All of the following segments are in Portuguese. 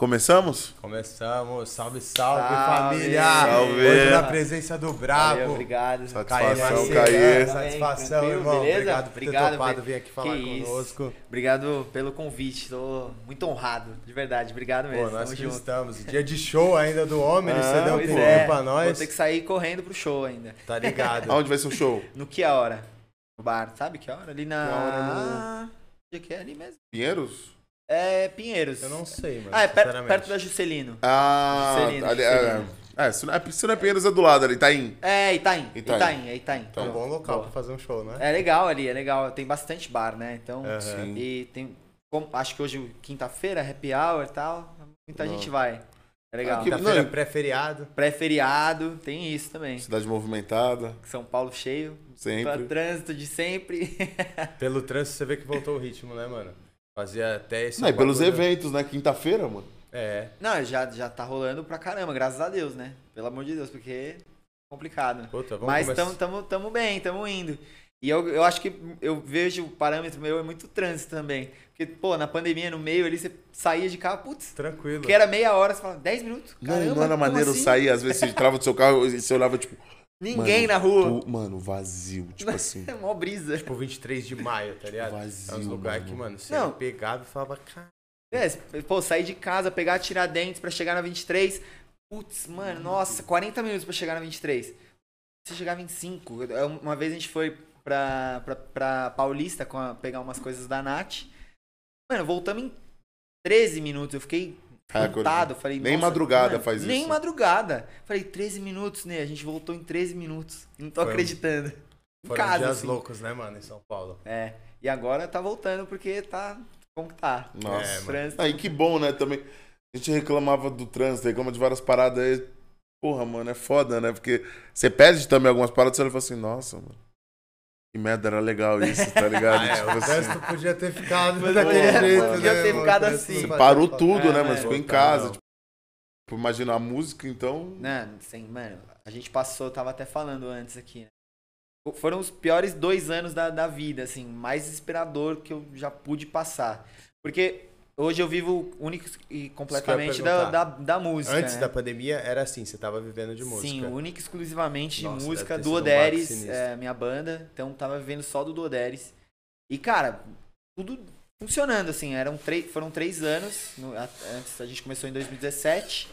Começamos? Começamos. Salve, salve, Salve. família! Salve. Hoje na presença do Valeu, Brabo. obrigado. Satisfação, Caê. Satisfação, Tranquilo, irmão. beleza? Obrigado por Obrigado, ter topado vir aqui falar Que isso. conosco. Obrigado pelo convite. Tô muito honrado, de verdade. Obrigado Pô, mesmo. nós Tamo estamos. Dia de show ainda do homem, Ah, você deu um tempinho é, pra Vou nós. ter que sair correndo pro show ainda. Tá ligado? Aonde vai ser o show? No que a hora? No bar, sabe que hora? Ali Que hora na. Onde que é ali mesmo? Pinheiros? É Pinheiros. Eu não sei, mano. Ah, é per- sinceramente. perto da Juscelino. Ah, Juscelino, ali, Juscelino. é, é, se não é, se não é Pinheiros é do lado ali, tá em. É, Itaim. Itaim. Itaim, é Itaim. É um bom local Boa. pra fazer um show, né? É legal ali, é legal. Tem bastante bar, né? Então. Sim. E tem. como- acho que hoje, quinta-feira, happy hour e tal. Muita Não. gente vai. É legal. Ah, Quinta-feira Não, pré-feriado. Pré-feriado, tem isso também. Cidade movimentada, São Paulo cheio. sempre. Trânsito de sempre. Pelo trânsito você vê que voltou o ritmo, né, mano? Fazia até esse. Não, e pelos bagulho- eventos, né? Quinta-feira, mano. É. Não, já, já tá rolando pra caramba, graças a Deus, né? Pelo amor de Deus, porque é complicado. Puta, vamos Mas começar. tamo, tamo, tamo bem, tamo indo. E eu, eu acho que eu vejo o parâmetro meu é muito trânsito também. Porque, pô, na pandemia, no meio ali, você saía de carro, putz, Tranquilo. que era meia hora, você fala, 10 minutos? Não, Caramba, não era como maneiro assim? sair, às vezes você entrava do seu carro e você olhava, tipo, Ninguém Mano, na rua. tu- mano, vazio, tipo assim. É mó brisa. Tipo 23 de maio, tá ligado? Vazio, é uns lugares mano. que, mano, você Não. pegava e falava, cara. É, pô, sair de casa, pegar Tiradentes pra chegar na 23. Putz, mano, nossa, 40 minutos pra chegar na 23. Você chegar a 25. Eu- Uma vez a gente foi pra, pra, pra Paulista com a- pegar umas coisas da Nath. Mano, voltamos em 13 minutos. Eu fiquei Contado. Falei, Nem madrugada mano, faz Nem isso. madrugada. Falei, 13 minutos, né? A gente voltou em 13 minutos. Não tô Foi um- acreditando. Em Foram casa, dias assim. loucos, né, mano, em São Paulo. É. E agora tá voltando porque tá. Como que tá? Nossa. É. Trânsito. Aí que bom, né? Também. A gente reclamava do trânsito, reclama de várias paradas aí. Porra, mano, é foda, né? Porque você perde também algumas paradas e você fala assim, nossa, mano. Que merda, era legal isso, tá ligado? Ah, é, Tipo o assim, podia ter ficado Podia- daquele jeito, podia né, ter mano? ficado O trânsito assim. não você parou tudo, É, né? é. Mas ficou em casa. não. Tipo, imagina a música, então. Né, sem, mano, a gente passou, tava até falando antes aqui, né? Foram os piores dois anos da, da vida, assim, mais desesperador que eu já pude passar. Porque hoje eu vivo único e completamente da, da, da música. Antes né? da pandemia era assim, você tava vivendo de música. Sim, única e exclusivamente Nossa, de música. ter sido um é minha banda. Então tava vivendo só do Duoderes. E, cara, tudo funcionando, assim. Eram três, foram três anos. no- a- antes a gente começou em 2017.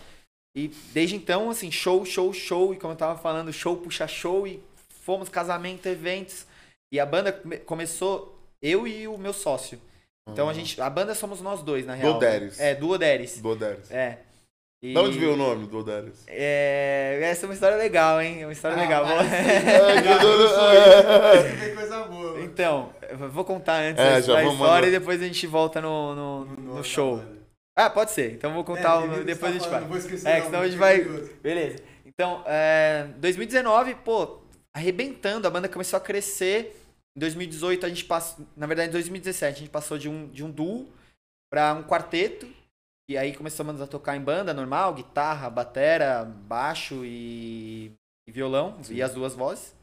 E desde então, assim, show, show, show. E como eu tava falando, show puxa show. E fomos casamento, eventos. E a banda come- começou, eu e o meu sócio. Então a gente. A banda somos nós dois, na real. né? Duoderes. É, Duoderes. Doderes. É. E- Da onde veio o nome, Doderes? é, essa é uma história legal, hein? É uma história Ah, legal. Vou- Tem coisa boa. então, eu vou contar antes É, vamos história mandar. e depois a gente volta no, no, no show. Ah, pode ser. Então eu vou contar, o- depois a gente vai. É, que senão a gente vai. Beleza. Então, é, 2019, pô, arrebentando, a banda começou a crescer. Em 2018 a gente passou, na verdade em 2017 a gente passou de um, de um duo pra um quarteto. E aí começamos a tocar em banda normal, guitarra, batera, baixo e, e violão, e as duas vozes.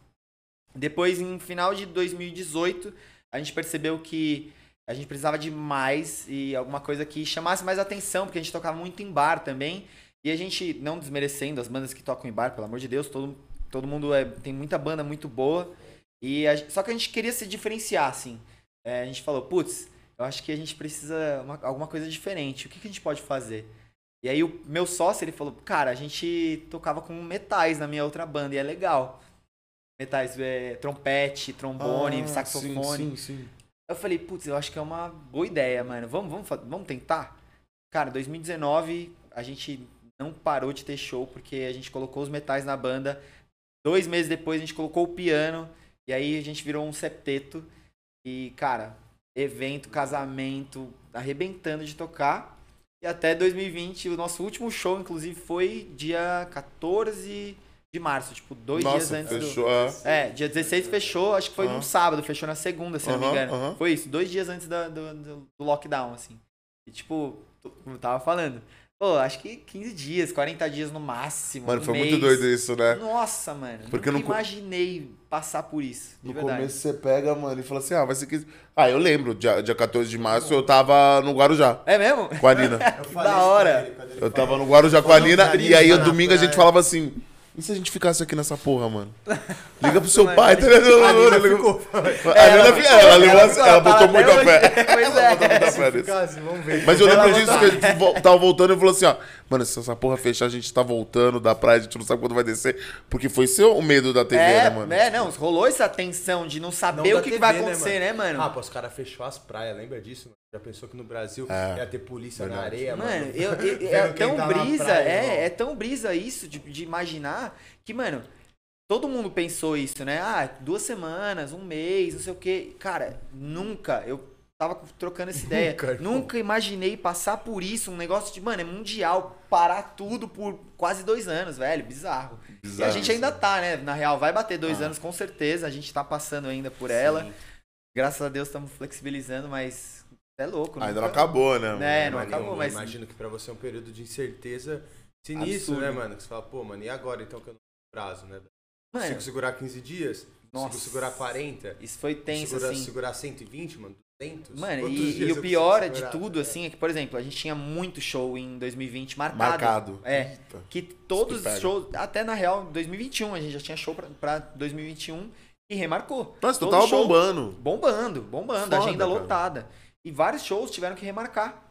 Depois, em final de 2018, a gente percebeu que a gente precisava de mais e alguma coisa que chamasse mais atenção, porque a gente tocava muito em bar também. E a gente, não desmerecendo as bandas que tocam em bar, pelo amor de Deus, todo, todo mundo é, tem muita banda muito boa. E a só que a gente queria se diferenciar, assim. É, a gente falou, putz, eu acho que a gente precisa uma, alguma coisa diferente. O que, que a gente pode fazer? E aí o meu sócio, ele falou, cara, a gente tocava com metais na minha outra banda e é legal. Metais, é, trompete, trombone, Ah, saxofone. Sim, sim, sim. Eu falei, putz, eu acho que é uma boa ideia, mano. Vamos, vamos, vamos tentar? Cara, 2019 a gente não parou de ter show porque a gente colocou os metais na banda. Dois meses depois a gente colocou o piano. E aí a gente virou um septeto. E, cara, evento, casamento, arrebentando de tocar. E até 2020, o nosso último show, inclusive, foi dia 14 de março, tipo, dois dias Nossa, antes do. fechou. ah. É, dia 16 fechou, acho que foi num sábado, fechou na segunda, se eu não me engano. aham. Foi isso, dois dias antes do, do- do lockdown, assim. E tipo, como eu tava falando, Pô, acho que 15 dias, 40 dias no máximo. Mano, um foi mês. muito doido isso, né? Nossa, mano. Porque no co- imaginei passar por isso. De No verdade. começo você pega, mano, e fala assim, ah, vai ser 15... Ah, eu lembro, dia, dia 14 de março eu tava no Guarujá, É mesmo? com a Nina. Eu Que falei da hora. ele, Eu tava no Guarujá com a Nina, e aí domingo a gente falava assim, e se a gente ficasse aqui nessa porra, mano? Liga pro seu pai, tá ligado? A Nina Liga- ficou. A Nina, ficou, ela, assim, ficou, ela ela botou tá muita até fé. Pois Ela é. botou muita fé nisso. Vamos ver. Mas eu lembro disso, voltar. que a gente vo- tava voltando e falou assim, ó, mano, se essa porra fechar, a gente tá voltando da praia, a gente não sabe quando vai descer, porque foi seu o medo da TV, É, né, mano? é, não, rolou essa tensão de não saber Não o que TV, vai né, acontecer, né, mano? Ah, pô, os caras fechou as praias, lembra disso? mano? Já pensou que no Brasil É, ia ter polícia na verdade. areia, Mano, mano? eu, eu- é tão tá na brisa, praia, é, é tão brisa isso de, de imaginar que, mano, todo mundo pensou isso, né? Ah, duas semanas, um mês, não sei o quê. Cara, nunca, eu tava trocando essa ideia. Nunca. Nunca imaginei passar por isso, um negócio de, mano, é mundial, parar tudo por quase dois anos, velho, bizarro. e a Bizarro gente ainda tá, né? Na real, vai bater dois Ah. anos com certeza, a gente tá passando ainda por ela. Graças a Deus estamos flexibilizando, mas é louco. Ainda não acabou, né? mano? É, não Mano, acabou, eu mas- imagino que pra você é um período de incerteza sinistro, Absurdo. né, mano? Que você fala, pô, mano, e agora então que eu não tenho prazo, né? Mano, Consigo segurar 15 dias? Nossa. Consigo segurar 40? isso foi tenso, segurar, assim. segurar 120, mano? 200? Mano, e, e o pior de tudo, É. assim, é que, por exemplo, a gente tinha muito show em 2020 marcado. Marcado. É. Eita. Que todos os shows, até na real, 2021, a gente já tinha show pra, pra 2021 e remarcou. Nossa, tu tava show- bombando. Bombando, bombando, Foda, agenda cara. lotada. E vários shows tiveram que remarcar.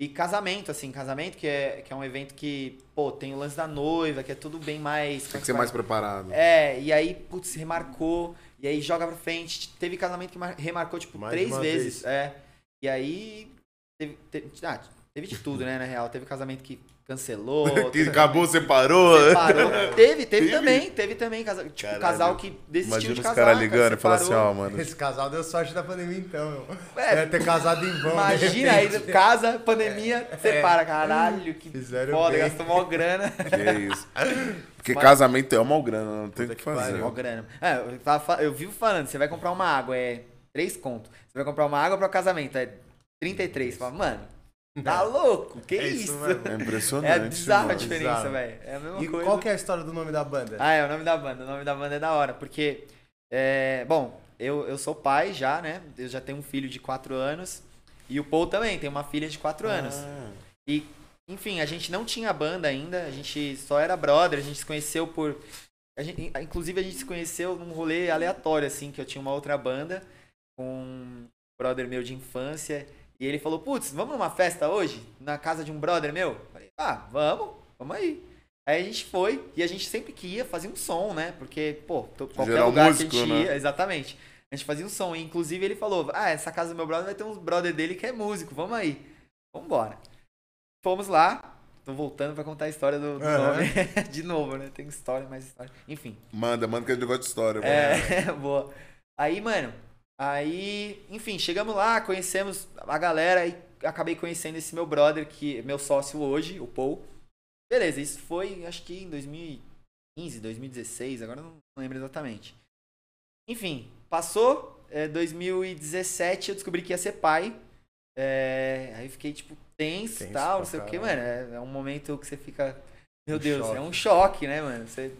E casamento, assim, casamento que é, que é um evento que, pô, tem o lance da noiva, que é tudo bem mais. Tem que ser mais preparado. É, e aí, putz, remarcou, e aí joga pra frente. Teve casamento que mar- remarcou, tipo, Mais três vezes. vez. É. E aí. Teve, teve, ah, teve de tudo, né, na real. Teve casamento que cancelou. Que acabou, separou. separou. Teve, teve, Teve? também, teve também. Casa, tipo, Caralho. casal que desistiu Imagina de os casar. caras ligando e falando assim, ó, mano. Esse casal deu sorte da pandemia então, meu. É, Deve ter casado em vão, Imagina aí, casa, pandemia, separa, caralho, que Fizeram foda, bem. gastou mó grana. Que isso. Porque Mas- casamento é uma grana, não tem o que que fazer. pariu. Mó grana. É, eu, tava eu vivo falando, você vai comprar uma água, é três conto. Você vai comprar uma água para o casamento, é 33. Você fala, mano, tá louco? Que É isso? isso. É impressionante. É bizarra a diferença, velho. É a mesma E coisa. qual que é a história do nome da banda? Ah, é o nome da banda. O nome da banda é da hora, porque. É, bom, eu, eu sou pai já, né? Eu já tenho um filho de 4 anos. E o Paul também tem uma filha de 4 anos. Ah, E, enfim, a gente não tinha banda ainda, a gente só era brother, a gente se conheceu por. A gente, inclusive, a gente se conheceu num rolê aleatório, assim, que eu tinha uma outra banda com um brother meu de infância. E ele falou: Putz, vamos numa festa hoje? Na casa de um brother meu? Eu Falei: Ah, vamos, vamos aí. Aí a gente foi, e a gente sempre que ia fazia um som, né? Porque, pô, qualquer Geral lugar músico, que a gente né? ia, exatamente. A gente fazia um som. E, inclusive, ele falou: Ah, essa casa do meu brother vai ter uns brother dele que é músico, vamos aí. Vambora. Fomos lá. Tô voltando pra contar a história do, do nome. de novo, né? Tem história, mais história. Enfim. Manda, manda que é negócio de história. É, boa. Aí, mano, aí, enfim, chegamos lá, conhecemos a galera e acabei conhecendo esse meu brother, que é meu sócio hoje, o Paul. Beleza, isso foi, acho que em 2015, 2016, agora não lembro exatamente. Enfim, passou, é, 2017 eu descobri que ia ser pai. É, aí fiquei, tipo, tenso e tal, não sei o que, mano. É, é um momento que você fica. Meu Um Deus, é choque. um choque, né, mano? Você,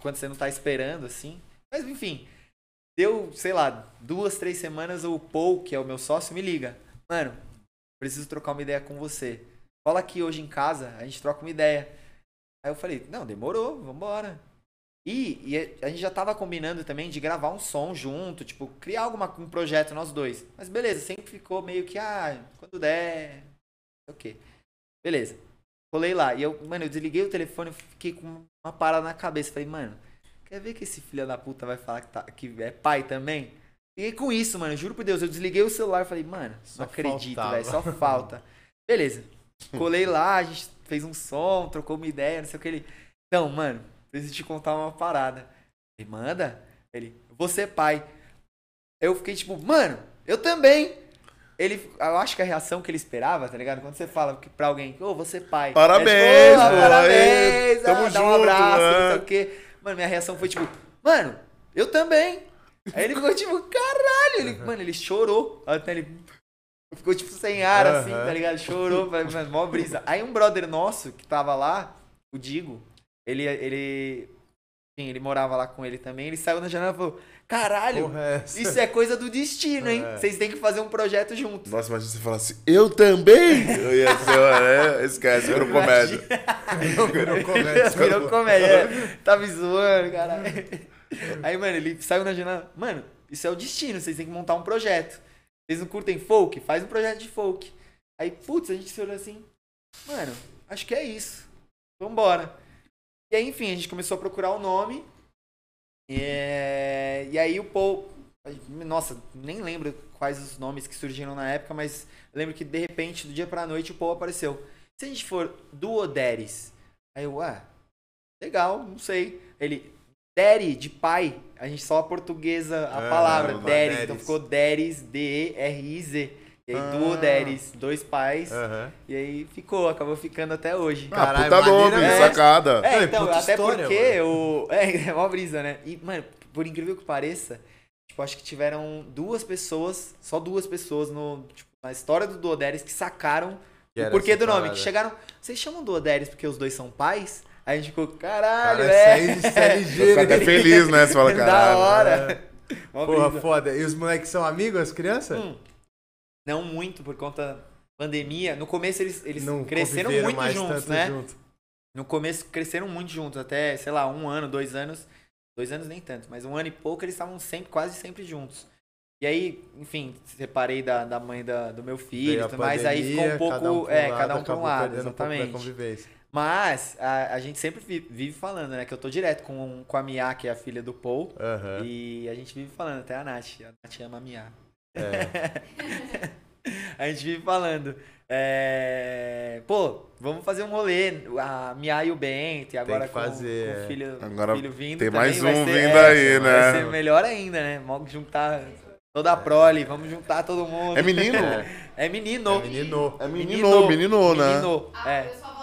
quando você não tá esperando, assim. Mas enfim, deu, sei lá, duas, três semanas, o Paul, que é o meu sócio, me liga. Mano, preciso trocar uma ideia com você. Cola aqui hoje em casa, a gente troca uma ideia. Aí eu falei, não, demorou, vambora. E, e a gente já tava combinando também de gravar um som junto, tipo, criar alguma, um projeto nós dois. Mas beleza, sempre ficou meio que, ah, quando der, o. Beleza. Colei lá. E eu, mano, eu desliguei o telefone fiquei com uma parada na cabeça. Falei, mano, quer ver que esse filho da puta vai falar que, tá, que é pai também? Fiquei com isso, mano. Juro por Deus. Eu desliguei o celular e falei, mano, Só não acredito, velho. Só falta. Beleza. Colei lá, a gente fez um som, trocou uma ideia, não sei o que ele. Então, mano, preciso te contar uma parada. Ele, manda? Ele, você é pai. Eu fiquei tipo, mano, eu também. Ele, eu acho que a reação que ele esperava, tá ligado? Quando você fala pra alguém, ô, você é pai. Parabéns, é, tipo, "Ô, pô, parabéns, aí, tamo ah, dá um junto, abraço, não é. sei o quê. Mano, minha reação foi tipo, mano, eu também. Aí ele ficou tipo, caralho. Ele, mano, ele chorou. Até ele ficou tipo sem ar, assim, tá ligado? Chorou, mano, mó brisa. Aí um brother nosso que tava lá, o Digo, ele, ele, enfim, ele morava lá com ele também, ele saiu na janela e falou, caralho, é isso é coisa do destino, hein? É. Vocês têm que fazer um projeto juntos. Nossa, imagina você falar assim, eu também? Eu ia ser, é, esquece, virou comédia. virou comédia. Virou comédia, é. Tá me zoando, caralho. Aí, mano, ele saiu na janela, mano, isso é o destino, vocês têm que montar um projeto. Vocês não curtem folk? Faz um projeto de folk. Aí, putz, a gente se olhou assim, mano, acho que é isso. Vambora. E aí, enfim, a gente começou a procurar o nome. É... E aí o Paul. Nossa, nem lembro quais os nomes que surgiram na época, mas lembro que de repente, do dia pra noite, o Paul apareceu. Se a gente for Duoderes, aí eu, ah, legal, não sei. Ele, Deri, de pai. A gente só a portuguesa a é, palavra, Deres. Então ficou Deres, D-E-R-I-Z. E aí, ah. duo Deres, dois pais. Uhum. E aí ficou, acabou ficando até hoje. Ah, Caralho, puta nome, é, sacada. É, então, até história, porque o. É, é uma brisa, né? E, mano, por incrível que pareça, tipo, acho que tiveram duas pessoas, só duas pessoas no, tipo, na história do Duoderes que sacaram que o porquê do nome. Que chegaram. Vocês chamam Duoderes porque os dois são pais? Aí a gente ficou, caralho, Cara, é. Isso é ligeiro. até feliz, né? Você fala, caralho. Da hora. É. Porra, brisa. foda. E os moleques são amigos, as crianças? Hum, não muito, por conta da pandemia. No começo eles, eles não cresceram muito juntos, né? Junto. No começo cresceram muito juntos, até, sei lá, um ano, dois anos. Dois anos nem tanto, mas um ano e pouco eles estavam sempre, quase sempre juntos. E aí, enfim, separei da, da mãe da, do meu filho, mas aí ficou um pouco. Cada um é, cada um para um lado, exatamente. Um mas a, a gente sempre vive falando, né? Que eu tô direto com, com a Mia, que é a filha do Paul. Uhum. E a gente vive falando, até a Nath. A Nath ama a Mia. É. a gente vive falando. É... Pô, vamos fazer um rolê. A Mia e o Bento, e agora com, fazer, com, o filho, agora filho vindo. Tem mais um ser, vindo é, aí, né? Vai ser melhor ainda, né? Vamos juntar toda a prole, vamos juntar todo mundo. É menino? é menino. É menino. É menino, menino, menino né? Menino. Ah, é. eu sou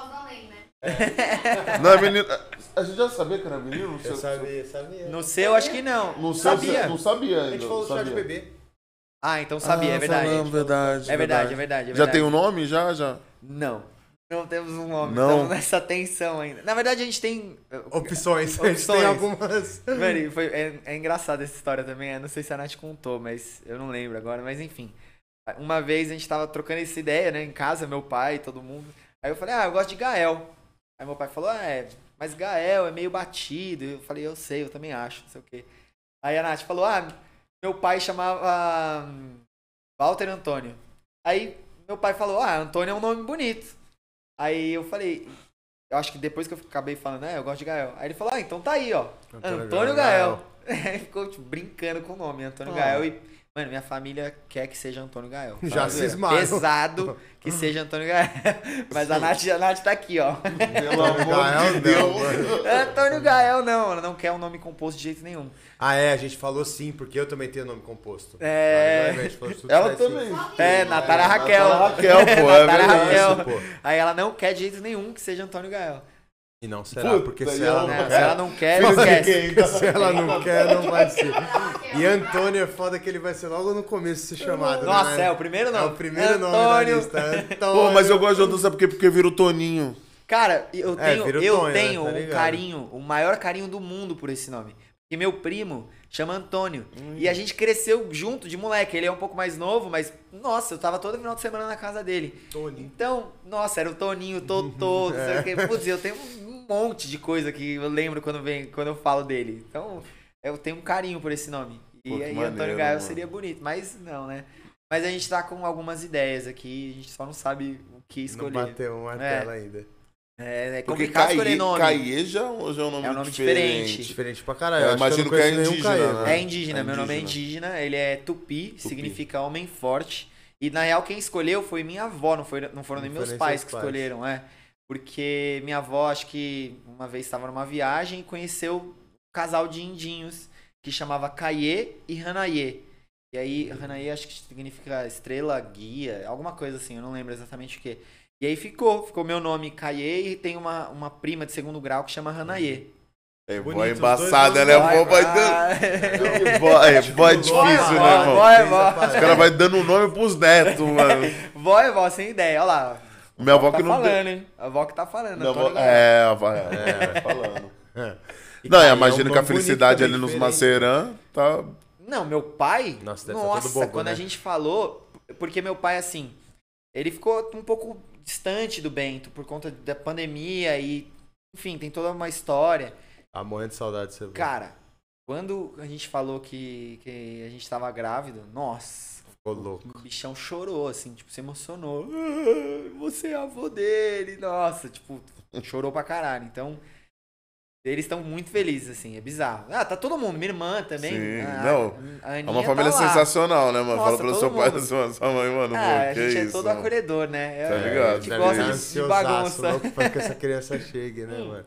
não é menino. A gente já sabia que era menino? Eu sabia, sabia. No seu, acho que não. No seu, sabia. Não sabia ainda. A gente falou só de bebê. Ah, então sabia, ah, é verdade. Falamos, verdade, é verdade, é verdade, é Já tem um nome? Já, já? Não. Não temos um nome. Não. Estamos nessa tensão ainda. Na verdade, a gente tem. Opções. Opções. A gente tem algumas. Mano, foi, é, é engraçado essa história também. Eu não sei se a Nath contou, mas eu não lembro agora. Mas enfim. Uma vez a gente tava trocando essa ideia, né? Em casa, meu pai, todo mundo. Aí eu falei, ah, eu gosto de Gael. Aí meu pai falou, ah, é, mas Gael é meio batido. Eu falei, eu sei, eu também acho, não sei o quê. Aí a Nath falou, ah, meu pai chamava um, Walter Antônio. Aí meu pai falou, ah, Antônio é um nome bonito. Aí eu falei, eu acho que depois que eu acabei falando, né, eu gosto de Gael. Aí ele falou, ah, então tá aí, ó, Antônio, Antônio Gael. Gael. Ficou tipo, brincando com o nome, Antônio oh. Gael. E Mano, minha família quer que seja Antônio Gael. Já cismaram. Pesado que seja Antônio Gael. Mas a Nath, a Nath tá aqui, ó. Pelo amor de Deus. Antônio Gael não, ela não quer um nome composto de jeito nenhum. Ah, é, a gente falou sim, porque eu também tenho nome composto. É. Ela também. É, Natália Raquel. Natália Raquel, pô. É Natália Raquel. Aí ela não quer de jeito nenhum que seja Antônio Gael. E não será, Puta, porque se ela, não, se ela não quer, não quer. se ela não quer, não vai ser. E Antônio é foda que ele vai ser logo no começo ser chamado. Nossa, né? é o primeiro nome. É o primeiro Antônio. nome da lista. Antônio. Pô, mas eu gosto de Antônio, sabe por quê? Porque vira o Toninho. Cara, eu é, tenho, é, eu Tonho, tenho né? tá um carinho, o maior carinho do mundo por esse nome. E meu primo chama Antônio. Hum. E a gente cresceu junto de moleque. Ele é um pouco mais novo, mas, nossa, eu tava todo final de semana na casa dele. Tony. Então, nossa, era o Toninho, Totô, não sei o quê. Putz, eu tenho monte de coisa que eu lembro quando, vem, quando eu falo dele. Então, eu tenho um carinho por esse nome. E Pô, aí, maneiro, Antônio Gael seria bonito, mas não, né? Mas a gente tá com algumas ideias aqui, a gente só não sabe o que escolher. Não bateu uma é. ainda. É, é complicado Porque escolher nome. Caie já, já é um nome, é um nome diferente. diferente. Diferente pra caralho. Eu imagino que, que é indígena, né? É indígena, é meu nome é indígena, ele é tupi, tupi, significa homem forte. E na real quem escolheu foi minha avó, não, foi, não foram nem meus pais que pais. escolheram, é. Porque minha avó, acho que uma vez estava numa viagem e conheceu um casal de indinhos que chamava Kaye e Hanaye. E aí, Hanaye acho que significa estrela guia, alguma coisa assim, eu não lembro exatamente o que. E aí ficou, ficou meu nome Kaye e tem uma, uma prima de segundo grau que chama Hanaye. É, boy embaçada, né? Boy vai dando. Boy, boy é difícil, né, irmão? Boy é vó. Os caras vão dando nome pros netos, mano. Vó é vó, sem ideia, olha lá. Minha avó tá que não. falando, hein? A avó que tá falando. Minha avó... É, a avó é, vai falando. E, Não, cara, eu é um imagino que a felicidade ali nos diferente. Maceirã tá. Não, meu pai. Nossa, deve Nossa, tá todo bobo, quando a né? gente falou. Porque meu pai, assim. Ele ficou um pouco distante do Bento por conta da pandemia e. Enfim, tem toda uma história. Ah, morrendo de saudade de você. Cara, quando a gente falou que, que a gente tava grávido, nossa. Louco. O bichão chorou, assim, tipo, se emocionou. Ah, Você é avô dele, nossa, tipo, chorou pra caralho. Então, eles estão muito felizes, assim, é bizarro. Ah, tá todo mundo, minha irmã também. Sim, a, não, a É uma família tá sensacional, né, mano? Nossa, Fala pro todo seu pai e mundo. da sua, sua mãe, mano. Ah, pô, a que gente é isso, todo mano. acolhedor, né? Tá É, ligado? A gente Tá gosta ligado. de, de bagunça. louco pra que essa criança chegue, né, mano?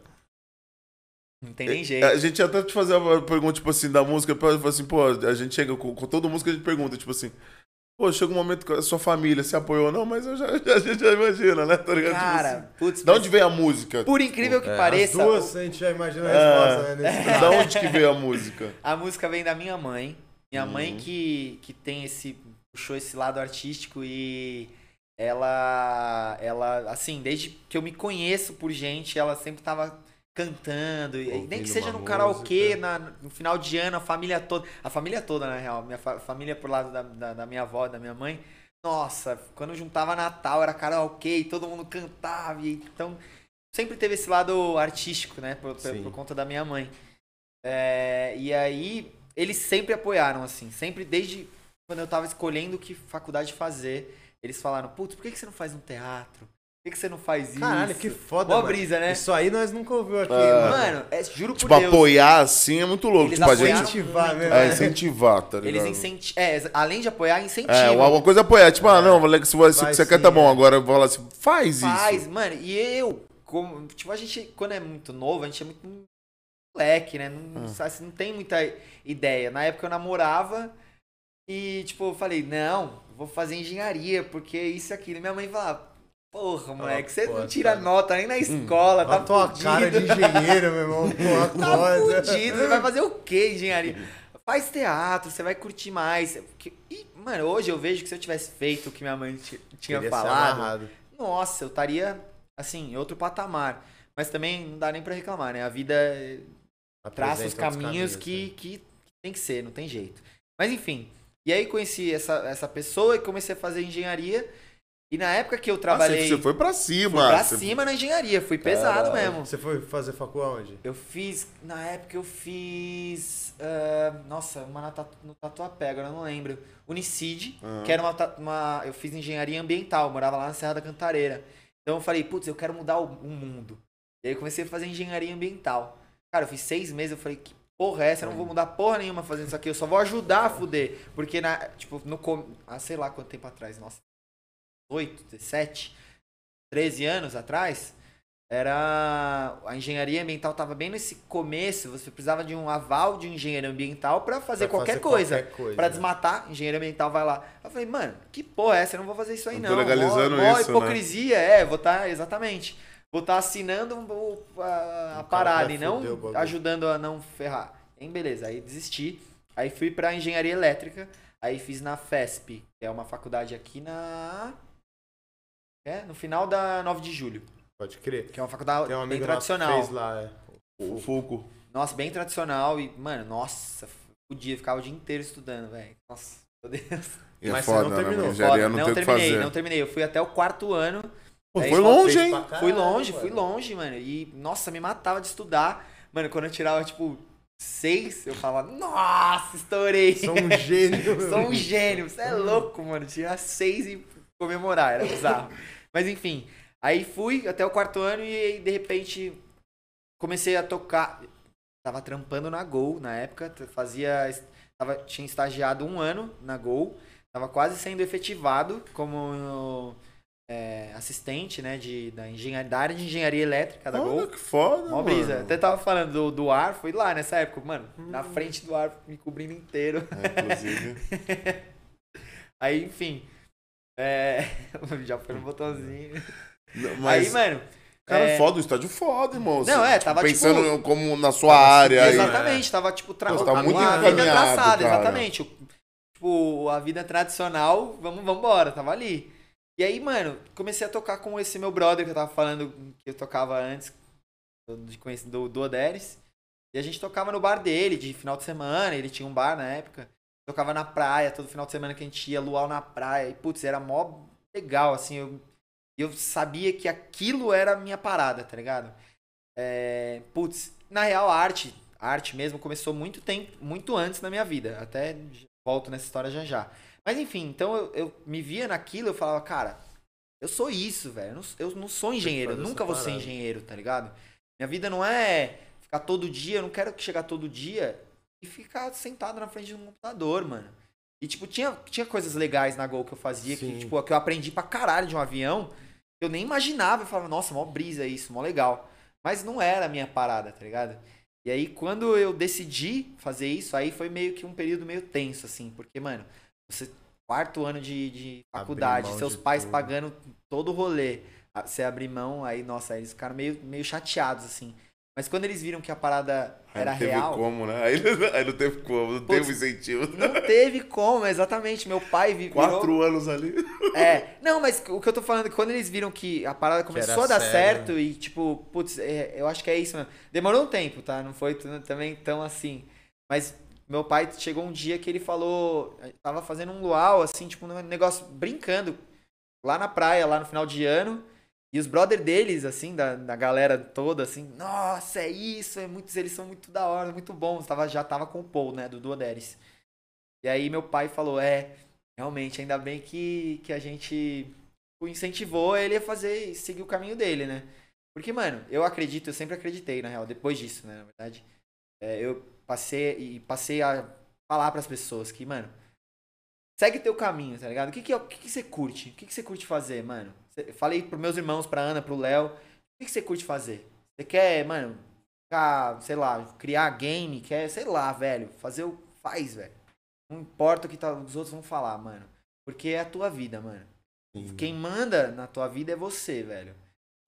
Não tem nem jeito. A gente ia até te fazer uma pergunta, tipo assim, da música, pra- falar assim, pô, a gente chega com, com toda música, a gente pergunta, tipo assim, pô, chega um momento que a sua família se apoiou, não, mas eu já, a gente já imagina, né? Tá ligado? Tipo assim, Cara, putz, da onde veio a música? por incrível que É, pareça, As duas, a gente já imagina a É. resposta, né? Nesse Da onde que veio a música? A música vem da minha mãe. Minha Uhum. mãe que, que tem esse. puxou esse lado artístico e ela. Ela, assim, desde que eu me conheço por gente, ela sempre tava cantando. E, nem que seja no karaokê, na, no final de ano, a família toda. A família toda, na real. Minha fa- família por lado da, da, da minha avó, da minha mãe. Nossa, quando juntava Natal era karaokê e todo mundo cantava. E, então, sempre teve esse lado artístico, né? Por, por, por conta da minha mãe. É, e aí, eles sempre apoiaram, assim. Sempre, desde quando eu tava escolhendo que faculdade fazer, eles falaram: Putz, por que, que você não faz um teatro? Por que, que você não faz isso? Caralho, que foda, Boa mano. brisa, né? Isso aí nós nunca ouvimos aqui, É. mano. É, juro por Tipo, Deus. apoiar assim é muito louco. Eles tipo, a gente. Incentivar mesmo, É, né? incentivar, tá Eles ligado? incentivam. É, além de apoiar, incentivam. É, uma coisa é apoiar. Tipo, ah, não, moleque, se você, quer, tá bom. é. Agora eu vou falar assim, faz, Faz, isso. mano. E eu, como. Tipo, a gente, quando é muito novo, a gente é muito moleque, né? Não, Ah. sabe, não tem muita ideia. Na época eu namorava e, tipo, eu falei, não, vou fazer engenharia, porque isso e aquilo. E minha mãe falava, porra, moleque, você não tira cara. nota nem na escola, Olha tá a tua fudido. cara de engenheiro, meu irmão. Pô, Tá fudido, você vai fazer o quê, engenharia? Faz teatro, você vai curtir mais. E, mano, hoje eu vejo que se eu tivesse feito o que minha mãe ti- tinha falado, nossa, eu estaria, assim, em outro patamar. Mas também não dá nem pra reclamar, né? A vida eh, traça os Apresenta caminhos, né? que, que tem que ser, não tem jeito. Mas enfim, e aí conheci essa, essa pessoa e comecei a fazer engenharia. E na época que eu Ah, trabalhei, você foi pra fui cima. pra você- cima na engenharia, fui pesado mesmo. Você foi fazer facul aonde? Eu fiz, na época eu fiz, ah, nossa, uma na tatu, no Tatuapé, agora eu não lembro. Unicid, Ah. que era uma, uma, eu fiz engenharia ambiental, morava lá na Serra da Cantareira. Então eu falei, putz, eu quero mudar o, o mundo. E aí eu comecei a fazer engenharia ambiental. Cara, eu fiz seis meses, eu falei, que porra é essa? Eu não vou mudar porra nenhuma fazendo isso aqui, eu só vou ajudar a fuder. Porque, na, tipo, no, com- ah, sei lá quanto tempo atrás, nossa, 8, 17, 13 anos atrás, era a engenharia ambiental estava bem nesse começo, você precisava de um aval de um engenheiro ambiental para fazer, Pra qualquer, coisa. qualquer coisa, Pra né? desmatar, engenheiro ambiental vai lá. Eu falei, mano, que porra é essa? Eu não vou fazer isso aí não. tô legalizando mó, isso, né? hipocrisia, é, vou estar, exatamente. Vou estar assinando o- a, a parada e não ajudando a não ferrar. Aí beleza, aí desisti. Aí fui pra engenharia elétrica, aí fiz na FESP, que é uma faculdade aqui na é, no final da 9 de julho, Pode crer. que é uma faculdade Tem um bem tradicional. fez lá, é. O Fulco. Nossa, bem tradicional e, mano, nossa, podia, ficava o dia inteiro estudando, velho. Nossa, meu Deus. E é Mas você foda, não né? terminou. Engenharia Foda. não, não terminei, não terminei. Eu fui até o quarto ano. Pô, foi longe, hein? pra fui caralho, longe, mano. fui longe, mano. E, nossa, me matava de estudar. Mano, quando eu tirava, tipo, seis, eu falava, nossa, estourei. Sou um gênio. Sou um gênio. Você é louco, mano. Tirar seis e comemorar, era bizarro. Mas enfim, aí fui até o quarto ano e aí, de repente comecei a tocar. Tava trampando na Gol na época, fazia. Tava, tinha estagiado um ano na Gol, tava quase sendo efetivado como é, assistente, né, de, da, engenharia, da área de engenharia elétrica da Gol. Olha que foda, Mó brisa. mano. Até tava falando do, do ar, foi lá nessa época, mano, na Hum. frente do ar, me cobrindo inteiro. É, inclusive. Aí, enfim. É. Já foi no botãozinho. Não, Mas, Aí, mano, Cara, é... foda, o estádio foda, irmão. Não, é, tava Pensando tipo... como na sua área. Exatamente, aí. tava tipo... Tra... Pô, tá muito a vida traçada, cara. exatamente. Tipo, a vida tradicional, vamos, vamos embora, tava ali. E aí, mano, comecei a tocar com esse meu brother que eu tava falando, que eu tocava antes, do, do, do Oderes. E a gente tocava no bar dele, de final de semana, ele tinha um bar na época. Tocava na praia, todo final de semana que a gente ia, luau na praia. E, putz, era mó legal, assim. Eu, eu sabia que aquilo era a minha parada, tá ligado? É, putz, na real, a arte, a arte mesmo começou muito tempo, muito antes na minha vida. Até volto nessa história já já. Mas enfim, então eu, eu me via naquilo, eu falava, cara, eu sou isso, velho. Eu não, eu não sou engenheiro, eu nunca vou ser engenheiro, tá ligado? Minha vida não é ficar todo dia, eu não quero chegar todo dia e ficar sentado na frente de um computador, mano. E, tipo, tinha, tinha coisas legais na Gol que eu fazia, que, tipo, que eu aprendi pra caralho de um avião. Eu nem imaginava, eu falava, nossa, mó brisa isso, mó legal. Mas não era a minha parada, tá ligado? E aí, quando eu decidi fazer isso, aí foi meio que um período meio tenso, assim, porque, mano, você, quarto ano de, de faculdade, seus pais tudo. pagando todo o rolê, você abrir mão, aí, nossa, aí eles ficaram meio, meio chateados, assim. Mas quando eles viram que a parada aí era não teve real. como, né? Aí, aí não teve como, não Putz, teve incentivo. Não teve como, exatamente. Meu pai virou. Quatro anos ali. É. Não, mas o que eu tô falando é que quando eles viram que a parada começou a dar sério. certo e, tipo, putz, é, eu acho que é isso mesmo. Demorou um tempo, tá? Não foi também tão assim. Mas meu pai chegou um dia que ele falou. Tava fazendo um luau, assim, tipo, um negócio brincando lá na praia, lá no final de ano. E os brother deles, assim, da, da galera toda, assim, nossa, é isso, é muito, eles são muito da hora, muito bons. Tava, já tava com o Paul, né, do Duoderes. E aí meu pai falou, é, realmente, ainda bem que, que a gente incentivou ele a fazer, seguir o caminho dele, né? Porque, mano, eu acredito, eu sempre acreditei, na real, depois disso, né, na verdade. É, eu passei e passei a falar para as pessoas que, mano, segue teu caminho, tá ligado? O que que, o que, que você curte? O que, que você curte fazer, mano? Falei pros meus irmãos, pra Ana, pro Léo. O que, você curte fazer? Você quer, mano, ficar, sei lá, criar game, quer, sei lá, velho, fazer o. Faz, velho. Não importa o que tá, os outros vão falar, mano. Porque é a tua vida, mano. Sim. Quem manda na tua vida é você, velho.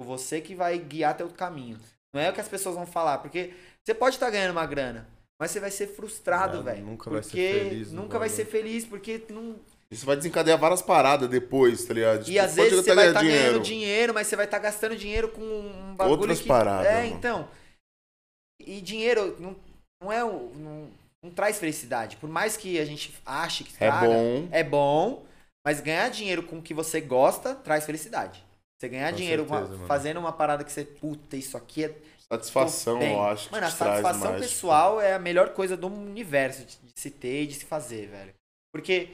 Você que vai guiar teu caminho. Não é o que as pessoas vão falar. Porque você pode estar tá ganhando uma grana, mas você vai ser frustrado, velho. Nunca vai ser feliz. Nunca vai ser feliz porque não isso vai desencadear várias paradas depois, tá ligado? Tipo, e às vezes você vai estar tá ganhando dinheiro, mas você vai estar tá gastando dinheiro com um bagulho Outras que... paradas. É, mano. então. E dinheiro não, não é não, não, traz felicidade. Por mais que a gente ache que é bom. é bom, mas ganhar dinheiro com o que você gosta traz felicidade. Você ganhar com dinheiro certeza, fazendo uma parada que você, puta, isso aqui é Satisfação, eu acho. Mano, a satisfação mais, pessoal tipo... é a melhor coisa do universo de, de se ter e de se fazer, velho. Porque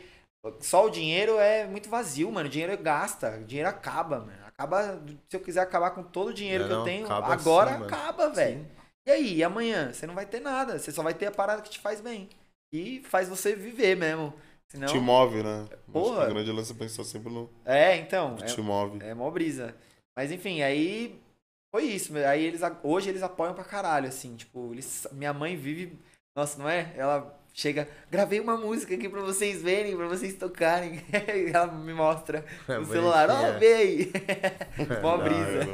só o dinheiro é muito vazio, mano. O dinheiro gasta, o dinheiro acaba, mano. Acaba. Se eu quiser acabar com todo o dinheiro não, que eu tenho, agora assim, acaba, velho. E aí, e amanhã? Você não vai ter nada. Você só vai ter a parada que te faz bem. E faz você viver mesmo. Senão... Te move, né? Porra. a grande lance é pensar sempre no. É, então. É, te move. É mó brisa. Mas enfim, aí. Foi isso. Aí eles. Hoje eles apoiam pra caralho, assim. Tipo, eles, minha mãe vive. Nossa, não é? Ela chega, gravei uma música aqui pra vocês verem, pra vocês tocarem. ela me mostra é, no celular, ó, oh, vê aí. Mó brisa.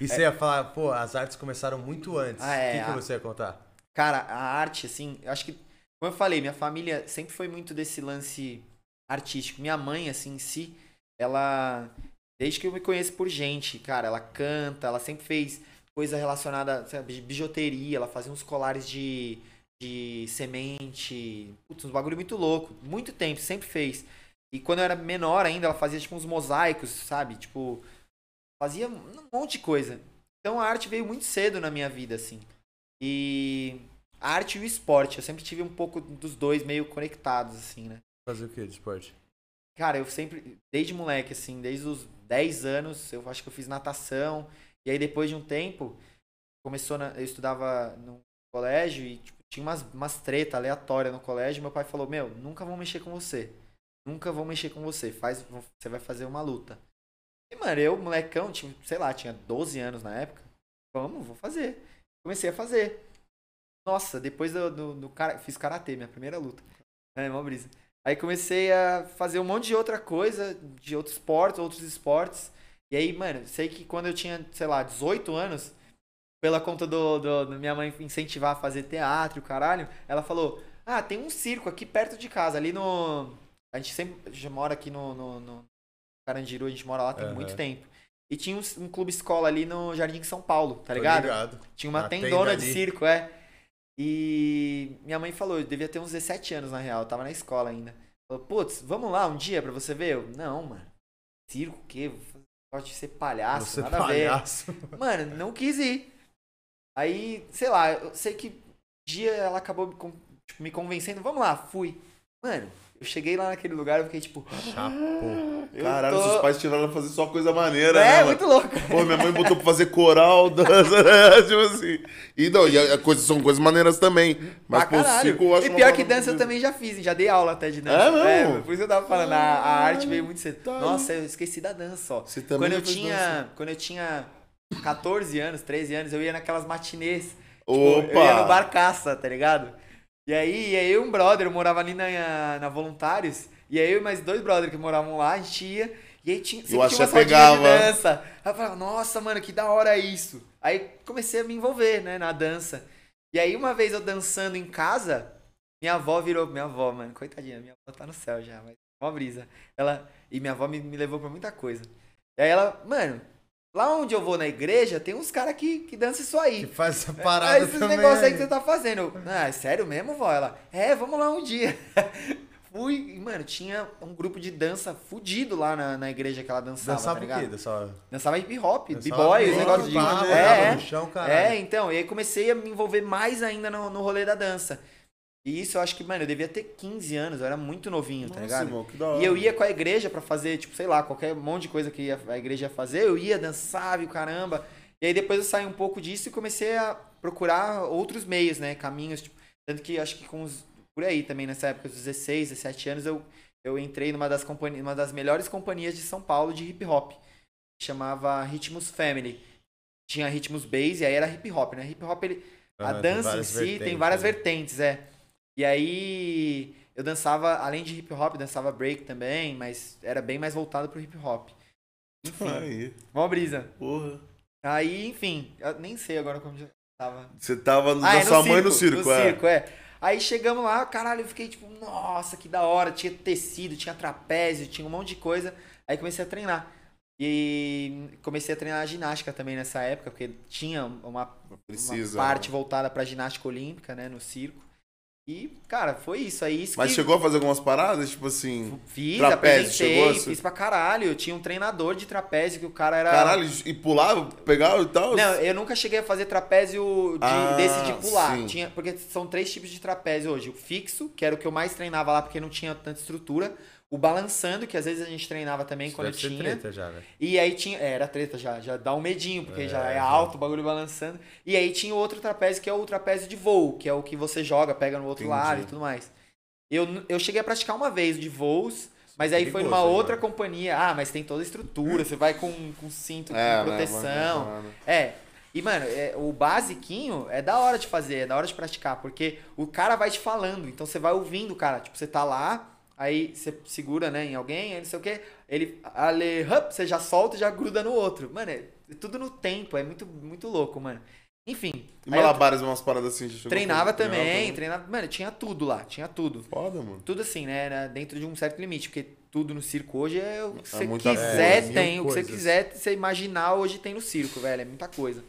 e você ia falar, pô, as artes começaram muito antes. Ah, é, o que, que a... você ia contar? Cara, a arte, assim, eu acho que, como eu falei, minha família sempre foi muito desse lance artístico. Minha mãe, assim, em si, ela, desde que eu me conheço por gente, cara, ela canta, ela sempre fez coisa relacionada, sabe, bijuteria, ela fazia uns colares de de semente. Putz, um bagulho muito louco. Muito tempo, sempre fez. E quando eu era menor ainda, ela fazia tipo uns mosaicos, sabe? Tipo, fazia um monte de coisa. Então a arte veio muito cedo na minha vida, assim. E a arte e o esporte, eu sempre tive um pouco dos dois meio conectados, assim, né? Fazer o que de esporte? Cara, eu sempre, desde moleque, assim, desde os 10 anos, eu acho que eu fiz natação. E aí depois de um tempo, começou na, eu estudava no colégio e tipo, tinha umas, umas treta aleatória no colégio. Meu pai falou: Meu, nunca vão mexer com você. Nunca vão mexer com você. Faz, você vai fazer uma luta. E, mano, eu, molecão, tinha, sei lá, tinha 12 anos na época. Vamos, vou fazer. Comecei a fazer. Nossa, depois do, do, do cara, fiz karatê, minha primeira luta. É, uma brisa. Aí comecei a fazer um monte de outra coisa, de outros esportes, outros esportes. E aí, mano, sei que quando eu tinha, sei lá, 18 anos, pela conta do, do, do minha mãe incentivar a fazer teatro e caralho, ela falou: Ah, tem um circo aqui perto de casa, ali no. A gente sempre mora aqui no, no, no Carandiru, a gente mora lá tem uhum. muito tempo. E tinha um, um, clube escola ali no Jardim de São Paulo, tá ligado? ligado. Tinha uma tendona de circo, é. E minha mãe falou, eu devia ter uns 17 anos na real, eu tava na escola ainda. Falou, putz, vamos lá um dia pra você ver? Eu, não, mano. Circo o quê? Pode ser palhaço, Você nada palhaço. a ver. Mano, não quis ir. Aí, sei lá, eu sei que um dia ela acabou me, tipo, me convencendo, vamos lá, fui. Mano, eu cheguei lá naquele lugar, eu fiquei tipo. Chapo. Caralho, tô... seus pais tiraram pra fazer só coisa maneira, é, né? É, muito louco. Pô, minha mãe botou pra fazer coral, dança, né? Tipo assim. E não, e a coisa, são coisas maneiras também. Mas, pô, circo eu acho E pior que dança eu também já fiz, já dei aula até de dança. É, não? É, por isso eu tava falando, a, a arte veio muito cedo. Tá Nossa, eu esqueci da dança, ó. Você também quando eu tinha, dança. Quando eu tinha 14 anos, 13 anos, eu ia naquelas matinês. Tipo, Opa! eu ia no barcaça, tá ligado? E aí, e aí um brother, eu morava ali na, na Voluntários, e aí eu e mais dois brothers que moravam lá, a gente ia, e aí tinha, sempre tinha uma pegava. de dança. Aí eu falava, nossa, mano, que da hora isso. Aí comecei a me envolver, né, na dança. E aí uma vez eu dançando em casa, minha avó virou, minha avó, mano, coitadinha, minha avó tá no céu já, mas uma brisa. Ela, e minha avó me, me levou pra muita coisa. E aí ela, mano, Lá onde eu vou na igreja, tem uns caras que, que dançam isso aí. Que faz essa parada é, Esses negócios aí que você tá fazendo. ah, é sério mesmo, vó? Ela, é, vamos lá um dia. Fui, e, mano, tinha um grupo de dança fudido lá na, na igreja que ela dançava, dançava tá ligado? quê? Dançava... dançava hip hop, b-boy, os negócios de... é, no chão, é, então, e aí comecei a me envolver mais ainda no, no rolê da dança. E isso eu acho que, mano, eu devia ter 15 anos, eu era muito novinho, tá Nossa, tá ligado? Irmão, que da hora. E eu ia com a igreja para fazer, tipo, sei lá, qualquer monte de coisa que a igreja ia fazer, eu ia, dançava e o caramba. E aí depois eu saí um pouco disso e comecei a procurar outros meios, né? Caminhos, tipo, tanto que acho que com os. Por aí também, nessa época, dos 16, 17 anos, eu, eu entrei numa das, companhias, uma das melhores companhias de São Paulo de hip hop. Chamava Ritmos Family. Tinha Ritmos Bass e aí era hip hop, né? Hip hop, ele. Ah, a dança em si tem várias né? vertentes, é. E aí eu dançava, além de hip hop, dançava break também, mas era bem mais voltado pro hip hop. Enfim, aí. mó brisa. Porra. Aí, enfim, eu nem sei agora como eu tava. Você tava ah, é, sua circo, mãe no circo, no é. circo, é. Aí chegamos lá, caralho, eu fiquei tipo, nossa, que da hora. Tinha tecido, tinha trapézio, tinha um monte de coisa. Aí comecei a treinar. E comecei a treinar ginástica também nessa época, porque tinha uma, Precisa, uma parte né? voltada pra ginástica olímpica, né, no circo. E, cara, foi isso. Aí isso Mas que... chegou a fazer algumas paradas, tipo assim. Fiz, trapézio, chegou assim? fiz pra caralho. Eu tinha um treinador de trapézio que o cara era. Caralho, e pulava, pegava e tal? Não, eu nunca cheguei a fazer trapézio de, ah, desse de pular. Tinha, porque são três tipos de trapézio hoje. O fixo, que era o que eu mais treinava lá porque não tinha tanta estrutura. O balançando, que às vezes a gente treinava também Isso quando tinha. treta já, né? E aí tinha. É, era treta já, já dá um medinho, porque é, já é alto o bagulho balançando. E aí tinha o outro trapézio, que é o trapézio de voo, que é o que você joga, pega no outro Entendi. lado e tudo mais. Eu, eu cheguei a praticar uma vez de voos, mas aí foi numa outra né? companhia. Ah, mas tem toda a estrutura, você vai com, com cinto é, com né, proteção. Né, é. E, mano, é, o basiquinho é da hora de fazer, é da hora de praticar, porque o cara vai te falando, então você vai ouvindo o cara. Tipo, você tá lá, Aí você segura, né, em alguém, aí não sei o que, ele, ale, hup, você já solta e já gruda no outro. Mano, é tudo no tempo, é muito, muito louco, mano. Enfim. E malabares, umas paradas assim, já Treinava também, treinava, mano, tinha tudo lá, tinha tudo. Foda, mano. Tudo assim, né, dentro de um certo limite, porque tudo no circo hoje é o que é você quiser coisa, tem, o que você quiser, você imaginar hoje tem no circo, velho, é muita coisa.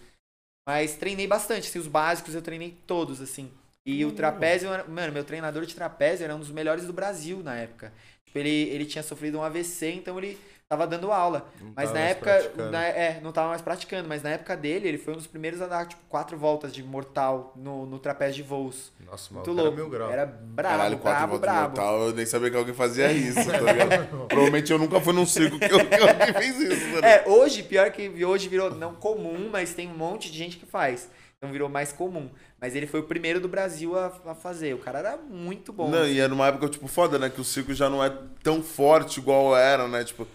Mas treinei bastante, assim, os básicos eu treinei todos, assim. E o trapézio, mano, meu treinador de trapézio era um dos melhores do Brasil na época. Tipo, ele, ele tinha sofrido um AVC, então ele tava dando aula. Não mas na época. Na, é, não tava mais praticando, mas na época dele, ele foi um dos primeiros a dar, tipo, quatro voltas de mortal no, no trapézio de voos. Nossa, louco. Era, mil grau. era brabo, Caralho, quatro brabo, brabo. Mortal, eu nem sabia que alguém fazia isso, tá ligado? Provavelmente eu nunca fui num circo que, eu, que alguém fez isso. Né? É, hoje, pior que hoje virou não comum, mas tem um monte de gente que faz. Então virou mais comum. Mas ele foi o primeiro do Brasil a, a fazer. O cara era muito bom. Não, assim. e é numa época, tipo, foda, né? Que o circo já não é tão forte igual era, né? Tipo,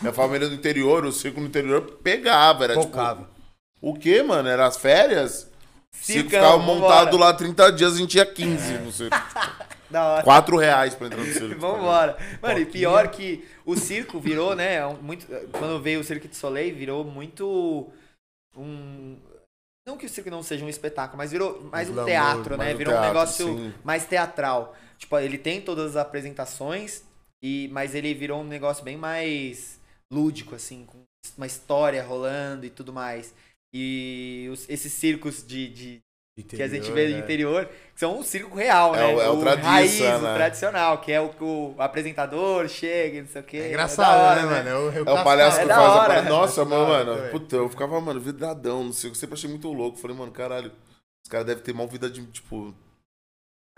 minha família do interior, o circo no interior pegava. Era, Focava. Tipo, o quê, mano? Era as férias? O circo ficava montado lá 30 dias, a gente ia 15 no circo. Da hora. 4 reais pra entrar no circo. Vambora. Mano, e pior que o circo virou, né? Muito, quando veio o Cirque de Soleil, virou muito um. Não que o circo não seja um espetáculo, mas virou mais um, teatro, né? Virou teatro, um negócio sim. mais teatral. Tipo, ele tem todas as apresentações, e mas ele virou um negócio bem mais lúdico, assim, com uma história rolando e tudo mais. E os, esses circos de, de interior, que a gente vê no né? interior são um circo real, é né? O, é o, o raiz, né? o tradicional, que é o que o apresentador chega e não sei o quê. É engraçado, é hora, né, mano? É o, é o palhaço é que faz hora. a Nossa, meu, mano, puta, eu ficava, mano, vidradão no circo. Sempre achei muito louco. Falei, mano, caralho, os caras devem ter mal vida de, tipo...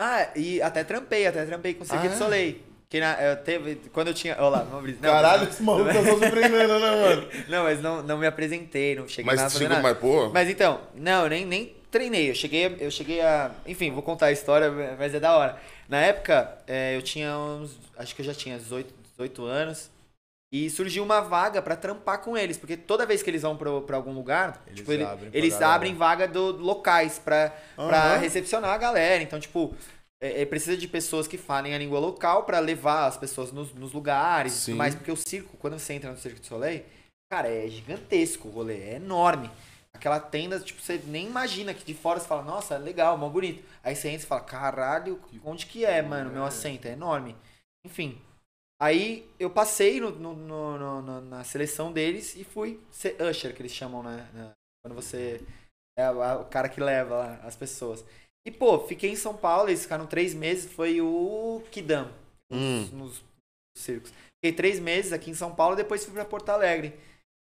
Ah, e até trampei, até trampei com o Cirque ah, de Soleil. Que na, eu teve, quando eu tinha. Olha lá, vamos abrir. Caralho, esse maluco tá só surpreendendo, né, mano? Não, mas não, não me apresentei, não cheguei mas nada. Mas chegou mais, pô? Mas então, não, nem, nem treinei. Eu cheguei, eu cheguei a. Enfim, vou contar a história, mas é da hora. Na época, é, eu tinha uns. Acho que eu já tinha 18, 18 anos. E surgiu uma vaga para trampar com eles, porque toda vez que eles vão para algum lugar, eles tipo, abrem, eles abrem vaga do locais para uhum. Pra recepcionar a galera. Então, tipo, é, é, precisa de pessoas que falem a língua local para levar as pessoas nos, nos lugares Sim. mais porque o circo, quando você entra no Circo de Soleil, cara, é gigantesco o rolê, é enorme. Aquela tenda, tipo, você nem imagina que de fora você fala, nossa, legal, mó bonito. Aí você entra e fala, caralho, onde que é, mano, meu assento? É enorme. Enfim. Aí eu passei no, no, no, no na seleção deles e fui ser usher, que eles chamam, né? Quando você é o cara que leva as pessoas. E, pô, fiquei em São Paulo, eles ficaram três meses, foi o Kidam, hum. nos, nos circos. Fiquei três meses aqui em São Paulo, depois fui pra Porto Alegre.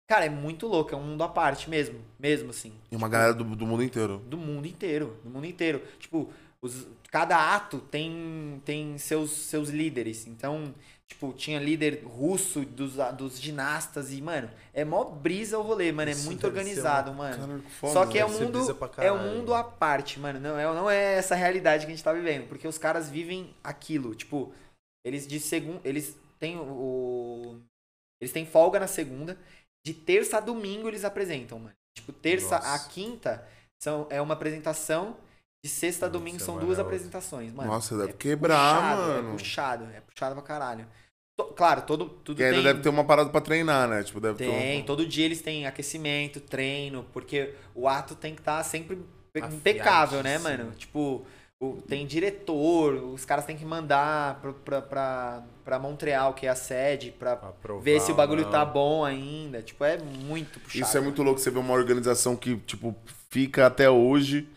Cara, é muito louco, é um mundo à parte mesmo, mesmo assim. E uma tipo, galera do, do mundo inteiro. Do mundo inteiro, do mundo inteiro. Tipo, os, cada ato tem, tem seus, seus líderes. Então, tipo, tinha líder russo dos, dos ginastas e, mano, é mó brisa o rolê, mano. É muito organizado, uma... mano. Foda, Só que é um mundo. É um mundo à parte, mano. Não é, não é essa realidade que a gente tá vivendo. Porque os caras vivem aquilo. Tipo, eles de segundo. Eles têm o. Eles têm folga na segunda. De terça a domingo eles apresentam, mano. Tipo, terça Nossa. a quinta são, é uma apresentação de sexta a domingo são duas apresentações, mano. Nossa, deve é quebrar, puxado, é mano. É puxado, é puxado pra caralho. Claro, todo, tudo e ainda tem... deve ter uma parada pra treinar, né? Tipo, deve tem, um... todo dia eles têm aquecimento, treino, porque o ato tem que estar tá sempre impecável, né, mano? Tipo, tem diretor, os caras têm que mandar pra, pra, pra, pra Montreal, que é a sede, pra, ver se o bagulho não. tá bom ainda. Tipo, é muito puxado. Isso é muito louco, você vê uma organização que, tipo, fica até hoje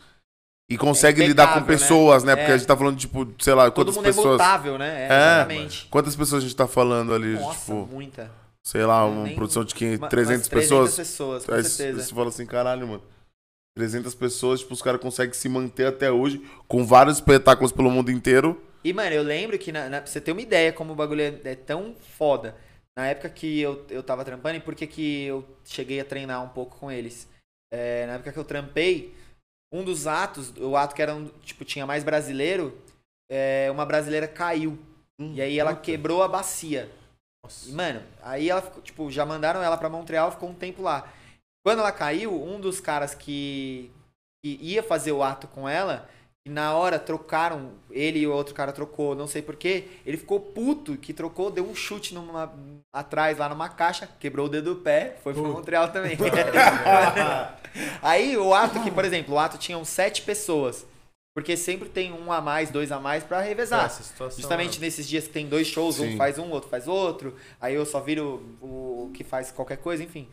e consegue é lidar com né? pessoas, né? né? Porque é. a gente tá falando, tipo, sei lá, quantas Todo mundo pessoas. É mutável, né? É, exatamente. Quantas pessoas a gente tá falando ali? Nossa, tipo, muita. Sei lá, uma Nem... produção de 500, 300 pessoas. 300 pessoas, com certeza. Você fala assim, caralho, mano. 300 pessoas, tipo, os caras conseguem se manter até hoje com vários espetáculos pelo mundo inteiro. E, mano, eu lembro que, na, na, pra você ter uma ideia como o bagulho é, é, tão foda, na época que eu, eu tava trampando, e por que que eu cheguei a treinar um pouco com eles? É, na época que eu trampei, um dos atos, o ato que era, um, tipo, tinha mais brasileiro, é, uma brasileira caiu. Hum, e aí ela puta. quebrou a bacia. Nossa. E, mano, aí ela ficou, tipo, já mandaram ela pra Montreal, ficou um tempo lá. Quando ela caiu, um dos caras que, que ia fazer o ato com ela, e na hora trocaram, ele e o outro cara trocou, não sei porquê, ele ficou puto que trocou, deu um chute numa, atrás lá numa caixa, quebrou o dedo do pé, foi pro Montreal também. Aí o ato que, por exemplo, o ato tinha sete pessoas. Porque sempre tem um a mais, dois a mais para revezar. Justamente nesses dias que tem dois shows, Sim. um faz um, outro faz outro. Aí eu só viro o, o que faz qualquer coisa, enfim.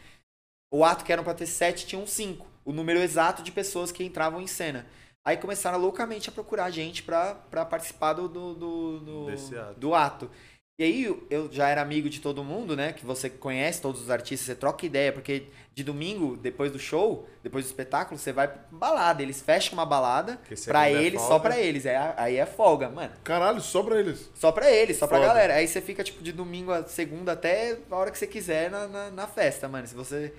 O ato que eram para ter sete tinham cinco. O número exato de pessoas que entravam em cena. Aí começaram loucamente a procurar gente pra, participar do, do, do, do, ato. do ato. E aí eu já era amigo de todo mundo, né? Que você conhece todos os artistas, você troca ideia, porque de domingo, depois do show, depois do espetáculo, você vai pra balada. Eles fecham uma balada pra é eles, é só pra eles. É, aí é folga, mano. Caralho, só pra eles. Só pra eles, só Foda. pra galera. Aí você fica, tipo, de domingo a segunda até a hora que você quiser na, na, na festa, mano. Se você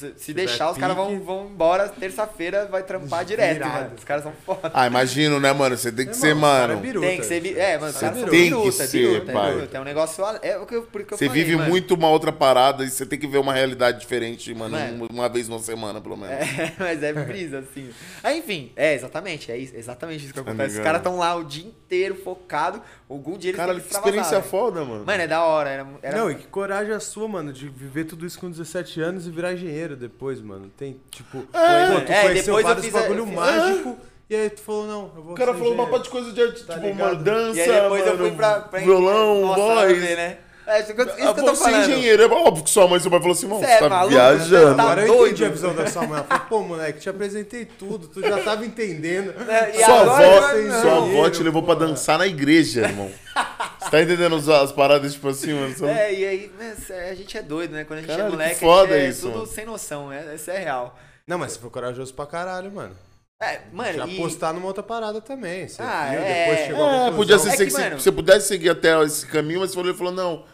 Se, se deixar, os caras vão, vão embora terça-feira, vai trampar direto, Virado. mano. Os caras são foda. Ah, imagino, né, mano? Você tem que ser, cara mano. é biruta. Tem que ser. bi- É, mano, os Você caras são tem que biruta, ser, biruta, pai. biruta. É um negócio. É o que eu, por que eu Você falei, vive mano. muito uma outra parada e você tem que ver uma realidade diferente, mano, Mano. uma vez na semana, pelo menos. É, mas é brisa, assim. Aí, enfim, é exatamente, é isso- exatamente isso que acontece. Os ligado. caras estão lá o dia inteiro focado, algum dia eles Cara, que experiência velho. foda, mano. Mano, é da hora. Era, era... Não, e que coragem a sua, mano, de viver tudo isso com 17 anos e virar engenheiro depois, mano. Tem, tipo, pô, tu é, conheceu depois eu vários fiz a- bagulho fiz- mágico e aí tu falou, não, eu vou O cara falou uma engenheiro. parte de coisa de arte, Tá tipo, ligado? mano, dança, E aí depois mano, eu fui pra, pra violão, voz. a né? É, isso que eu, isso que eu tô você é falando. engenheiro, é óbvio que sua mãe e seu pai falou assim, irmão, Cê você é tá maluco? viajando. Tá Agora eu doido? entendi a visão da sua mãe. Ela falou, pô, moleque, te apresentei tudo, tu já tava entendendo. É, e Sua agora avó, não. sua avó Engenheiro, te levou pra porra. dançar na igreja, irmão. Você tá entendendo as, as paradas, tipo assim, mano? São- É, e aí, né, a gente é doido, né? Quando a gente Caralho, é que moleque, foda a gente é isso, tudo mano. sem noção, é, isso é real. Não, mas você foi corajoso pra caralho, mano. É, mano, Já e... apostar numa outra parada também. Você Ah, viu, é. depois chegou É, conclusão. podia ser É se que, se mano- você pudesse seguir até esse caminho, mas você falou, ele falou, não,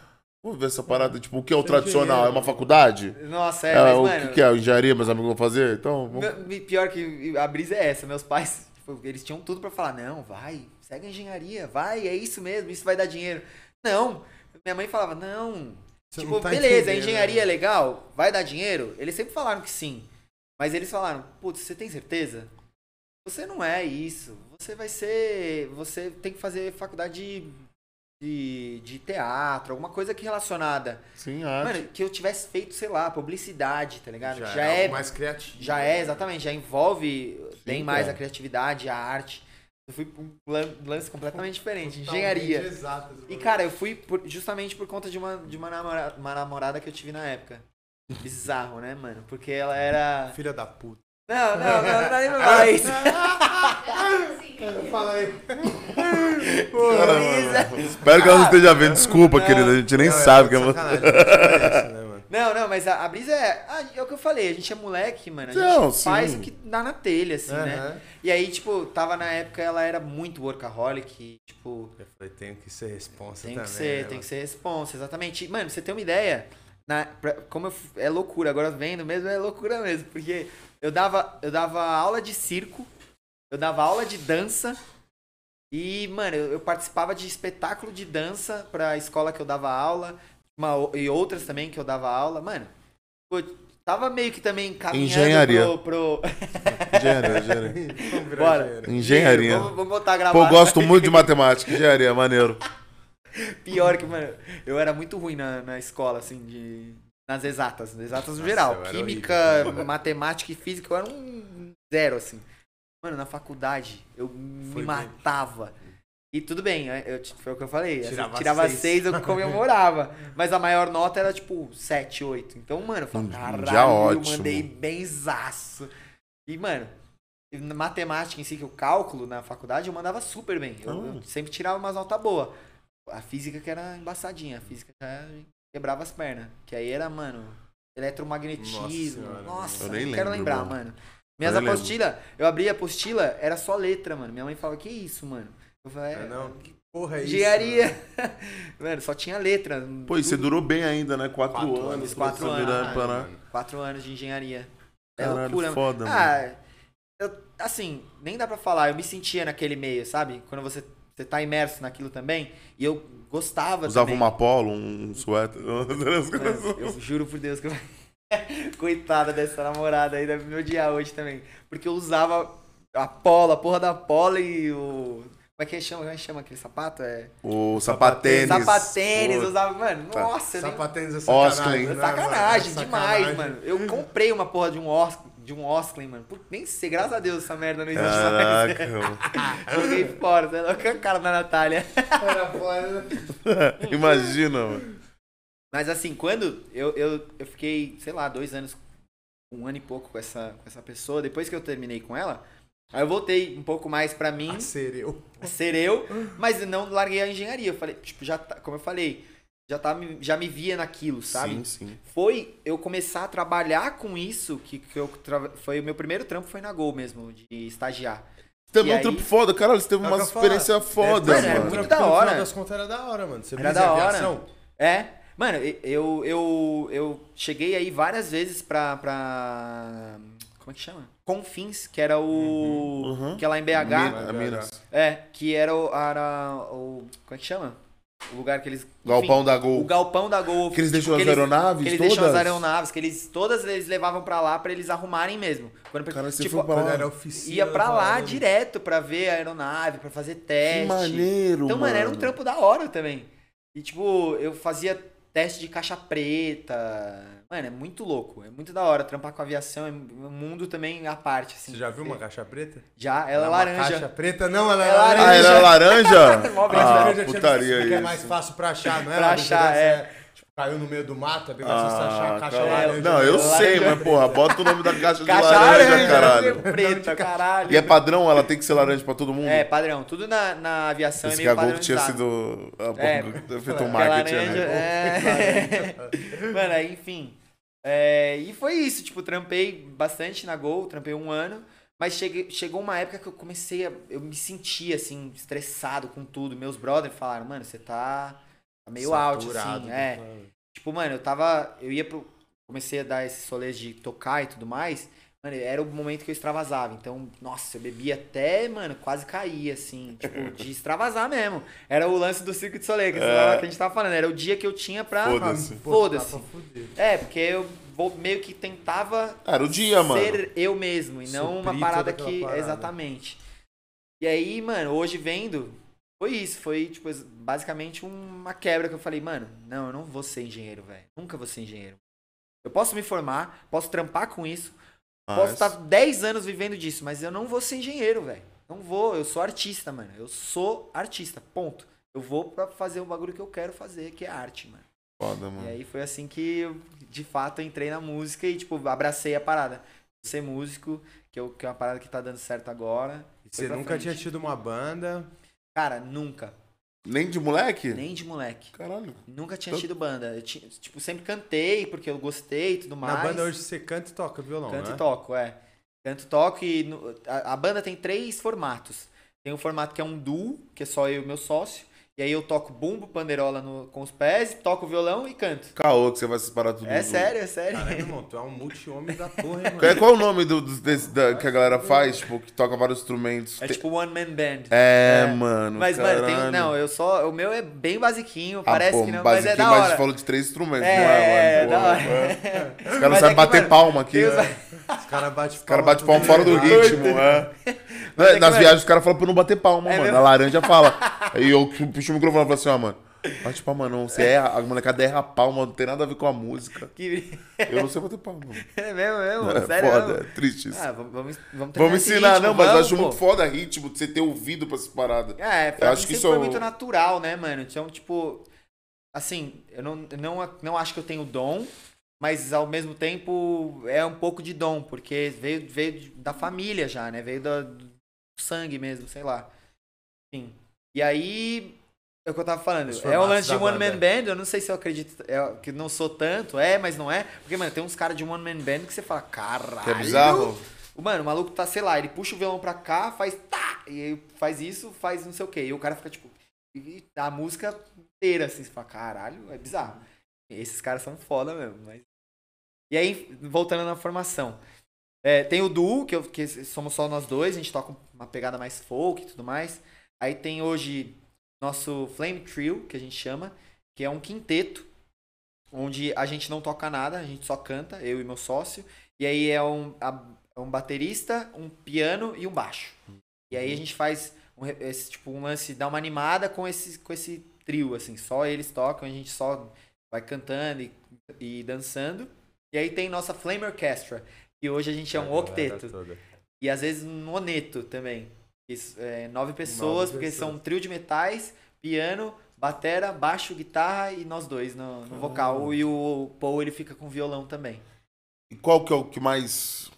vou ver essa parada, tipo, o que é o Ser tradicional? É engenheiro. uma faculdade? Nossa, é, É, mas, o mano... que, que é? Engenharia, meus amigos vão fazer? Então, vamos... Pior que a brisa é essa. Meus pais, tipo, eles tinham tudo pra falar: não, vai, segue a engenharia, vai, é isso mesmo, isso vai dar dinheiro. Não. Minha mãe falava: não. Você tipo, não tá beleza, a engenharia né? é legal, vai dar dinheiro. Eles sempre falaram que sim. Mas eles falaram: putz, você tem certeza? Você não é isso. Você vai ser. Você tem que fazer faculdade de, de, de teatro, alguma coisa que relacionada. Sim, arte. Mano, que eu tivesse feito, sei lá, publicidade, tá ligado? Já, Já, é, é mais criativo. já é, exatamente, já envolve bem mais cara. a criatividade, a arte. Eu fui pra um lan- lance completamente diferente, Totalmente engenharia. exatas, E cara, eu fui por- justamente por conta de uma, de uma, namora- uma namorada que eu tive na época. Bizarro, né, mano? Porque ela era. Filha da puta. Não, não, não, não, nem falar isso. Fala aí. Cara, mano, Espero que ela não esteja vendo. Desculpa, Não. querida. A gente nem Não, sabe que é é não parece, né? Não, não, mas a, a brisa é. ah, é o que eu falei, a gente é moleque, mano. A gente Não, faz sim. o que dá na telha, assim, né? Aham. E aí, tipo, tava na época, ela era muito workaholic, e, tipo. Eu falei, tenho que ser responsa Tem também. que ser, né, tem que ser responsa, exatamente. Mano, você tem uma ideia? Na, pra- como eu é loucura, agora vendo mesmo, é loucura mesmo. Porque eu dava, eu dava aula de circo, eu dava aula de dança. E, mano, eu, eu participava de espetáculo de dança pra escola que eu dava aula. Uma, e outras também que eu dava aula. Mano, pô, tava meio que também caminhando Engenharia. pro. pro... Engenharia, engenharia. Bora. Engenharia. Vamos, vamos botar a gravar. Pô, eu gosto muito de matemática. Engenharia, maneiro. Pior que, mano, eu era muito ruim na, na escola, assim, de. Nas exatas, nas exatas no Nossa, geral. eu era Química, matemática e física, eu era um zero, assim. Mano, na faculdade, eu me Foi bem. matava. E tudo bem, eu- eu, foi o que eu falei. assim, Tirava tirava seis. seis, eu comemorava. Mas a maior nota era tipo 7, 8. Então, mano, eu falei, Um caralho, eu mandei benzaço. E, mano, na matemática em si, que o cálculo na faculdade, eu mandava super bem. Eu, eu Ah. sempre tirava umas notas boas. A física que era embaçadinha, a física quebrava as pernas. Que aí era, mano, eletromagnetismo. Nossa Nossa, Eu nem não quero lembrar, mano. Minhas Eu apostilas, eu abria a apostila, era só letra, mano. Minha mãe falava, que isso, mano? Eu falei, Ah, é, não? Que porra é isso? engenharia. Mano, só tinha letra. Pô, e você durou bem ainda, né? Quatro, Quatro anos. quatro anos. pra- mano. Quatro anos de engenharia. É Caralho, loucura, foda, mano. mano. Ah, eu, assim, nem dá pra falar. Eu me sentia naquele meio, sabe? Quando você, você tá imerso naquilo também. E eu gostava Usava também. uma polo, um suéter. Eu juro por Deus que eu... Coitada dessa namorada aí, deve me odiar hoje também. Porque eu usava a polo, a porra da polo e o... Como é que chama? Como é que chama aquele sapato? É... O sapatênis. Sapatênis, Pô, usava... Mano, Tá. nossa, eu nem... Sapatênis é sacanagem. né, Sacanagem, mano? É demais, sacanagem. mano. Eu comprei uma porra de um Os, de um Osklin, mano. Putz, nem sei, graças a Deus essa merda não existe Caraca, mais. Joguei fora, você é louco, a cara da Natália. Era foda. né? Imagina, mano. Mas assim, quando eu, eu, eu fiquei, sei lá, dois anos, um ano e pouco com essa, com essa pessoa, depois que eu terminei com ela, aí eu voltei um pouco mais pra mim, A ser eu. a ser eu, mas não larguei a engenharia. Eu falei, tipo, já tá, como eu falei, já, tá, me- já me via naquilo, sabe? Sim, sim. foi eu começar a trabalhar com isso, que, que eu tra... foi o meu primeiro trampo foi na Gol mesmo, de estagiar. Teve E um aí- trampo foda, caralho. Você teve É uma experiência foda, Mano, é muito da No hora. final das contas era da hora, mano. Você Era da hora. aviação? É? Mano, eu, eu, eu cheguei aí várias vezes pra, pra. Como é que chama? Confins, que era o. Uhum. Que é lá em BH. Mina- Minas. É, que era o, era o. Como é que chama? O lugar que eles. Galpão enfim, da O Gol. galpão da Gol. Que eles deixam que as eles- aeronaves Que eles todas? deixam as aeronaves, que eles. Todas eles levavam pra lá pra eles arrumarem mesmo. Quando, Cara, você tipo, foi pra Quando lá. era oficina. ia pra lá falando. direto pra ver a aeronave, pra fazer Que teste. maneiro, Então, mano, era um mano. trampo da hora também. E, tipo, eu fazia teste de caixa preta. Mano, é muito louco. É muito da hora. Trampar com aviação é um mundo também à parte, assim. Você já viu uma caixa preta? Já, ela é uma laranja. caixa preta? Não, ela é, É laranja. Ah, era laranja? Mó A brisa. ah, laranja tinha putaria porque é mais fácil pra achar, não é? Pra Ela achar, é. Caiu no meio do mato, é bem mais fácil achar a Ah, caixa caralho. laranja. Não, eu Laranja sei, mas porra, bota o nome da caixa de Caixa laranja, laranja, caralho. preta, caralho. E é padrão, ela tem que ser laranja pra todo mundo? É, padrão. Tudo na, na aviação Esse é meio que a Gol tinha sido. ah, É, pô, feito um a marketing, laranja, né? é... Mano, aí, enfim. É, e foi isso, tipo, trampei bastante na Gol, trampei um ano. Mas cheguei, chegou uma época que eu comecei a. Eu me sentia, assim, estressado com tudo. Meus brothers falaram, mano, você tá tá meio out, Saturado assim. É. Tipo, mano, eu tava. Eu ia pro. Comecei a dar esses rolês de tocar e tudo mais. Mano, era o momento que eu extravasava. Então, nossa, eu bebia até, mano, quase caía, assim. Tipo, de extravasar mesmo. Era o lance do Circo de Soleil, que, É. que a gente tava falando. Era o dia que eu tinha pra. Foda-se. Foda-se. tá. É, porque eu vou- meio que tentava Era o dia, mano. ser eu mesmo e não uma Suprir parada toda aquela que. parada. Exatamente. E aí, mano, hoje vendo, foi isso. Foi, tipo, basicamente uma quebra que eu falei, mano, não, eu não vou ser engenheiro, velho. Nunca vou ser engenheiro. Eu posso me formar, posso trampar com isso, posso Mas- estar 10 anos vivendo disso, mas eu não vou ser engenheiro, velho. Não vou, eu sou artista, mano. Eu sou artista, ponto. Eu vou pra fazer o bagulho que eu quero fazer, que é arte, mano. Foda, E mano. aí foi assim que eu, de fato, entrei na música e, tipo, abracei a parada. Ser músico, que, eu, que é uma parada que tá dando certo agora. E Você nunca frente. tinha tido uma banda. Cara, nunca. Nem de moleque? Nem de moleque. Caralho. Nunca tinha tido banda. Eu tinha, tipo, sempre cantei, porque eu gostei e tudo mais. Na banda hoje você canta e toca violão, Canto né? e toco, é. Canto e toco e no- a, a banda tem três formatos. Tem um formato que é um duo, que é só eu e meu sócio. E aí eu toco bumbo, panderola no- com os pés, toco violão e canto. Caô, que você vai separar tudo. É sério, é sério. Caralho, irmão, tu é um multi-homem da porra, Qual mano? é, qual é o nome do, do- desse- da- que a galera faz? Tipo, que toca vários instrumentos. É Tem- tipo one man band. É, É. mano. Mas, mano, tem, caralho. não, eu só. O meu é bem basiquinho, Ah, parece pô, que não, mas é basiquinho, da hora. falou de três instrumentos, É, não é, é, mano? da Pô, hora. é. Os caras Mas é sabem que, bater mano, palma aqui. tem os- né? Os caras batem Os caras batem palma fora do ritmo, é. Mas é que, Nas mano, viagens os caras falam pra não bater palma, É mano. mesmo? A laranja fala. Aí eu puxo o microfone e falo assim, ó, mano. Bate palma não, você erra, a molecada erra a palma, não tem nada a ver com a música. Que... Eu não sei bater palma. mano. É mesmo, mesmo, É sério foda, mesmo. é triste isso. Ah, vamos, vamos, vamos, ensinar, ritmo, não, mas eu vamos, acho pô. muito foda ritmo de você ter ouvido pra essas paradas. É, pra Eu acho que isso é foi muito natural, né, mano? Então, tipo, assim, eu não, não, não acho que eu tenho dom, mas ao mesmo tempo é um pouco de dom, porque veio, veio da família já, né? Veio da- do sangue mesmo, sei lá. Enfim. E aí, é o que eu tava falando. É o lance de One. Man Band, eu não sei se eu acredito, é, que não sou tanto, é, mas não é. Porque, mano, tem uns caras de One Man Band que você fala, caralho. Que é bizarro. Mano, o maluco tá, sei lá, ele puxa o violão pra cá, faz tá, e aí faz isso, faz não sei o quê. E o cara fica tipo. E a música inteira, assim, você fala, caralho, é bizarro. Esses caras são foda mesmo, mas. E aí, voltando na formação. É, tem o duo, que, eu, que somos só nós dois, a gente toca uma pegada mais folk e tudo mais. Aí tem hoje nosso Flame Trio, que a gente chama, que é um quinteto, onde a gente não toca nada, a gente só canta, eu e meu sócio. E aí é um, a- é um baterista, um piano e um baixo. E aí a gente faz um, esse, tipo, um lance, dá uma animada com esse, com esse trio, assim. Só eles tocam, a gente só vai cantando e, e dançando. E aí tem nossa Flame Orchestra, que hoje a gente é um octeto. E às vezes um oneto também. É, nove pessoas, porque pessoas. são um trio de metais, piano, batera, baixo, guitarra e nós dois no, no vocal. E o Paul ele fica com violão também. E qual que é o que mais.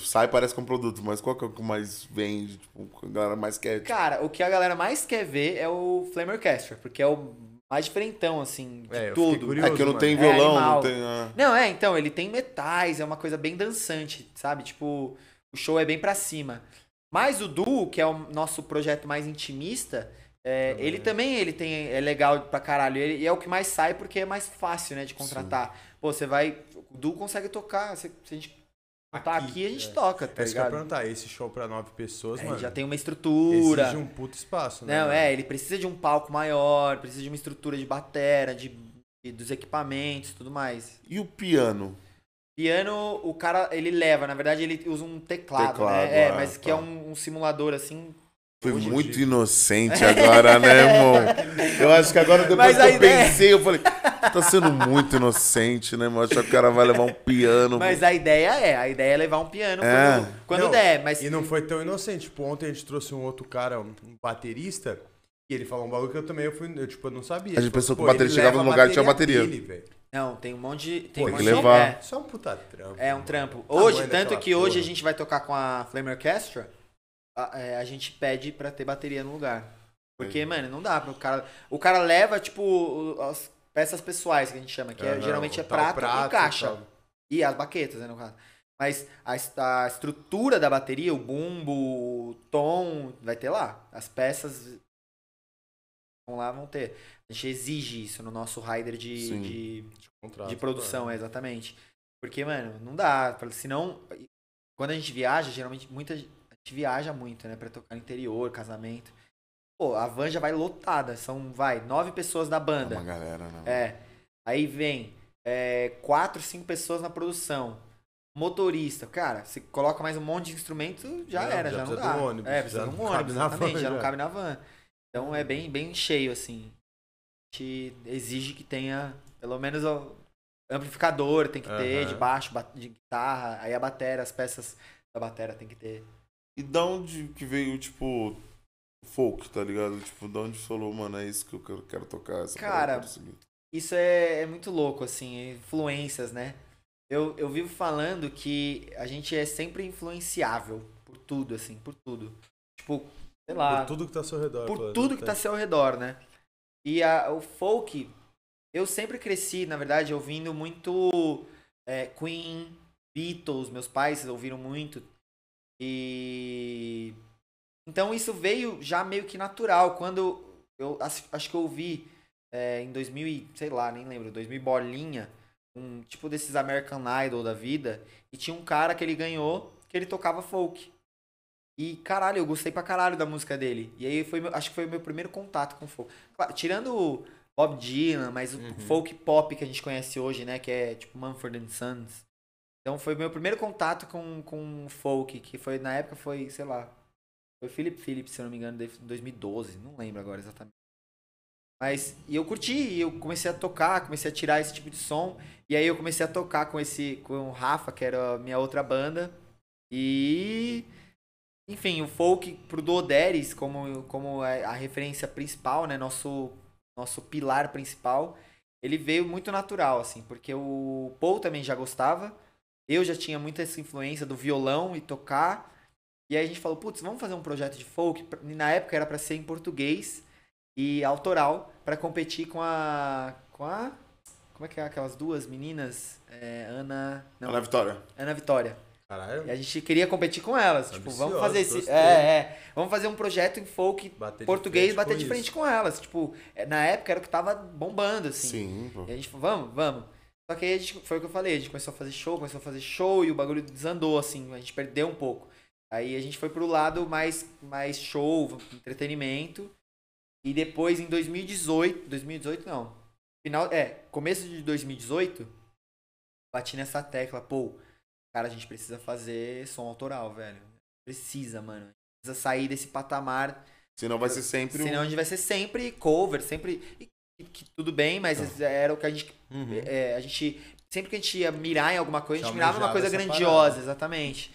Sai parece que é um produto, mas qual que é o que mais vende? Tipo, a galera mais quer. Tipo, Cara, o que a galera mais quer ver é o Flame Orchestra, porque é o mais diferentão, assim, de É, tudo. curioso. é que eu não mano. tenho É violão, animal. não tenho. ah. Não, é, então, ele tem metais, é uma coisa bem dançante, sabe? Tipo, o show é bem pra cima. Mas o Duo, que é o nosso projeto mais intimista, É, ele também ele tem, é legal pra caralho. Ele, e é o que mais sai porque é mais fácil, né, de contratar. Sim. Pô, você vai. O Du consegue tocar. Se, se a gente tá aqui, a gente é. toca, tá é ligado? Que eu perguntar, esse show pra nove pessoas, é, mano. Já tem uma estrutura. Exige um puto espaço, né? Não, é, ele precisa de um palco maior, precisa de uma estrutura de batera, de, de dos equipamentos tudo mais. E o piano? Piano, o cara, ele leva, na verdade, ele usa um teclado, teclado né? É, ah, mas tá. que é um, um simulador assim foi Hoje muito inocente agora, né, irmão? Eu acho que agora, depois que eu ideia... pensei, eu falei, tá sendo muito inocente, né, mano? Acho que o cara vai levar um piano. Mas a ideia é, a ideia é levar um piano é. quando, quando não, der. Mas... E não foi tão inocente. Tipo, ontem a gente trouxe um outro cara, um baterista, e ele falou um bagulho que eu também, eu, fui, eu tipo, eu não sabia. A gente pensou que o baterista chegava no lugar e tinha bateria. Dele, não, tem um monte de. Tem Pô, um monte levar. É. Só um puta trampo. É um trampo. Hoje, tanto que hoje a gente vai tocar com a Flame Orchestra a, é, a gente pede para ter bateria no lugar. Porque, é. mano, não dá o cara. O cara leva, tipo, as peças pessoais que a gente chama, que é, geralmente é prata prato, e caixa. E, e, as baquetas, né, no caso. Mas a, a estrutura da bateria, o bumbo, o tom, vai ter lá. As peças vão lá, vão ter. A gente exige isso no nosso rider de, Sim, de, de, contrato, de produção, é, exatamente. Porque, mano, não dá. Senão, quando a gente viaja, geralmente muita gente viaja muito, né? Pra tocar no interior, casamento. Pô, a van já vai lotada. São, vai, nove pessoas da banda. É uma galera, né? É. Aí vem é, quatro, cinco pessoas na produção. Motorista, cara, você coloca mais um monte de instrumento, já não, era, já, já não dá. ônibus, é, precisa de um ônibus, exatamente, van, já, já não cabe na van. Então é bem, bem cheio, assim. A gente exige que tenha pelo menos o amplificador, tem que ter, de baixo, de guitarra, aí a bateria, as peças da bateria tem que ter. E da onde que veio, tipo, folk, tá ligado? Tipo, da onde falou, mano, é isso que eu quero, quero tocar. Essa Cara, isso é, é muito louco, assim, influências, né? Eu, eu vivo falando que a gente é sempre influenciável por tudo, assim, por tudo. Tipo, sei lá. Por tudo que tá ao seu redor. Por tudo que tá ao seu redor, né? E a, o folk, eu sempre cresci, na verdade, ouvindo muito é, Queen, Beatles, meus pais ouviram muito. E então isso veio já meio que natural. Quando eu acho que eu ouvi é, em 2000, sei lá, nem lembro, 2000 bolinha, um tipo desses American Idol da vida, e tinha um cara que ele ganhou que ele tocava folk. E caralho, eu gostei pra caralho da música dele. E aí foi, acho que foi o meu primeiro contato com folk. Claro, tirando o Bob Dylan, mas uhum. o folk pop que a gente conhece hoje, né, que é tipo Mumford Sons. Então foi meu primeiro contato com, com folk, que foi na época foi, sei lá, foi Philip Phillips, se eu não me engano, em 2012, não lembro agora exatamente. Mas e eu curti, e eu comecei a tocar, comecei a tirar esse tipo de som, e aí eu comecei a tocar com esse com o Rafa, que era a minha outra banda. E enfim, o folk pro Doderes como como a, a referência principal, né, nosso nosso pilar principal, ele veio muito natural assim, porque o Paul também já gostava eu já tinha muita essa influência do violão e tocar. E aí a gente falou, putz, vamos fazer um projeto de folk. Na época era para ser em português e autoral para competir com a com a como é que é aquelas duas meninas, é, Ana, não, Ana Vitória. Ana Vitória. Caralho. E a gente queria competir com elas, tipo, vamos fazer esse, é, é, vamos fazer um projeto em folk bater português, bater de frente com elas, tipo, é, na época era o que tava bombando assim. Sim. Pô. E a gente falou, vamos, vamos. Só que aí a gente, foi o que eu falei, a gente começou a fazer show, começou a fazer show e o bagulho desandou, assim, a gente perdeu um pouco. Aí a gente foi pro lado mais, mais show, entretenimento. E depois em 2018, 2018 não. Final, é, começo de 2018, bati nessa tecla, pô, cara, a gente precisa fazer som autoral, velho. Precisa, mano. Precisa sair desse patamar. Senão vai ser sempre. Senão a gente vai ser sempre cover, sempre. E que tudo bem, mas tá. era o que a gente. Uhum. É, a gente. Sempre que a gente ia mirar em alguma coisa, a gente mirava numa coisa grandiosa, parada. exatamente.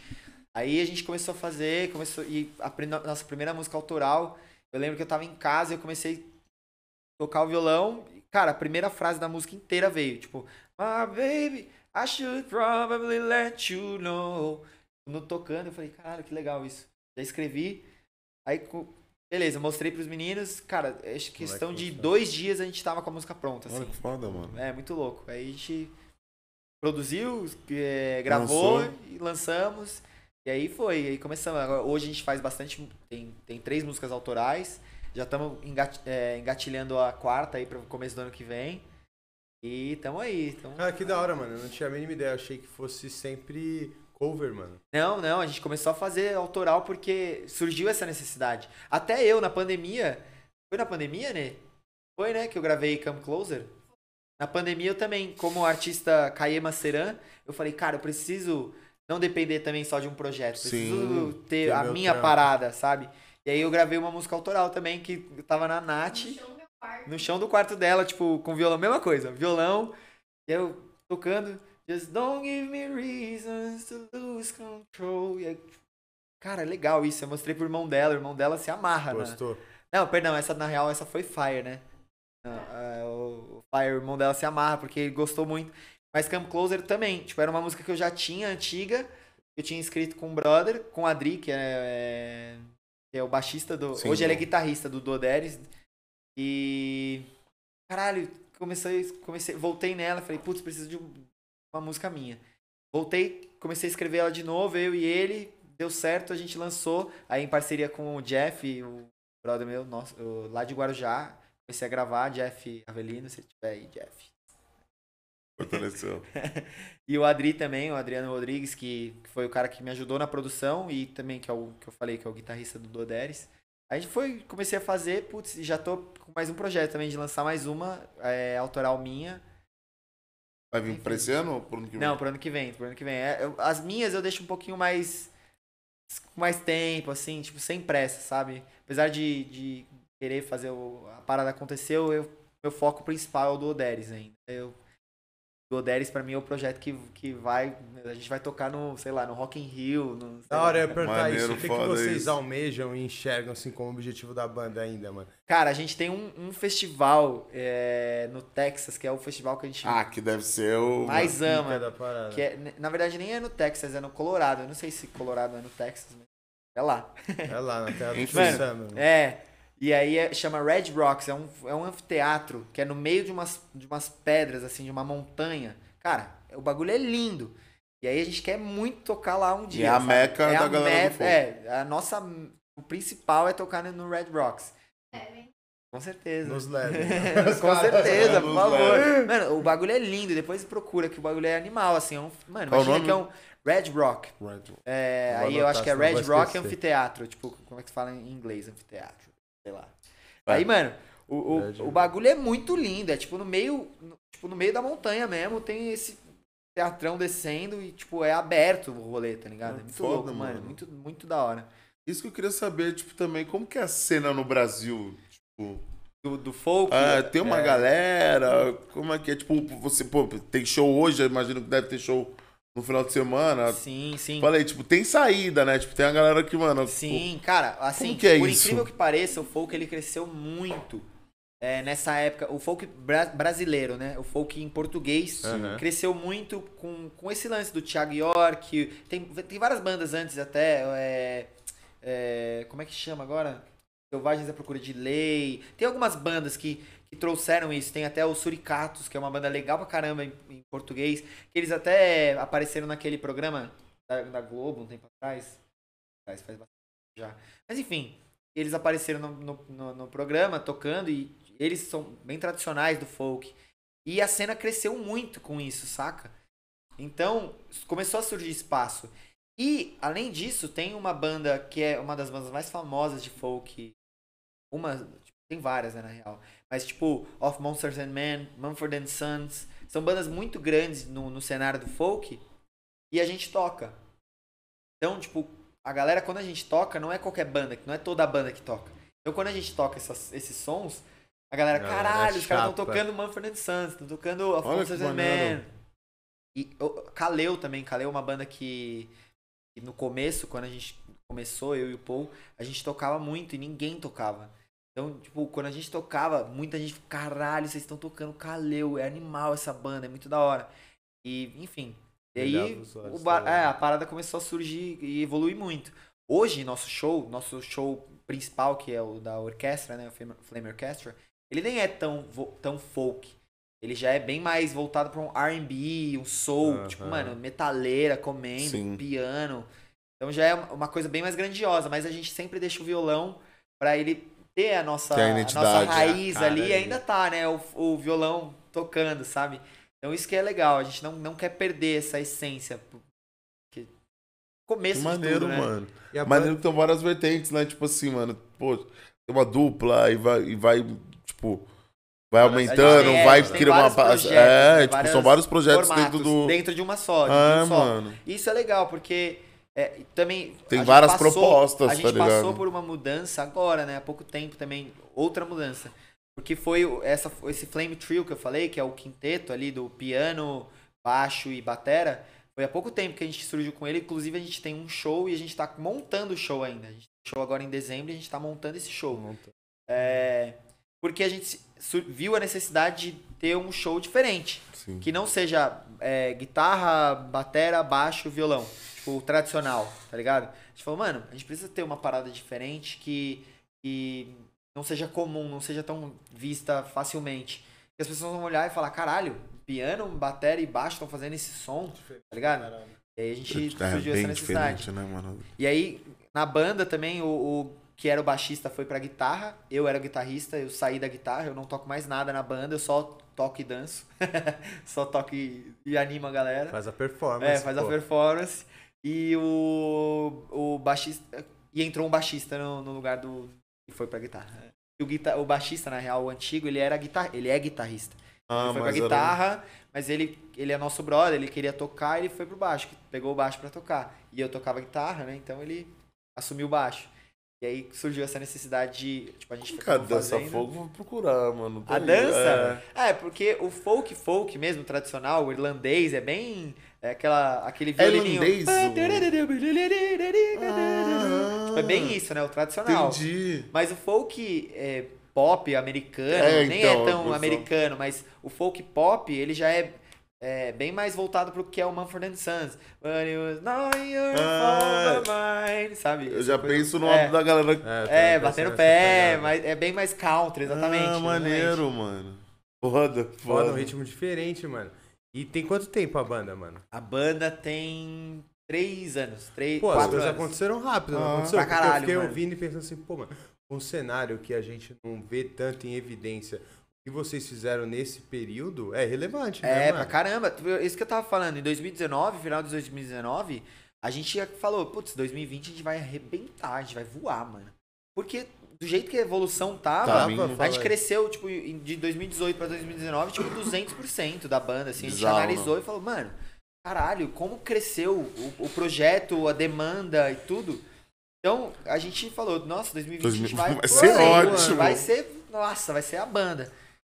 Aí a gente começou a fazer, começou. E a nossa primeira música autoral, eu lembro que eu tava em casa e eu comecei a tocar o violão. E, cara, a primeira frase da música inteira veio, tipo, My baby, I should probably let you know. No tocando, eu falei, cara, que legal isso. Já escrevi. Aí Beleza, mostrei pros meninos. Cara, acho que questão de dois dias a gente tava com a música pronta. Assim. Olha que foda, mano. É, muito louco. Aí a gente produziu, é, gravou Lançou. e lançamos. E aí foi, aí começamos. Agora, hoje a gente faz bastante. Tem, tem três músicas autorais. Já estamos é, engatilhando a quarta aí para o começo do ano que vem. E tamo aí. Tamo... Cara, que da hora, mano. Eu não tinha a mínima ideia. Eu achei que fosse sempre cover, mano. Não, não. A gente começou a fazer autoral porque surgiu essa necessidade. Até eu, na pandemia. Foi na pandemia, né? Foi, né? Que eu gravei Come Closer. Na pandemia eu também, como artista Caema Seran, eu falei, cara, eu preciso não depender também só de um projeto. Preciso Sim, ter a minha trampo. parada, sabe? E aí eu gravei uma música autoral também, que tava na Nath. No chão, no chão do quarto dela, tipo, com violão, mesma coisa. Violão, e eu tocando. Just don't give me reasons to lose control. E aí, cara, legal isso. Eu mostrei pro irmão dela, o irmão dela se amarra, né? Gostou. Né? Não, perdão, essa na real, essa foi Fire, né? Não, o Fire, o irmão dela se amarra, porque ele gostou muito. Mas Come Closer também. Tipo, era uma música que eu já tinha, antiga. Eu tinha escrito com o brother, com o Adri, que é, é, que é o baixista do. Sim, hoje ele é guitarrista do Doderes. E. Caralho, comecei, comecei, voltei nela, falei, putz, preciso de uma música minha. Voltei, comecei a escrever ela de novo, eu e ele, deu certo, a gente lançou, aí em parceria com o Jeff, o brother meu, nosso, lá de Guarujá, comecei a gravar, Jeff Avelino, se tiver aí, Jeff. Fortaleceu. e o Adri também, o Adriano Rodrigues, que, que, foi o cara que me ajudou na produção e também que é o que eu falei que é o guitarrista do Doderes. A gente foi, comecei a fazer, putz, já tô com mais um projeto também de lançar mais uma é, autoral minha. Vai vir pra esse ano ou pro ano que vem? Não, pro ano que vem, pro ano que vem. É, eu, as minhas eu deixo um pouquinho mais com mais tempo, assim, tipo, sem pressa, sabe? Apesar de, de querer fazer o, a parada acontecer, eu, meu foco principal é o do Oderes ainda. Eu do Oderes pra mim é o projeto que, que vai. A gente vai tocar no, sei lá, no Rock in Rio. No, da hora eu perguntar Maneiro, isso. O que, que vocês isso. almejam e enxergam assim como objetivo da banda ainda, mano? Cara, a gente tem um, um festival é, no Texas, que é o festival que a gente. Ah, que deve ser o. Mais ama. Que é, na verdade, nem é no Texas, é no Colorado. Eu não sei se Colorado é no Texas, mas é lá. É lá, na terra do Mano, É. E aí é, chama Red Rocks, é um, é um anfiteatro que é no meio de umas, de umas pedras, assim, de uma montanha. Cara, o bagulho é lindo. E aí a gente quer muito tocar lá um dia. E é a meca é da a galera do É, a nossa... O principal é tocar no Red Rocks. É, com certeza. Nos leve. Com certeza, por favor. Mano, o bagulho é lindo. Depois procura que o bagulho é animal, assim. É um, mano, Qual imagina que é um Red Rock. Red Rock. É, aí eu acho que é Red Rock Anfiteatro. Tipo, como é que se fala em inglês? Anfiteatro sei lá. É. Aí, mano, o, o, o, bagulho é muito lindo. É tipo no meio. Tipo, no meio da montanha mesmo, tem esse teatrão descendo e, tipo, é aberto o rolê, tá ligado? É muito Foda, louco, mano. Muito, muito da hora. Isso que eu queria saber, tipo, também, como que é a cena no Brasil? Tipo. Do, do folk? Ah, tem uma é. galera. Como é que é? Tipo, você, pô, tem show hoje, eu imagino que deve ter show no final de semana. Sim, sim. Falei, tipo, tem saída, né? Tipo, tem a galera que, mano. Sim, pô, cara, assim, que é por isso? incrível que pareça, o folk ele cresceu muito. É, nessa época, o folk bra brasileiro, né? O folk em português uhum. cresceu muito com, com esse lance do Thiago York. Tem, tem várias bandas antes até. É, é, como é que chama agora? Selvagens à Procura de Lei. Tem algumas bandas que que trouxeram isso. Tem até o Suricatos, que é uma banda legal pra caramba em, em português. Que eles até apareceram naquele programa da, da, Globo um tempo atrás. Faz, bastante já. Mas enfim, eles apareceram no, no, no, no programa tocando e eles são bem tradicionais do folk. E a cena cresceu muito com isso, saca? Então, começou a surgir espaço. E, além disso, tem uma banda que é uma das bandas mais famosas de folk. Uma. Tipo, tem várias, né, na real. Mas tipo, Of Monsters and Men, Mumford and Sons, são bandas muito grandes no, no cenário do folk e a gente toca. Então, tipo, a galera quando a gente toca, não é qualquer banda, não é toda a banda que toca. Então quando a gente toca essas, esses sons, a galera, galera caralho, é os caras estão tocando Mumford and Sons, estão tocando Of Olha Monsters and Men. E Kaleu também, Kaleu é uma banda que, que no começo, quando a gente começou, eu e o Paul, a gente tocava muito e ninguém tocava. Então, tipo, quando a gente tocava, muita gente, caralho, vocês estão tocando Kaleu, é animal essa banda, é muito da hora. E, enfim. E aí, o bar, é, a parada começou a surgir e evoluir muito. Hoje, nosso show, nosso show principal, que é o da orquestra, né, o Flame Orchestra, ele nem é tão, tão folk. Ele já é bem mais voltado para um R&B, um soul, uh -huh. tipo, mano, metaleira, comendo, Sim. piano. Então já é uma coisa bem mais grandiosa, mas a gente sempre deixa o violão para ele ter a nossa, a, a nossa raiz ali, ainda tá, né? O, o violão tocando, sabe? Então isso que é legal, a gente não, não quer perder essa essência. Porque começo que maneiro, tudo, né? mano. E a maneiro que tem várias vertentes, né? Tipo assim, mano, pô, tem uma dupla e vai, e vai tipo, vai aumentando, é, vai criar uma. é, tipo, são vários projetos dentro do. Dentro de uma só. Ah, um mano. Só. Isso é legal, porque é, também. Tem várias passou, propostas, A gente tá passou por uma mudança agora, né? Há pouco tempo também, outra mudança. Porque foi essa, esse Flame Trio que eu falei, que é o quinteto ali do piano, baixo e batera. Foi há pouco tempo que a gente surgiu com ele. Inclusive, a gente tem um show e a gente está montando o show ainda. A gente tem show agora em dezembro e a gente está montando esse show. Monta. É, porque a gente viu a necessidade de ter um show diferente. Sim. Que não seja é, guitarra, batera, baixo, violão. Tipo, tradicional, tá ligado? A gente falou, mano, a gente precisa ter uma parada diferente que, que não seja comum, não seja tão vista facilmente. Que as pessoas vão olhar e falar, caralho, piano, bateria e baixo estão fazendo esse som, tá ligado? E aí a gente é, surgiu essa necessidade. Né, e aí, na banda também, o, o, que era o baixista foi pra guitarra, eu era o guitarrista, eu saí da guitarra, eu não toco mais nada na banda, eu só toco e danço. só toco e, e animo a galera. Faz a performance. É, faz pô. a performance. E o, o baixista. E entrou um baixista no, no lugar do, e foi pra guitarra. E o, guitar, o baixista, na real, o antigo, ele era guitar, ele é guitarrista. Ah, ele foi pra guitarra, era... mas ele, ele é nosso brother, ele queria tocar, ele foi pro baixo, pegou o baixo para tocar. E eu tocava guitarra, né? Então ele assumiu o baixo. E aí surgiu essa necessidade de, tipo, a gente Cara, dança folk, vou procurar, mano. Tá a aí, dança? É. é. porque o folk, folk mesmo, tradicional, o irlandês, é bem... É aquela, aquele violininho... É irlandês? Ah, tipo, é bem isso, né? O tradicional. Entendi. Mas o folk é, pop americano, é, nem é então, é tão americano, mas o folk pop, ele já é é, bem mais voltado pro que é o Manfred Sons. When it was not your ah, mind, sabe? Eu já penso no é, da galera. É, é batendo pé, mas é bem mais country, exatamente. Ah, maneiro, mano. Foda, foda. Foda, um ritmo diferente, mano. E tem quanto tempo a banda, mano? A banda tem três anos. Três, pô, quatro as coisas anos. aconteceram rápido, ah, não aconteceu? Pra caralho, eu fiquei mano. ouvindo e pensando assim, pô, mano, um cenário que a gente não vê tanto em evidência que vocês fizeram nesse período é relevante, né? É, mano? pra caramba. Isso que eu tava falando, em 2019, final de 2019, a gente falou, putz, 2020 a gente vai arrebentar, a gente vai voar, mano. Porque do jeito que a evolução tava, tava a gente cresceu, tipo, de 2018 pra 2019, tipo, 200% da banda, assim. A gente Bizarro, analisou não. e falou, mano, caralho, como cresceu o, o, projeto, a demanda e tudo. Então, a gente falou, nossa, 2020 a gente vai... Vai ser ótimo. Vai ser, nossa, vai ser a banda.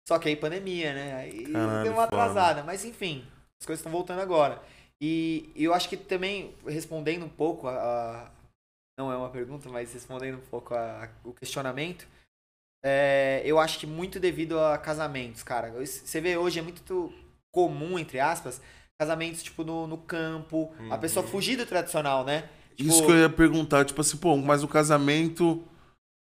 Só que aí pandemia, né? Aí Caralho, deu uma atrasada. Mas enfim, as coisas estão voltando agora. E, e, eu acho que também, respondendo um pouco a, a, Não é uma pergunta, mas respondendo um pouco a, o questionamento. É, eu acho que muito devido a casamentos, cara. Você vê hoje é muito comum, entre aspas, casamentos, tipo, no, no campo. Uhum. A pessoa fugir do tradicional, né? Tipo, Isso que eu ia perguntar, tipo assim, pô, mas o casamento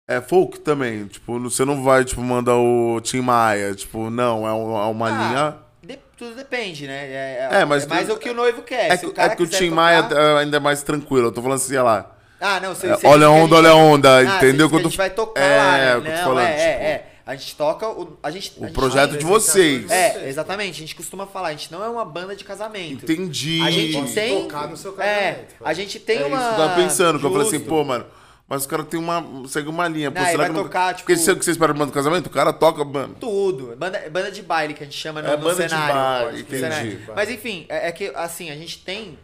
é folk também, tipo, você não vai, tipo, mandar o Tim Maia, tipo, não, é uma, é ah, linha... De, tudo depende, né? É, é, é mas é mais o que o noivo quer. É, que, o, é que o Tim tocar... Maia é ainda é mais tranquilo, eu tô falando assim, sei lá... Ah, não, você, você Olha a onda, olha a onda, ah, entendeu? Você, a gente vai tocar é, lá, né? Não, falando, é, tipo, é, é. A gente toca o, a gente, o a gente projeto de vocês. É, exatamente. A gente costuma falar, a gente não é uma banda de casamento. Entendi. A gente tem. Tocar no seu casamento. É, a gente tem é uma. Isso que eu tava pensando, que eu falei assim, pô, mano. Mas o cara tem uma. segue uma linha. Pô, não, será vai que tocar, não... tipo. Porque você, você espera banda do casamento? O cara toca banda. Tudo. Banda, banda de baile que a gente chama no, é, no banda cenário. De baile, entendi. Cenário. Mas enfim, é, é, que assim, a gente tem.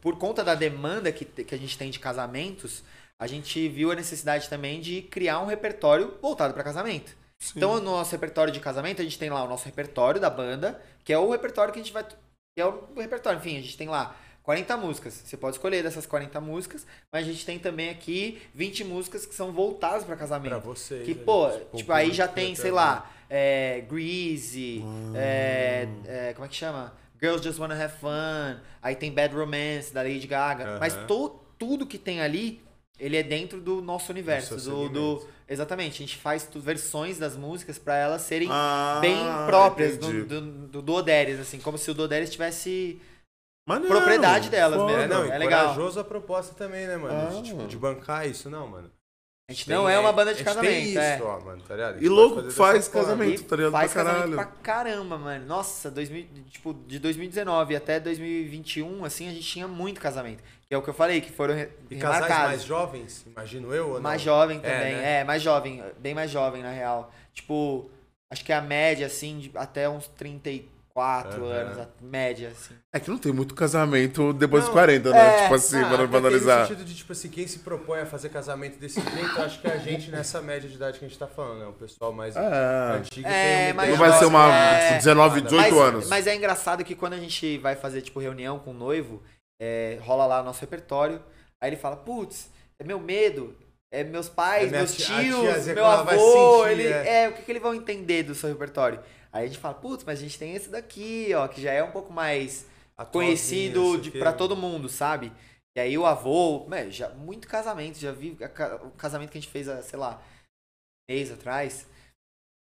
Por conta da demanda que, que a gente tem de casamentos, a gente viu a necessidade também de criar um repertório voltado para casamento. Sim. Então, no nosso repertório de casamento, a gente tem lá o nosso repertório da banda, que é o repertório que a gente vai. Que é o repertório, enfim, a gente tem lá 40 músicas. Você pode escolher dessas 40 músicas, mas a gente tem também aqui 20 músicas que são voltadas para casamento. Pra vocês. Que, pô, tipo, aí já tem, sei lá, é, Greasy, hum. é, é, como é que chama? Girls Just Wanna Have Fun, aí tem Bad Romance, da Lady Gaga. Mas to, tudo que tem ali, ele é dentro do nosso universo. Do, do, exatamente, a gente faz versões das músicas para elas serem ah, bem próprias do, do, do, assim, como se o Oderes tivesse Maneiro, propriedade delas foda. mesmo. É, não, é legal. corajoso a proposta também, né, mano? Ah. De, tipo, de bancar isso, não, mano. A gente não é uma banda de casamento. Tem isso, é. ó, mano, tá ligado? E louco faz casamento, tá ligado? Faz pra casamento pra caramba, mano. Nossa, 2000, tipo, de 2019 até 2021, assim, a gente tinha muito casamento. Que é o que eu falei, que foram E casais mais jovens, imagino eu, ou Mais jovem é, também, é, né? é, mais jovem, bem mais jovem, na real. Tipo, acho que a média, assim, de até uns 33 quatro uhum. anos, a média, assim. É que não tem muito casamento depois não, dos 40, né? É, tipo assim, ah, para analisar. No sentido de, tipo assim, quem se propõe a fazer casamento desse jeito, acho que é a gente nessa média de idade que a gente tá falando, né? O pessoal mais é. antigo é, tem mas Não vai ser uma é... tipo, 19, 18 mas, anos. Mas é engraçado que quando a gente vai fazer, tipo, reunião com o noivo, é, rola lá o nosso repertório, aí ele fala, putz, é meu medo, é meus pais, é meus tios, meu avô, sentir, ele, é. é. o que, que eles vão entender do seu repertório? Aí a gente fala, putz, mas a gente tem esse daqui, ó, que já é um pouco mais conhecido de, pra todo mundo, sabe? E aí o avô, né, já, muito casamento, já vi o casamento que a gente fez, sei lá, mês atrás.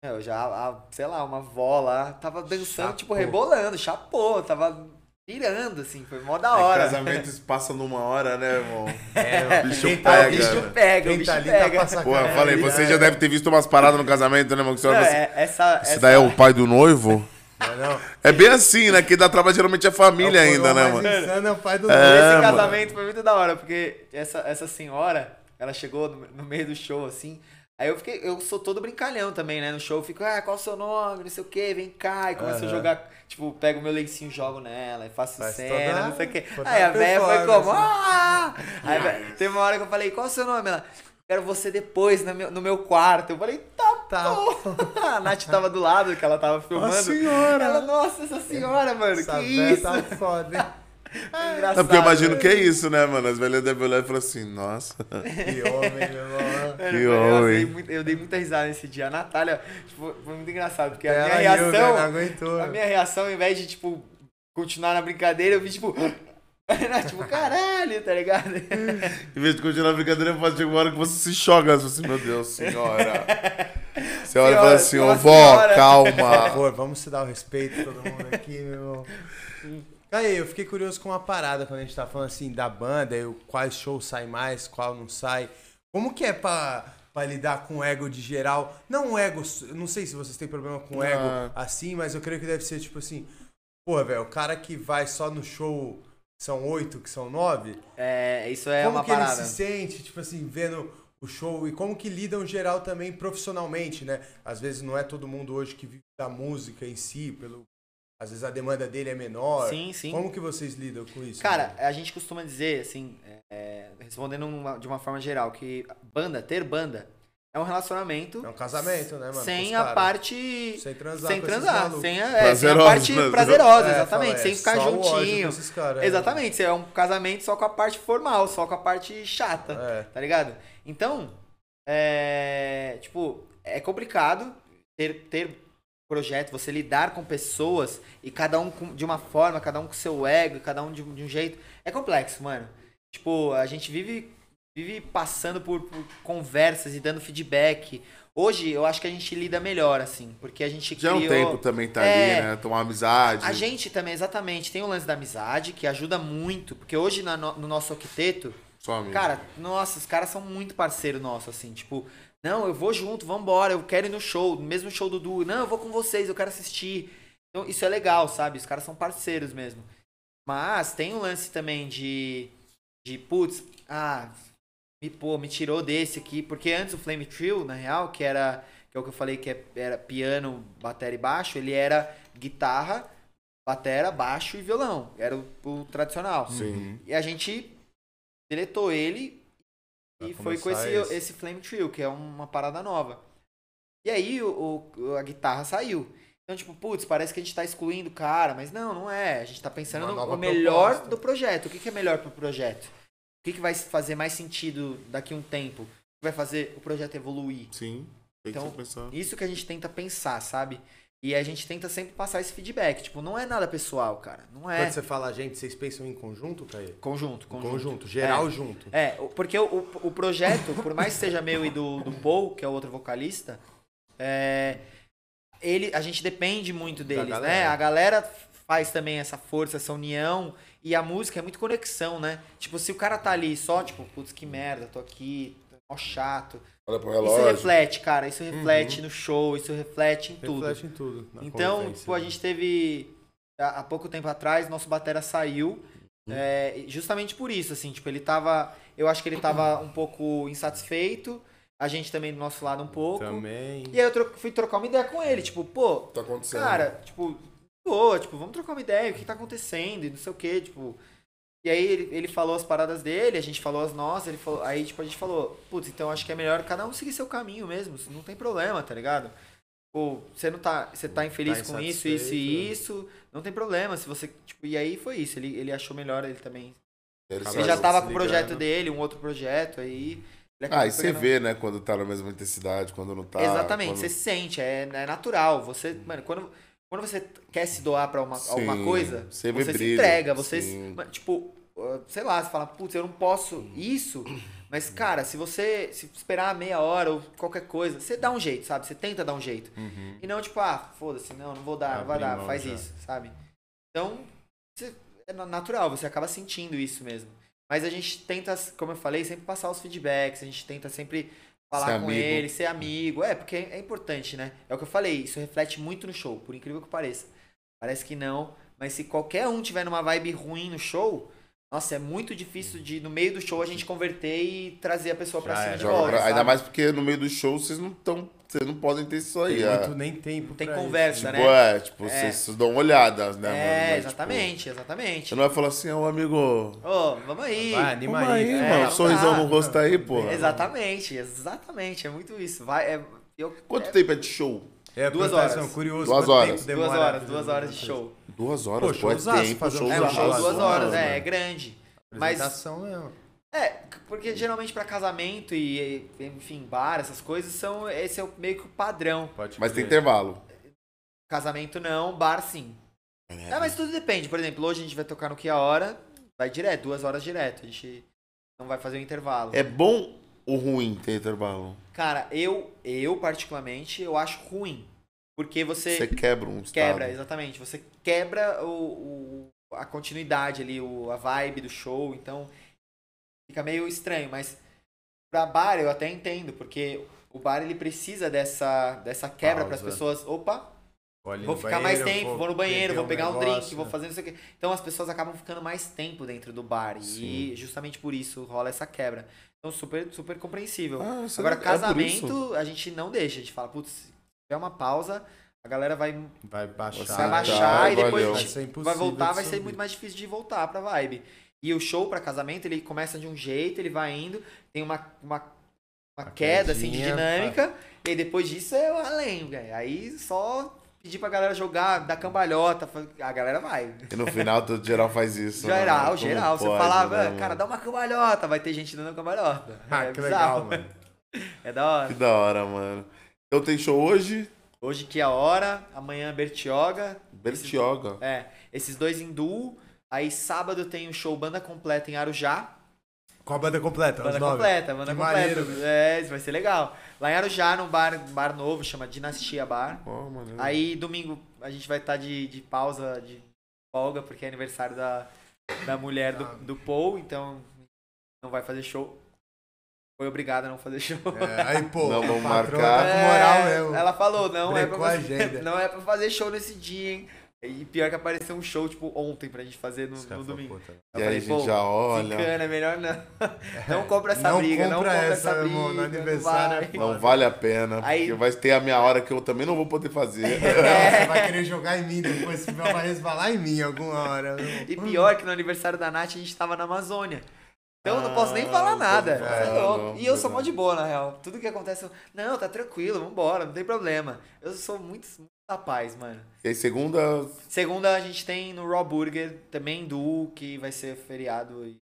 Eu já, a, sei lá, uma avó lá, tava dançando, chapou. tipo, rebolando, chapou, tava pirando, assim, foi mó da é hora. É, casamentos passam numa hora, né, irmão? É, o bicho tá, pega. O bicho pega, o bicho tá pega. Tá Pô, eu falei, você já deve ter visto umas paradas no casamento, né, irmão? Que você não, é, essa, Esse essa... daí é o pai do noivo? Não, não. É bem assim, né? Quem dá trabalho geralmente é família é ainda, né, mano? Insano é o pai do noivo. É, Esse casamento mano. foi muito da hora, porque essa, essa senhora, ela chegou no, no meio do show, assim, Aí eu fiquei, eu sou todo brincalhão também, né? No show eu fico, ah, qual o seu nome? Não sei o que, vem cá. E começo uhum. a jogar, tipo, pego o meu lencinho, jogo nela, e faço Faz cena, não sei o que. Aí a velha foi como, ah! Aí teve uma hora que eu falei, qual o seu nome? Ela, quero você depois no meu, no meu quarto. Eu falei, tá, tá. a Nath tava do lado, que ela tava filmando. Nossa senhora! Ela, nossa, essa senhora, mano, essa que isso? tá foda, hein? É engraçado. Não, porque eu imagino né? que é isso, né, mano? As velhas devem olhar e falar assim, nossa. Que homem, meu irmão. Que eu, homem. Eu dei, muito, eu dei muita risada nesse dia. A Natália, tipo, foi muito engraçado, porque a minha reação. aguentou. A minha reação, ao invés de, tipo, continuar na brincadeira, eu vi, tipo. tipo, caralho, tá ligado? em vez de continuar a brincadeira, pode chegar uma hora que você se choca. Você assim, meu Deus, senhora. Você olha e fala assim, ô vó, calma. Por favor, vamos se dar o respeito, todo mundo aqui, meu irmão. Aí, eu fiquei curioso com uma parada quando a gente tá falando assim da banda, eu, quais shows sai mais, qual não sai. Como que é pra, pra lidar com o ego de geral? Não o ego, não sei se vocês têm problema com o ego ah. assim, mas eu creio que deve ser tipo assim, pô, velho, o cara que vai só no show são oito, que são nove. É, isso é como uma que parada. ele se sente, tipo assim, vendo o show e como que lidam geral também profissionalmente, né? Às vezes não é todo mundo hoje que vive da música em si, pelo às vezes a demanda dele é menor. Sim, sim. Como que vocês lidam com isso? Cara, né? a gente costuma dizer, assim, é, respondendo uma, de uma forma geral, que banda, ter banda, é um relacionamento. É um casamento, né, mano? Sem a parte. Sem transar. Sem transar. Sem a, é, sem a parte prazerosa, é, exatamente. É, sem ficar juntinho. Cara, é. exatamente. É um casamento só com a parte formal, só com a parte chata. É. Tá ligado? Então, é. Tipo, é complicado ter, ter projeto, você lidar com pessoas e cada um com, de uma forma, cada um com seu ego, cada um de, de, um jeito. É complexo, mano. Tipo, a gente vive, vive passando por, por, conversas e dando feedback. Hoje eu acho que a gente lida melhor, assim, porque a gente Já criou... é um tempo também tá é, ali, né? Tomar amizade. A gente também, exatamente. Tem o lance da amizade, que ajuda muito, porque hoje na, no, no nosso octeto, Cara, nossa, os caras são muito parceiro nosso, assim, tipo, não, eu vou junto, vambora, eu quero ir no show, mesmo show do Du. Não, eu vou com vocês, eu quero assistir. Então, isso é legal, sabe? Os caras são parceiros mesmo. Mas tem um lance também de. De, putz, ah, me, pô, me tirou desse aqui. Porque antes o Flame Trio, na real, que era. Que é o que eu falei que é, era piano, bateria e baixo, ele era guitarra, batera, baixo e violão. Era o, o tradicional. Sim. E a gente deletou ele e foi com esse, esse Flame Trio, que é uma parada nova. E aí o, o, a guitarra saiu. Então, tipo, putz, parece que a gente tá excluindo o cara, mas não, não é. A gente tá pensando no melhor proposta. do projeto. O que, que é melhor pro projeto? O que, que vai fazer mais sentido daqui a um tempo? O que vai fazer o projeto evoluir? Sim. então, isso que a gente tenta pensar, sabe? E a gente tenta sempre passar esse feedback. Tipo, não é nada pessoal, cara. Não é. Quando você fala a gente, vocês pensam em conjunto, Caio? Conjunto, conjunto. Conjunto, geral é. junto. É, porque o, o projeto, por mais que seja meu e do, do Paul, que é o outro vocalista, é, ele, a gente depende muito deles, né? A galera faz também essa força, essa união. E a música é muito conexão, né? Tipo, se o cara tá ali só, tipo, putz, que merda, tô aqui, ó chato. Olha pro Isso relógio. reflete, cara, isso reflete Uhum. no show, isso reflete em tudo. Reflete em tudo. na Então, tipo, a né? gente teve. Há pouco tempo atrás, nosso batera saiu. é, justamente por isso, assim, tipo, ele tava. Eu acho que ele tava um pouco insatisfeito. A gente também do nosso lado um pouco. Também. E aí eu tro- fui trocar uma ideia com ele, tipo, pô, Tá acontecendo. cara, tipo, boa, tipo, vamos trocar uma ideia, o que tá acontecendo, e não sei o que, tipo. E aí ele, ele falou as paradas dele, a gente falou as nossas, ele falou, aí tipo, a gente falou, putz, então acho que é melhor cada um seguir seu caminho mesmo, não tem problema, tá ligado? Pô, você não tá, você tá infeliz Tá com isso, isso e insatisfeito, isso, não tem problema, se você, tipo, e aí foi isso, ele, ele achou melhor ele também. Ele Ele já tava com o projeto dele, um outro projeto aí. Ah, e você pegando- vê, né, quando tá na mesma intensidade, quando não tá. Exatamente, quando- você sente, é, é natural. Você, mano, quando, quando você quer se doar pra uma, Sim, alguma coisa, você você, se entrega, você, tipo, uh, sei lá, você fala, putz, eu não posso isso, mas, cara, se você se esperar meia hora ou qualquer coisa, você dá um jeito, sabe? Você tenta dar um jeito. Uhum. E não, tipo, ah, foda-se, não, não vou dar, não vai dar, faz já. isso, sabe? Então, você- é na- natural, você acaba sentindo isso mesmo. Mas a gente tenta, como eu falei, sempre passar os feedbacks, a gente tenta sempre falar Ser com amigo. ele, ser amigo. É, porque é importante, né? É o que eu falei, isso reflete muito no show, por incrível que pareça. Parece que não, mas se qualquer um tiver numa vibe ruim no show, nossa, é muito difícil de, no meio do show, a gente converter e trazer a pessoa pra Já cima é, de volta. pra- Ainda mais porque no meio do show vocês não estão. Vocês não podem ter isso aí. Tem é. muito nem tempo Tem pra conversa, Tipo, né? é, tipo, vocês dão uma olhada, né, mano? É, Mas, exatamente, Tipo, exatamente. você não vai falar assim, ó, amigo. Ô, vamos aí. Isso. Vai, anima Vamos aí, aí, é, mano. não Sorrisão no rosto aí, pô. Exatamente, exatamente. É muito isso. Vai, é, eu, Quanto é, tempo é de show? É, Duas horas. curioso. Duas quanto horas. tempo Duas horas, duas horas de show. Duas horas, Pô, pô, é tempo, fazer um É um show Duas horas, é, mano. é grande. Mas, Apresentação mesmo. É, porque geralmente pra casamento e, enfim, bar, essas coisas, são, esse é o- meio que o padrão. Pode Mas tem intervalo. Casamento não, bar sim. É, mas tudo depende. Por exemplo, hoje a gente vai tocar no que a hora, vai direto, duas horas direto. A gente não vai fazer um intervalo. É bom ou ruim ter intervalo? Cara, eu, eu particularmente, eu acho ruim. Porque você, Você quebra um estado. quebra, exatamente. Você quebra o, o- a continuidade ali, o, a vibe do show. Então, fica meio estranho. Mas pra bar eu até entendo, porque o bar ele precisa dessa, dessa quebra para as pessoas. Opa, Vou, vou ficar mais banheiro, tempo, vou no banheiro, vou pegar um, drink, negócio. vou fazer não sei o quê. Então as pessoas acabam ficando mais tempo dentro do bar. Sim. E justamente por isso rola essa quebra. Então, super, super compreensível. Ah, isso Agora, é- é casamento, a gente não deixa. A gente fala, putz, se tiver uma pausa, a galera vai, Vai baixar. Vai tá, baixar e depois Vai gente ser impossível vai voltar, de vai ser muito mais difícil de voltar pra vibe. E o show pra casamento, ele começa de um jeito, ele vai indo, tem uma, uma, uma queda assim de dinâmica, e aí depois disso é o além, velho. Aí só pedir pra galera jogar, dar cambalhota, a galera vai. E no final, todo geral faz isso. né? Geral, Como geral. Você pode, falava, né, cara, dá uma cambalhota, vai ter gente dando cambalhota. Ah, é que bizarro. legal, mano. É da hora. Que da hora, mano. Então tem show hoje, Hoje que é a hora, amanhã Bertioga. Bertioga. É, esses dois em duo. Aí sábado tem o show Banda Completa em Arujá. Qual a banda completa? Banda completa, banda Que completa. maneiro. É, isso vai ser legal. Lá em Arujá, num bar, bar novo, chama Dinastia Bar. Ó, mano. Aí domingo a gente vai estar de, de pausa, de folga, porque é aniversário da, da mulher do, do Paul, então não vai fazer show. Foi obrigada a não fazer show. É, aí, pô, Não patroa marcar. Tá com moral É, mesmo. Ela falou, não é, pra fazer, não é pra fazer show nesse dia, hein? E pior que apareceu um show, tipo, ontem pra gente fazer no, no domingo. puta, E aí a gente já olha. Ficana, é melhor não. Não compra essa Não briga, não compra compra essa, essa meu briga. irmão, no não aniversário vai. é Não vale a pena, Aí- porque vai ter a minha hora que eu também não vou poder fazer. É, Você vai querer jogar em mim depois, você vai resvalar em mim alguma hora. E pior que no aniversário da Nath a gente tava na Amazônia. Então eu não posso nem Ah, falar não nada. é louco. não, e eu sou mó de boa, na real. Tudo que acontece, eu, não, tá tranquilo, vambora, não tem problema. Eu sou muito, muito da paz, mano. E aí, segunda. Segunda a gente tem no Raw Burger, também do que vai ser feriado. e-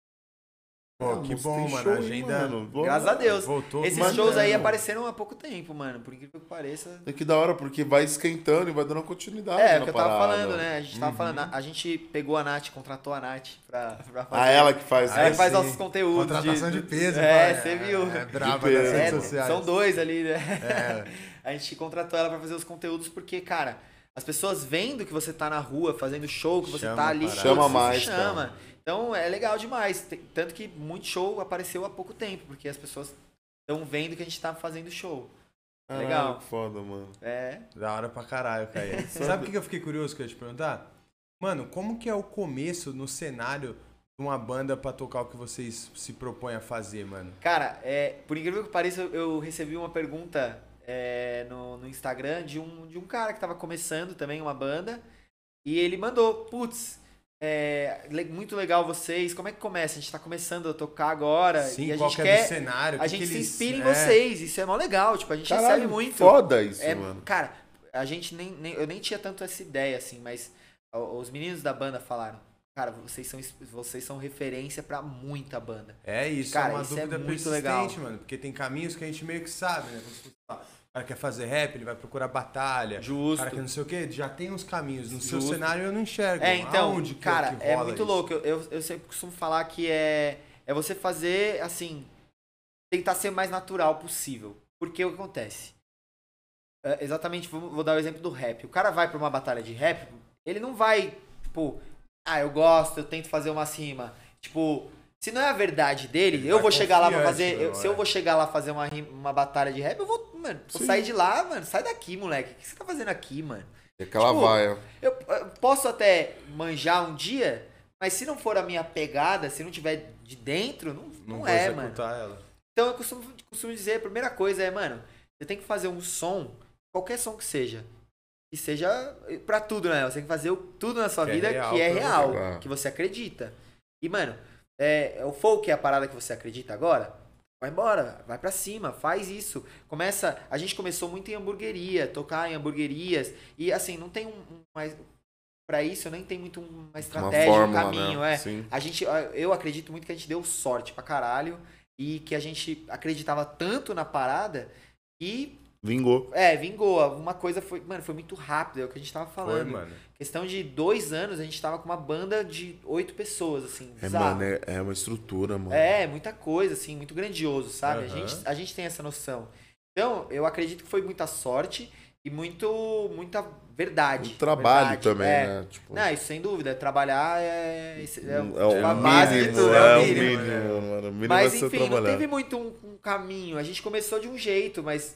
Pô, Ah, que bom, mano. show a aí, agenda. mano. Boa. Graças a Deus. Voltou. Esses Mano, shows aí é. apareceram há pouco tempo, mano. Por incrível que pareça. É que da hora, porque vai esquentando e vai dando continuidade. É, o na que eu tava parada. falando, né? A gente tava falando, a gente pegou a Nath, contratou a Nath pra, pra fazer. Ah, ela que faz. Ela Aí faz sim. nossos conteúdos. Contratação de peso. É, você viu. É, brava De nas redes É, sociais. são dois ali, né? É. A gente contratou ela pra fazer os conteúdos porque, cara, as pessoas vendo que você tá na rua fazendo show, que você Chama tá ali, parada. Chama isso mais, chama. cara. Então é legal demais. Tanto que muito show apareceu há pouco tempo, porque as pessoas estão vendo que a gente tá fazendo show. Caralho, Legal. que foda, mano. É. Da hora pra caralho, Caio. Sabe o que eu fiquei curioso que eu ia te perguntar? Mano, como que é o começo no cenário de uma banda pra tocar o que vocês se propõem a fazer, mano? Cara, é, por incrível que pareça, eu- eu recebi uma pergunta é, no, no Instagram de um, de um cara que tava começando também uma banda. E ele mandou, putz, é, muito legal vocês. Como é que começa? A gente tá começando a tocar agora. Sim, e a gente que é quer. cenário? A que gente que se eles- inspira em é. vocês. Isso é mó legal. Tipo, a gente recebe Caralho, muito. foda isso, É, mano. Cara, a gente nem, nem- Eu nem tinha tanto essa ideia, assim, mas os meninos da banda falaram. Cara, vocês são, vocês são referência pra muita banda. É isso, Cara, é uma isso é dúvida muito persistente, legal. mano. Porque tem caminhos que a gente meio que sabe, né? O cara quer fazer rap, ele vai procurar batalha. O Justo. cara que não sei o quê, já tem uns caminhos. No seu Justo. cenário eu não enxergo. É, então, Aonde que, cara, que é rola muito isso? louco. Eu, eu, eu sempre costumo falar que é, é você fazer, assim, tentar ser o mais natural possível. Porque o que acontece? É, exatamente, vou, vou dar o exemplo do rap. O cara vai pra uma batalha de rap, ele não vai, tipo, ah, eu gosto, eu tento fazer uma cima. Tipo, se não é a verdade dele, Ele eu vou chegar lá pra fazer. eu- se eu vou chegar lá fazer uma, uma batalha de rap, eu vou, mano, vou sair de lá, mano. Sai daqui, moleque. O que você tá fazendo aqui, mano? E aquela Tipo, vaia. Eu, eu posso até manjar um dia, mas se não for a minha pegada, se não tiver de dentro, não, não, vou é, mano. ela. Então eu costumo, costumo dizer, a primeira coisa é, mano, você tem que fazer um som, qualquer som que seja. Que seja pra tudo, né? Você tem que fazer tudo na sua Que é vida real que é real, que você acredita. E, mano, é, o folk é a parada que você acredita agora? Vai embora, vai pra cima, faz isso. Começa. A gente começou muito em hamburgueria, tocar em hamburguerias. E assim, não tem um. um mais, pra isso, nem tenho muito uma Uma estratégia, um fórmula, caminho. né? É. Sim. A gente, eu acredito muito que a gente deu sorte pra caralho e que a gente acreditava tanto na parada e, Vingou. é, vingou. Uma coisa foi, mano, foi muito rápido, é o que a gente tava Foi, falando. mano. Questão de dois anos, a gente tava com uma banda de oito pessoas, assim, É, mano, é, é uma estrutura, mano. É, muita coisa, assim, muito grandioso, sabe? A, Aham. gente, a gente tem essa noção. Então, eu acredito que foi muita sorte e muito, muita verdade. O trabalho verdade. também, É. né? Tipo, Não, isso sem dúvida. Trabalhar é, é, é tipo, o a base de mínimo, tudo. é o mínimo, mínimo, mano. O mínimo Mas é enfim, não teve muito um, um caminho. A gente começou de um jeito, mas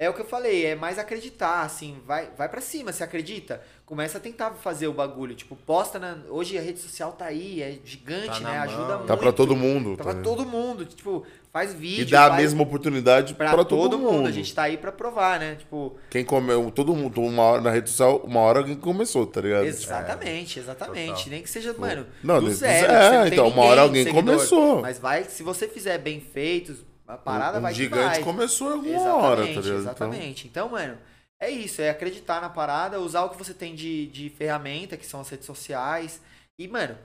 é o que eu falei, é mais acreditar, assim, vai, vai para cima, você acredita? Começa a tentar fazer o bagulho, tipo, posta na. Hoje a rede social tá aí, é gigante, Tá né? mão. Ajuda muito. Tá pra todo mundo. Tá pra tá? todo mundo, tipo, faz vídeo. E dá a mesma oportunidade pra, pra, todo, mundo. mundo. A gente tá aí pra provar, né? Tipo, Quem comeu, todo mundo, uma hora na rede social, uma hora alguém começou, tá ligado? exatamente, exatamente. total. Nem que seja, mano, Não, do zero. zero, você não tem então, uma hora alguém seguidor. começou. Mas vai, se você fizer bem feito, a parada um vai que gigante vai. começou alguma Exatamente, hora, tá ligado? Então, exatamente. Então, mano, é isso, é acreditar na parada, usar o que você tem de, de ferramenta, que são as redes sociais. E, mano,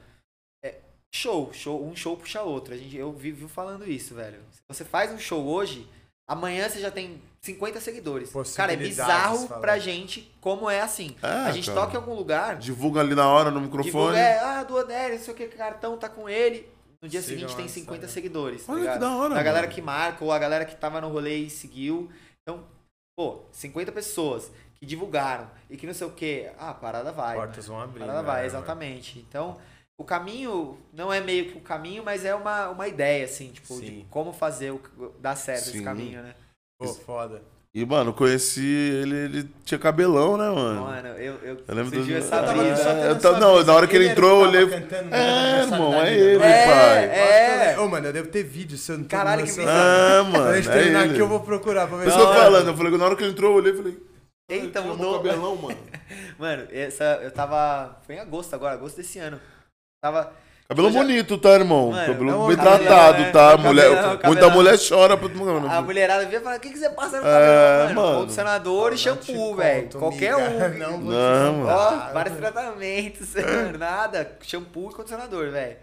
é show, show, um show puxa outro. A gente, eu vivo falando isso, velho. Se você faz um show hoje, amanhã você já tem 50 seguidores. Cara, é bizarro fala. pra gente como é assim. É, a gente cara. toca em algum lugar, Divulga ali na hora no microfone. divulga, é, ah, do Odério, não sei o que, cartão tá com ele. No dia Sigam seguinte tem lá, 50 sabe? seguidores. tá Olha que ligado? da hora, Da galera mano. que marca, ou a galera que tava no rolê e seguiu. Então, pô, 50 pessoas que divulgaram e que não sei o que. Ah, a parada vai. Portas vão A abrir. parada né, vai, mano? exatamente. Então, o caminho não é meio que o caminho, mas é uma, uma ideia, assim, tipo, de Sim. como fazer o, dar certo esse Sim. caminho, né? Pô, foda. E, mano, conheci ele, ele tinha cabelão, né, mano? Mano, eu, eu, Eu lembro do- essa Eu tava brisa. eu tava- não, na hora que ele entrou, eu olhei- cantando É, irmão, é ele? É, pai. é. Ô, mano, eu devo ter vídeo se eu não tô Caralho, que bizarro. Ah, mano. Quando a gente é terminar aqui, eu vou procurar pra ver se eu Não, falando, eu falei que na hora que ele entrou, eu olhei e falei. Eita, "Tirou mudou. cabelão, mano. Mano, essa, eu tava. Foi em agosto agora, agosto desse ano. Tava. Cabelo já- bonito, tá, irmão? Mano, cabelo não, bem tratado, é. tá? Cabelão, mulher, cabelão. muita mulher chora. Pra... Mano, A mulherada via e falava: o que, que você passa no É, cabelo? mano, mano. condicionador e shampoo, conto, velho. Qualquer miga. um. Não, Não, mano. Ó, vários tratamentos, nada. Shampoo e condicionador, velho.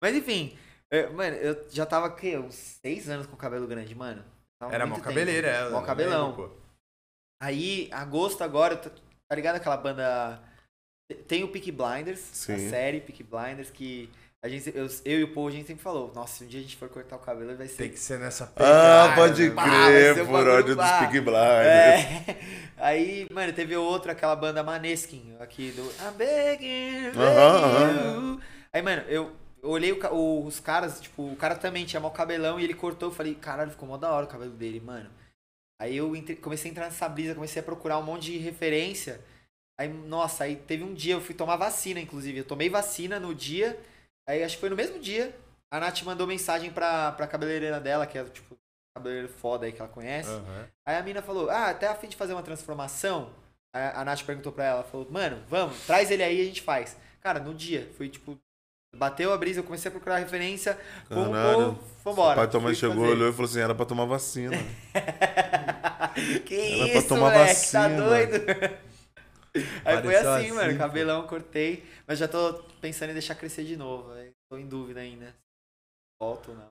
Mas enfim, eu- mano, eu já tava, o quê? Uns seis anos com o cabelo grande, mano. Tava Era mó cabeleira ela. Mó né? cabelão. Lembro. Aí, agosto agora, tá, ligado aquela banda. Tem o Peak Blinders, a Sim. série Peak Blinders, que a gente, eu, eu e o Paul, a gente sempre falou: nossa, se um dia a gente for cortar o cabelo, vai ser. Tem que ser nessa Ah, pegada, pode né? pá, crer, por ódio dos pá. Peaky Blinders. É. Aí, mano, teve outra, aquela banda Maneskin, aqui do I'm begging, begging Aham, you. Aí, mano, eu eu olhei o, o, os caras, tipo, o cara também tinha mau cabelão e ele cortou. Eu falei, caralho, ficou mó da hora o cabelo dele, mano. Aí eu entre, comecei a entrar nessa brisa, comecei a procurar um monte de referência. Aí, nossa, aí teve um dia, eu fui tomar vacina, inclusive. Eu tomei vacina no dia. Aí acho que foi no mesmo dia. A Nath mandou mensagem pra, pra cabeleireira dela, que é tipo cabeleireiro foda aí que ela conhece. Uhum. Aí a mina falou: Ah, até a fim de fazer uma transformação. A, a Nath perguntou pra ela, falou, mano, vamos, traz ele aí e a gente faz. Cara, no dia, foi tipo, bateu a brisa, eu comecei a procurar referência, vamos, vambora. O pai mãe chegou, fazer. olhou e falou assim, era pra tomar vacina. que era isso, pra tomar moleque, tá vacina, tá doido? Aí foi assim, assim, mano, cabelão, cortei, mas já tô pensando em deixar crescer de novo, véio. tô em dúvida ainda. Volto ou não.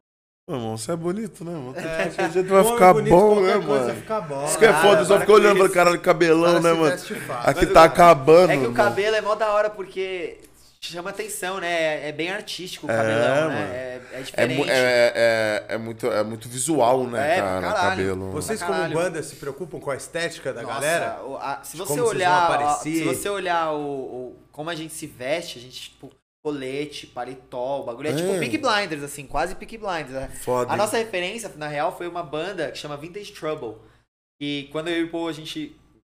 Pô, irmão, você é bonito, né, mano? É, a gente vai ficar bonito, bom, né, mano? Ficar bom. Isso que é foda, só fica olhando pra cara de cabelão, né, mano? Aqui tá acabando. É que o cabelo é mó da hora porque chama atenção, né? É bem artístico o cabelão, é, né? É, é, diferente. É, é, é, muito, é muito visual, né, é, cara? O cabelo. Vocês, como banda, se preocupam com a estética da Nossa, galera? A, se, você olhar, se você olhar o, o, como a gente se veste, a gente, tipo, colete, paletó, o bagulho é, tipo é tipo Peak Blinders, assim, quase Peak Blinders. Né? Foda. A nossa referência, na real, foi uma banda que chama Vintage Trouble. E quando eu e o Paul, a gente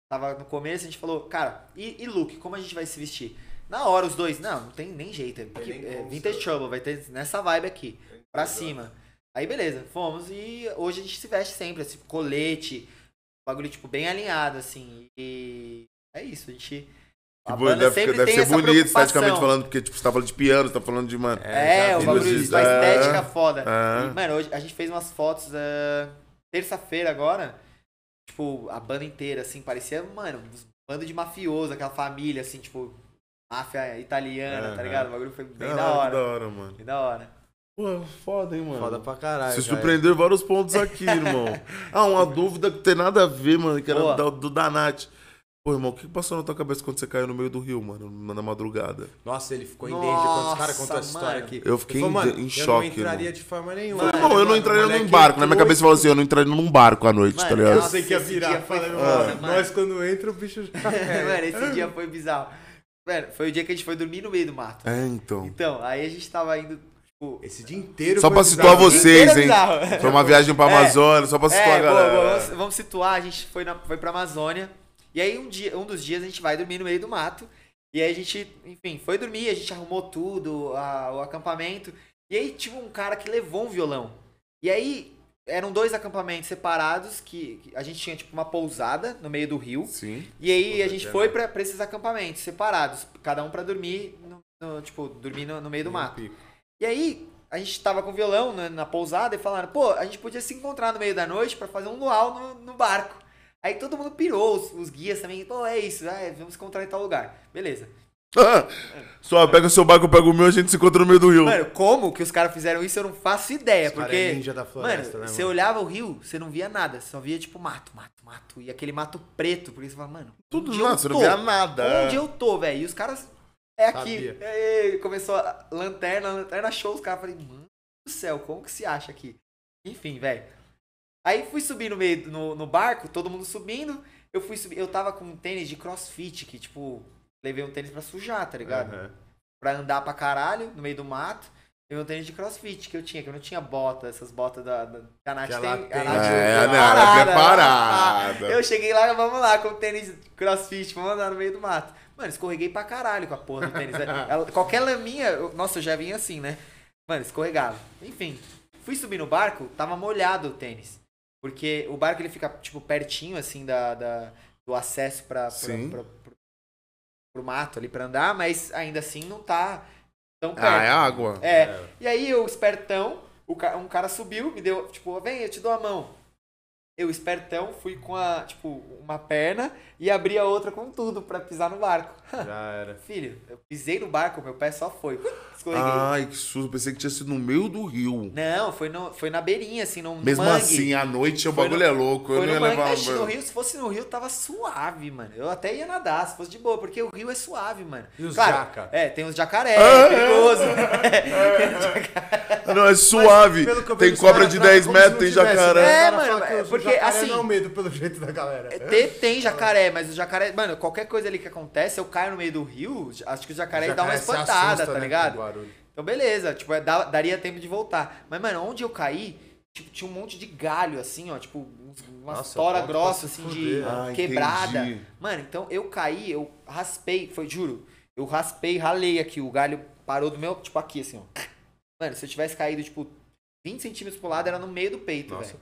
tava no começo, a gente falou, cara, e, e look, como a gente vai se vestir? Na hora, os dois, não, não tem nem jeito. É, é Vintage Trouble, vai ter nessa vibe aqui, pra cima. Aí beleza, fomos e hoje a gente se veste sempre, assim, colete, bagulho, tipo, bem alinhado, assim. E é isso, a gente Tipo, deve, deve ser bonito, esteticamente falando, porque tipo, você tá falando de piano, você tá falando de, mano. É, o bagulho de uma estética é, foda. É. E, mano, hoje a gente fez umas fotos uh, terça-feira agora. Tipo, a banda inteira, assim, parecia, mano, um bando de mafioso, aquela família, assim, tipo, máfia italiana, tá ligado? O bagulho foi bem da hora. da hora, mano. Bem da hora. Pô, foda, hein, mano. Foda pra caralho. Você surpreendeu vários pontos aqui, irmão. ah, uma dúvida que tem nada a ver, mano, que era do, do Danate. Pô, irmão, o que passou na tua cabeça quando você caiu no meio do rio, mano, na madrugada? Nossa, ele ficou em danger quando os caras contou essa história aqui. Eu fiquei falou, em, em choque. Eu não entraria irmão. de forma nenhuma. Falei, não, eu não entraria num barco. Na minha cabeça falou assim, eu não entraria num barco à noite, mano, tá ligado? Eu sei que ia virar. Falei, mano, nós quando entra o bicho já. mano, esse dia foi bizarro. Mano, foi o dia que a gente foi dormir no meio do mato. É, então. Então, aí a gente tava indo tipo, esse dia inteiro. Só pra situar vocês, hein? Foi uma viagem pra é. Amazônia, é, só pra situar é, a galera. Boa, boa, vamos, vamos, situar, a gente foi, na, foi pra Amazônia. E aí um, dia, um dos dias a gente vai dormir no meio do mato. E aí a gente, enfim, foi dormir, a gente arrumou tudo, a, o acampamento. E aí tinha um cara que levou um violão. E aí eram dois acampamentos separados que, que a gente tinha tipo uma pousada no meio do rio. Sim. E aí a gente foi para esses acampamentos separados, cada um para dormir, no, no, tipo, dormir no, no meio do mato. E aí a gente tava com o violão na, na, pousada e falaram, pô, a gente podia se encontrar no meio da noite para fazer um luau no, no barco. Aí todo mundo pirou, os, os guias também, pô, é isso, é, vamos encontrar em tal lugar. Beleza. Só pega o seu barco, eu pego o meu, a gente se encontra no meio do rio. Mano, como que os caras fizeram isso, eu não faço ideia. Os porque, é ninja da floresta, mano, né, você olhava o rio, você não via nada, só via tipo mato, mato, mato. E aquele mato preto, porque você fala, mano, tudo não, você não via nada. Onde eu tô, velho? E os caras, é aqui. E começou a lanterna, lanterna show, os caras, falei, mano do céu, como que se acha aqui? Enfim, velho. Aí fui subir no meio no, no barco, todo mundo subindo. Eu fui subir, eu tava com um tênis de crossfit, que tipo, levei um tênis pra sujar, tá ligado? Uhum. Pra andar pra caralho no meio do mato. Levei um tênis de crossfit que eu tinha, que eu não tinha bota, essas botas da, da que a Nath que tem. tem. A Nath é, não, ela é preparada. Eu cheguei lá, vamos lá, com o tênis crossfit, vamos andar no meio do mato. Mano, escorreguei pra caralho com a porra do tênis. ela, qualquer laminha, eu, nossa, eu já vinha assim, né? Mano, escorregava. Enfim, fui subir no barco, tava molhado o tênis. Porque o barco ele fica, tipo, pertinho, assim, da, da do acesso para pro mato ali para andar, mas ainda assim não tá tão perto. Ah, é água. É. é. E aí eu, espertão, o, um cara subiu, me deu, tipo, vem, eu te dou a mão. Eu, espertão, fui com a, tipo, uma perna e abri a outra com tudo para pisar no barco. Já era. Filho, eu pisei no barco, meu pé só foi. Escorreguei. Ai, que susto. Pensei que tinha sido no meio do rio. Não, foi, no, foi na beirinha, assim, no Mesmo mangue. assim, à noite o bagulho no, é louco. Foi eu não ia mangue, levar... no rio, se fosse no rio, tava suave, mano. Eu até ia nadar, se fosse de boa, porque o rio é suave, mano. E os claro, jaca? É, tem os jacaré, é, é perigoso. É. Não, é suave. Tem cobra de 10 metros, tem jacaré. É, mano, porque assim... não medo pelo jeito da galera. Tem, tem jacaré, mas o jacaré... Mano, qualquer coisa ali que acontece, eu caio no meio do rio, acho que o jacaré, o jacaré dá uma espantada, tá ligado? Então, beleza, tipo, é, daria tempo de voltar. Mas, mano, onde eu caí, tipo, tinha um monte de galho, assim, ó, tipo, uma tora grossa, assim, de ah, quebrada. Entendi. Mano, então eu caí, eu raspei, foi, juro, eu raspei, ralei aqui, o galho parou do meu, tipo, aqui, assim, ó. Mano, se eu tivesse caído, tipo, 20 centímetros pro lado, era no meio do peito, velho.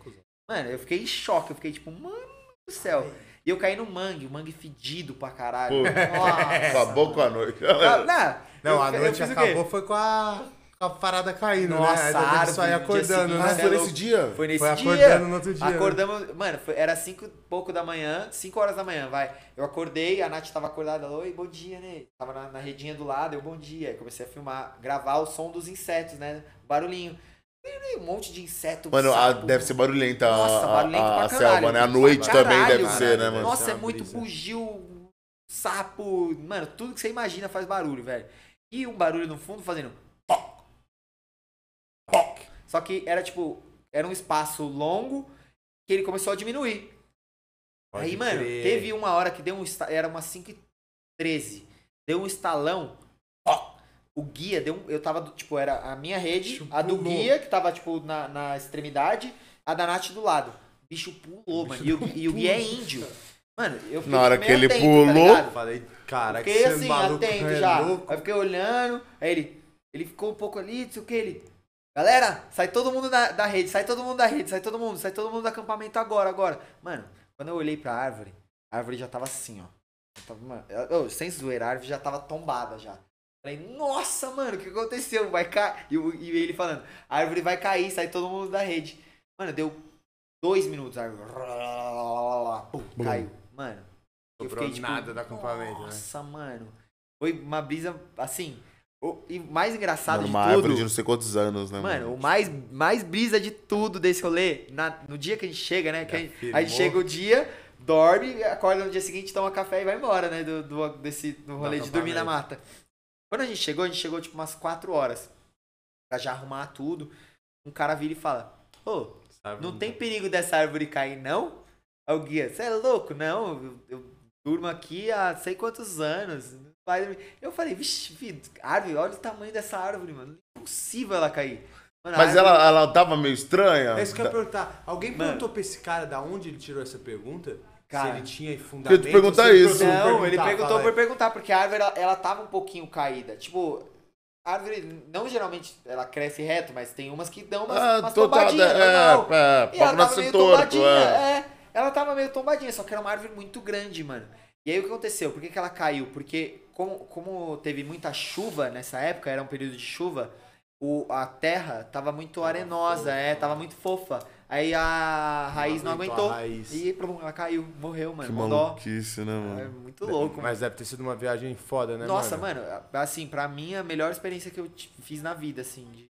Mano, eu fiquei em choque, eu fiquei tipo, mano do céu. E eu caí no mangue, o mangue fedido pra caralho. Acabou com a noite. Não, não, não a noite acabou foi com a a parada caindo, né? Nossa, né? Aí árvore, só ia acordando, né? Foi nesse dia? Foi nesse foi dia. acordando no outro dia. Acordamos, né? mano, foi, era cinco e pouco da manhã, 5 horas da manhã, vai. Eu acordei, a Nath tava acordada, oi, bom dia, né? Tava na, na redinha do lado, eu, bom dia. Aí comecei a filmar, gravar o som dos insetos, né? Barulhinho. Um monte de inseto. Mano, sapo, deve ser barulhenta Nossa, a, barulhento a, a selva, né? A noite também deve ser, né, mano? Nossa, é, é muito bugio, sapo. Mano, tudo que você imagina faz barulho, velho. E um barulho no fundo fazendo. Poc, poc. Só que era tipo. Era um espaço longo que ele começou a diminuir. Pode Aí, mano, crer. teve uma hora que deu um. Era umas 5 e 13. Deu um estalão. Poc o guia deu um, eu tava tipo era a minha rede bicho a do pulou. guia que tava tipo na, na extremidade a da Nath do lado. O bicho pulou bicho mano. E o, e o guia é índio. Mano eu fiquei na hora que ele atento, tá pulou tá falei cara fiquei assim atento é já. louco. aí fiquei olhando aí ele ele ficou um pouco ali não sei o que ele galera sai todo mundo da, da rede sai todo mundo da rede sai todo mundo sai todo mundo do acampamento agora agora. Mano quando eu olhei pra árvore a árvore já tava assim ó. Tava, mano, eu, sem zoeira a árvore já tava tombada já Falei, nossa, mano, o que aconteceu? Vai cair. E, e ele falando, a árvore vai cair, sai todo mundo da rede. Mano, deu dois minutos a árvore. Pum, caiu. Mano. Eu fiquei tipo, nada do acampamento, né? Nossa, né? mano. Foi uma brisa assim. O, e mais engraçado mano, de uma tudo. árvore de não sei quantos anos, né? Mano, mano? o mais, mais brisa de tudo desse rolê, na, no dia que a gente chega, né? Que a, gente, a gente chega o dia, dorme, acorda no dia seguinte, toma café e vai embora, né? Do, do, desse, do rolê de dormir na mata. Quando a gente chegou, a gente chegou tipo umas 4 horas. Pra já arrumar tudo. Um cara vira e fala: Ô, oh, não tem perigo dessa árvore cair, não? Aí o guia, você é louco? Não, eu, eu, durmo aqui há sei quantos anos. Eu falei, vixe, filho, árvore, olha o tamanho dessa árvore, mano. Impossível ela cair. Mano, Mas árvore... ela, ela tava meio estranha? É isso que eu ia perguntar. Alguém perguntou mano. pra esse cara da onde ele tirou essa pergunta? Cara, se ele tinha fundamento. Eu te perguntar isso. Não, ele perguntou por perguntar, porque a árvore ela, ela tava um pouquinho caída. Tipo, a árvore, não geralmente ela cresce reto, mas tem umas que dão umas, ah, umas tombadinhas. É, é, e ela tava meio tombadinha. É. é. ela tava meio tombadinha, só que era uma árvore muito grande, mano. E aí o que aconteceu? Por que, que ela caiu? Porque como, como teve muita chuva nessa época, era um período de chuva, o, a terra tava muito arenosa, é, tava muito fofa. Aí a raiz não, não aguentou. Raiz. E pronto, ela caiu, morreu, mano. Que maluquice, né, mano? É muito louco, Mas mano. deve ter sido uma viagem foda, né, Nossa, mano? mano, assim, pra mim, a melhor experiência que eu fiz na vida, assim. De...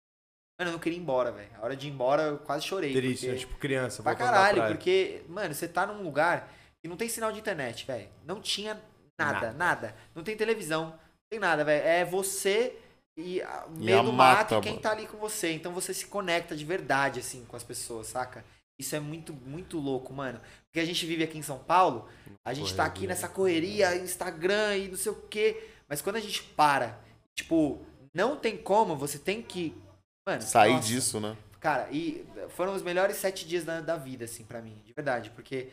Mano, eu não queria ir embora, velho. A hora de ir embora, eu quase chorei. Triste, porque... né? Tipo criança. Pra caralho, porque, mano, você tá num lugar que não tem sinal de internet, velho. Não tinha nada, nada, nada. Não tem televisão, não tem nada, velho. É você e meio do mato e quem tá ali com você. Então você se conecta de verdade, assim, com as pessoas, saca? Isso é muito, muito louco, mano. Porque a gente vive aqui em São Paulo, a gente tá aqui nessa correria, Instagram e não sei o quê. Mas quando a gente para, tipo, não tem como, você tem que. Mano, sair nossa, disso, né? Cara, e foram os melhores sete dias da, da vida, assim, para mim, de verdade. Porque,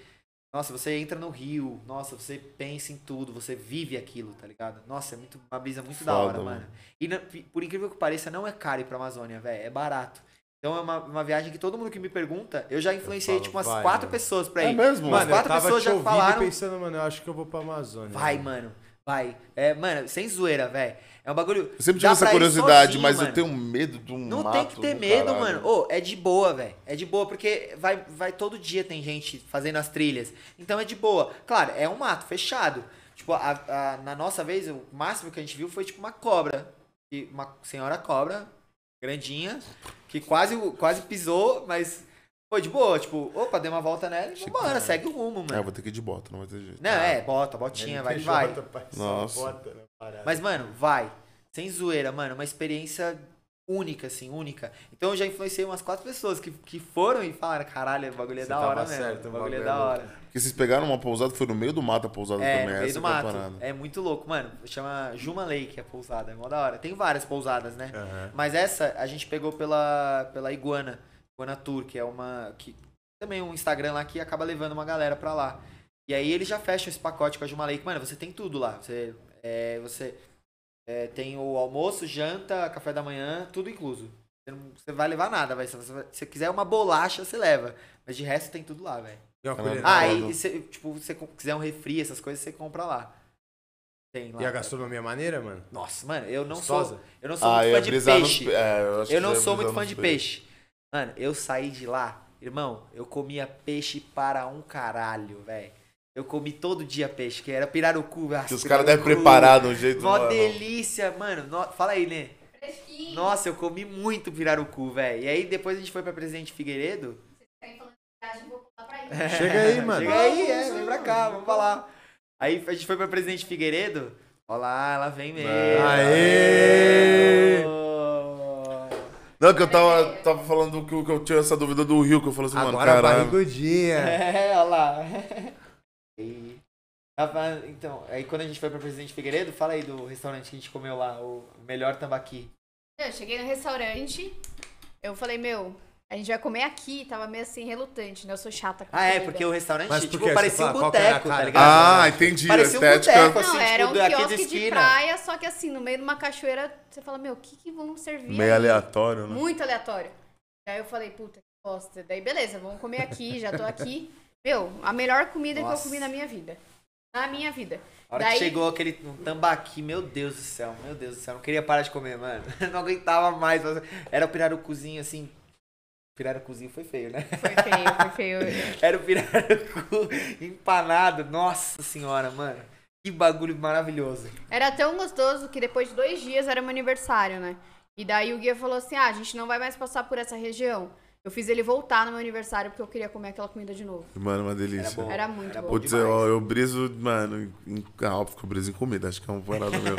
nossa, você entra no rio, nossa, você pensa em tudo, você vive aquilo, tá ligado? Nossa, é muito, uma brisa muito Foda, da hora, mano. mano. E por incrível que pareça, não é caro ir pra Amazônia, velho. É barato. Então é uma, uma viagem que todo mundo que me pergunta, eu já influenciei, falo, tipo, umas vai, quatro mano. pessoas pra é ir. É mesmo? Umas quatro pessoas já falaram. pensando, mano, eu acho que eu vou pra Amazônia. Vai, mano. Vai. É, mano, sem zoeira, velho. É um bagulho. Eu sempre tive essa curiosidade, sozinho, mas mano. eu tenho medo de um Não mato tem que ter medo, caralho. mano. Ô, oh, é de boa, velho. É de boa, porque vai, vai todo dia tem gente fazendo as trilhas. Então é de boa. Claro, é um mato fechado. Tipo, a, a, na nossa vez, o máximo que a gente viu foi tipo uma cobra. Uma senhora cobra, grandinha, que quase, quase pisou, mas foi de boa, tipo, opa, dei uma volta nela e vambora, segue o rumo, mano. É, vou ter que ir de bota, não vai ter jeito. Não, é, bota, botinha, vai, vai. Nossa. Bota, né, mas, mano, vai. Sem zoeira, mano, uma experiência única, assim, única. Então eu já influenciei umas quatro pessoas que, que foram e falaram, caralho, o bagulho é Você da hora mesmo. certo, o bagulho é da é hora. Porque vocês pegaram uma pousada, foi no meio do mato a pousada É, também. no meio essa do é mato. É muito louco, mano. Chama Juma Lake a pousada, é mó da hora. Tem várias pousadas, né? Aham. Mas essa a gente pegou pela, pela Iguana, Iguana Tour, que é uma. Que, também um Instagram lá que acaba levando uma galera pra lá. E aí eles já fecham esse pacote com a Juma Lake. Mano, você tem tudo lá. Você, é, você é, tem o almoço, janta, café da manhã, tudo incluso. Você não você vai levar nada, vai. Se você, se você quiser uma bolacha, você leva. Mas de resto tem tudo lá, velho. E, uma Ah. Ah, e se, tipo, você quiser um refri, essas coisas, você compra lá. Tem lá. E a gastronomia é maneira, mano? Nossa, mano, eu não Gostosa? sou. Eu não sou Ah, muito fã de peixe. nos... É, eu Eu que não sou muito fã de peixes. peixe. Mano, eu saí de lá, irmão, eu comia peixe para um caralho, velho. Eu comi todo dia peixe, que era pirarucu. Que os caras devem preparar de um jeito... Mó mano. delícia, mano. No- Fala aí, né? Fresquinho. Nossa, eu comi muito pirarucu, velho. E aí depois a gente foi pra Presidente Figueiredo. Falando viagem, vou pular pra aí. Chega aí, mano. Chega aí, é, vem pra cá, vamos falar. Aí a gente foi pra Presidente Figueiredo. Olha lá, ela vem mesmo. Aê! Não, que eu tava, tava falando que eu, que eu tinha essa dúvida do Rio, que eu falei assim, mano, Agora caralho. barrigudinha. É, olha lá. E- Tava- Então, aí quando a gente foi pra Presidente Figueiredo, fala aí do restaurante que a gente comeu lá, o melhor tambaqui. Eu cheguei no restaurante, eu falei, meu, a gente vai comer aqui, tava meio assim, relutante, né? Eu sou chata com Ah, é, porque o restaurante, Mas por tipo? Você parecia um fala, qual que era a boteco, tá cara? ligado? Ah, entendi. Parecia um estética. boteco, assim, Não, tipo, era um daqui de quiosque de, esquina. praia, só que assim, no meio de uma cachoeira, você fala, meu, o que que vão servir? Meio aí? aleatório, né? Muito aleatório. Daí eu falei, puta, que bosta. Daí beleza, vamos comer aqui, já tô aqui. Meu, a melhor comida que Nossa. eu comi na minha vida. Na minha vida. A hora Daí- que chegou aquele um tambaqui, meu Deus do céu, meu Deus do céu, não queria parar de comer, mano. Não aguentava mais. mas Era o pirarucuzinho assim. Pirarucuzinho foi feio, né? Foi feio, foi feio. Era o pirarucu empanado. Nossa senhora, mano. Que bagulho maravilhoso. Era tão gostoso que depois de dois dias era meu aniversário, né? E daí o guia falou assim: ah, a gente não vai mais passar por essa região. Eu fiz ele voltar no meu aniversário porque eu queria comer aquela comida de novo. Mano, uma Era delícia. bom. Era muito Era bom. Putz, eu, eu briso, mano, em, ah, óbvio que eu briso em comida, acho que é uma parada meio,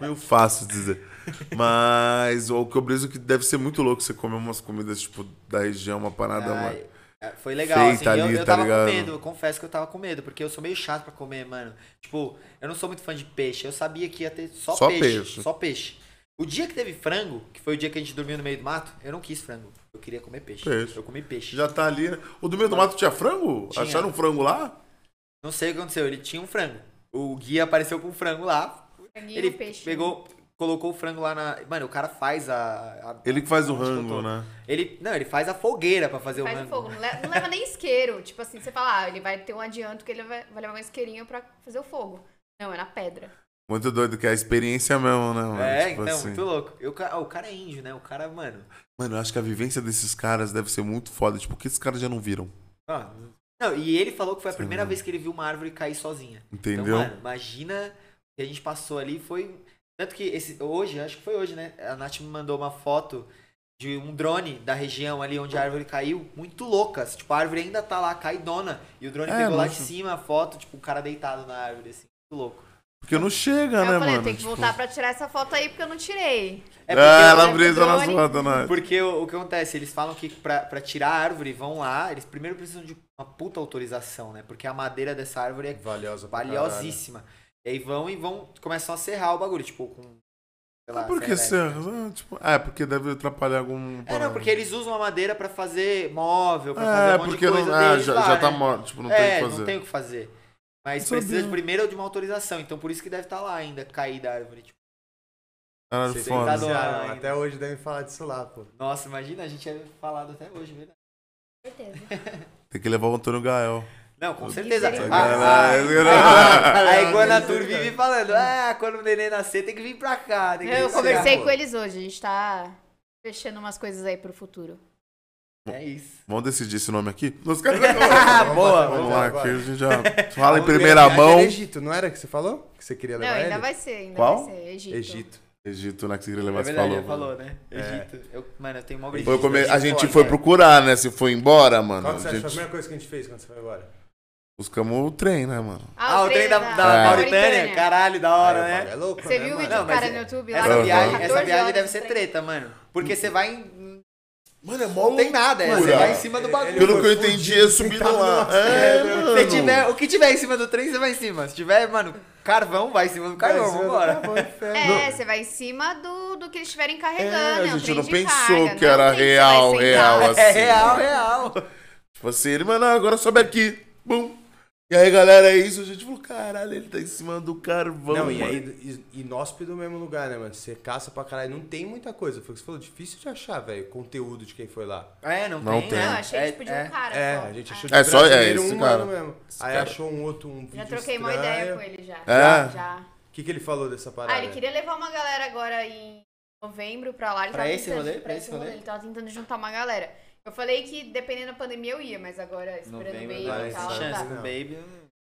meio fácil de dizer. Mas o que eu briso é que deve ser muito louco você comer umas comidas, tipo, da região, uma parada, Ai, mano. é, Foi legal, feita assim, eu, ali, eu tá tava ligado? com medo, eu confesso que eu tava com medo, porque eu sou meio chato pra comer, mano. Tipo, eu não sou muito fã de peixe, eu sabia que ia ter só, Só peixe, peixe. Só peixe. O dia que teve frango, que foi o dia que a gente dormiu no meio do mato, eu não quis frango. Eu queria comer peixe. Peixe. Eu comi peixe. Já tá ali, né? O do meio do mato tinha frango? Tinha. Acharam um frango lá? Não sei o que aconteceu, ele tinha um frango. O guia apareceu com um frango lá, Franguinho, ele peixe. pegou, colocou o frango lá na... Mano, o cara faz a... a- Ele que faz o rango, né? Ele, não, ele faz a fogueira pra fazer Faz o o rango. fogo. Não le- não leva nem isqueiro. Tipo assim, você fala, ah, ele vai ter um adianto que ele vai, vai levar um isqueirinho pra fazer o fogo. Não, é na pedra. Muito doido, que é a experiência mesmo, né, mano? É, Tipo então, assim. muito louco. Eu, ca- o cara é índio, né? O cara, mano... Mano, eu acho que a vivência desses caras deve ser muito foda. Tipo, o que esses caras já não viram? Ah, não, e ele falou que foi a Sim. primeira vez que ele viu uma árvore cair sozinha. Entendeu? Então, mano, imagina o que a gente passou ali. Foi. Tanto que esse, hoje, acho que foi hoje, né? A Nath me mandou uma foto de um drone da região ali onde a árvore caiu, muito louca. Tipo, a árvore ainda tá lá, caidona. E o drone É, pegou lá de nossa. cima a foto, tipo, o cara deitado na árvore, assim. Muito louco. Porque não chega, Aí né, eu falei, mano? tem que Tipo, voltar pra tirar essa foto aí porque eu não tirei. É É, porque, ela o brisa nas fotos, né? porque o, o que acontece? Eles falam que pra, pra tirar a árvore, vão lá, eles primeiro precisam de uma puta autorização, né? Porque a madeira dessa árvore é Valiosa valiosíssima. E aí vão e vão, começam a serrar o bagulho, tipo, com. Sei lá, Mas por que serra. Ah, tipo, é, porque deve atrapalhar algum. É, não, porque eles usam a madeira pra fazer móvel, pra É, fazer um monte porque de coisa não, é, já, lá, já tá né? morto, tipo, não é, tem o que fazer. não tem o que fazer. Mas Não precisa sabia. de primeiro de uma autorização, então por isso que deve estar lá ainda, caída a árvore. Tipo, Caralho, foda. Ainda. Até hoje devem falar disso lá, pô. nossa, imagina, a gente é falado até hoje, verdade. Certeza. Tem que levar o Antônio Gael. Não, com certeza. Misericórdia. A, a, Caralho. a Iguana Tour vive falando, ah, quando o neném nascer tem que vir pra cá. Tem que Eu conversei cá." com eles hoje, a gente tá fechando umas coisas aí pro futuro. É isso. Vamos decidir esse nome aqui? Nos caras- Ah, boa. Vamos lá, aqui a gente já fala em primeira viagem mão. era Egito, não era que você falou? Que você queria Não, levar ainda ele? vai ser, ainda Qual? vai ser. Egito. Egito. Egito, né? Que você queria É levar, você verdade, falou. ele falou, né? É. Egito. Eu, mano, eu tenho uma Foi come- A gente foi né? procurar, né? Se foi embora, mano. Qual que você a acha que foi a gente... primeira coisa que a gente fez quando você foi embora? Buscamos o trem, né, mano? Ah, o trem da, da, É. Mauritânia? Caralho, da hora, Aí, né? É louco, Você né, viu o mano? vídeo Não, do mas cara é- no YouTube? lá? Essa Aham. viagem, essa 14 viagem horas deve de ser trem. treta, mano. Porque você vai em. Mano, é mó Não tem nada, é, você vai em cima do bagulho. Pelo que eu entendi, é subindo sentado lá. É, pedra. mano. Se tiver, o que tiver em cima do trem, você vai em cima. Se tiver, mano, carvão, vai em cima do carvão, vambora. vai, É, você vai em cima do, do que eles estiverem carregando. É, a é um gente não pensou carga, que é era real, real, assim. É real, real. Tipo assim, ele, mano, agora sobe aqui. Bum. E aí, galera, é isso. A gente falou, caralho, ele tá em cima do carvão. Não, e mano. aí, e- inóspito no mesmo lugar, né, mano? Você caça pra caralho, não tem muita coisa. Foi o que você falou, difícil de achar, velho, conteúdo de quem foi lá. É, não, Não tem. tem. né? Não, achei é, tipo de é. um cara É, só. a gente achou de É, só- é, esse um cara. mano mesmo. Esse Aí cara. achou um outro, um vídeo Já troquei uma ideia com ele já. É? Já. O que, que ele falou dessa parada? Ah, ele queria levar uma galera agora em novembro pra lá. Ele Pra tava esse tentando- rolê? Pra esse rolê? Ele tava tentando juntar uma galera. Eu falei que dependendo da pandemia eu ia, mas agora esperando o baby vai, e tal. chance o Baby.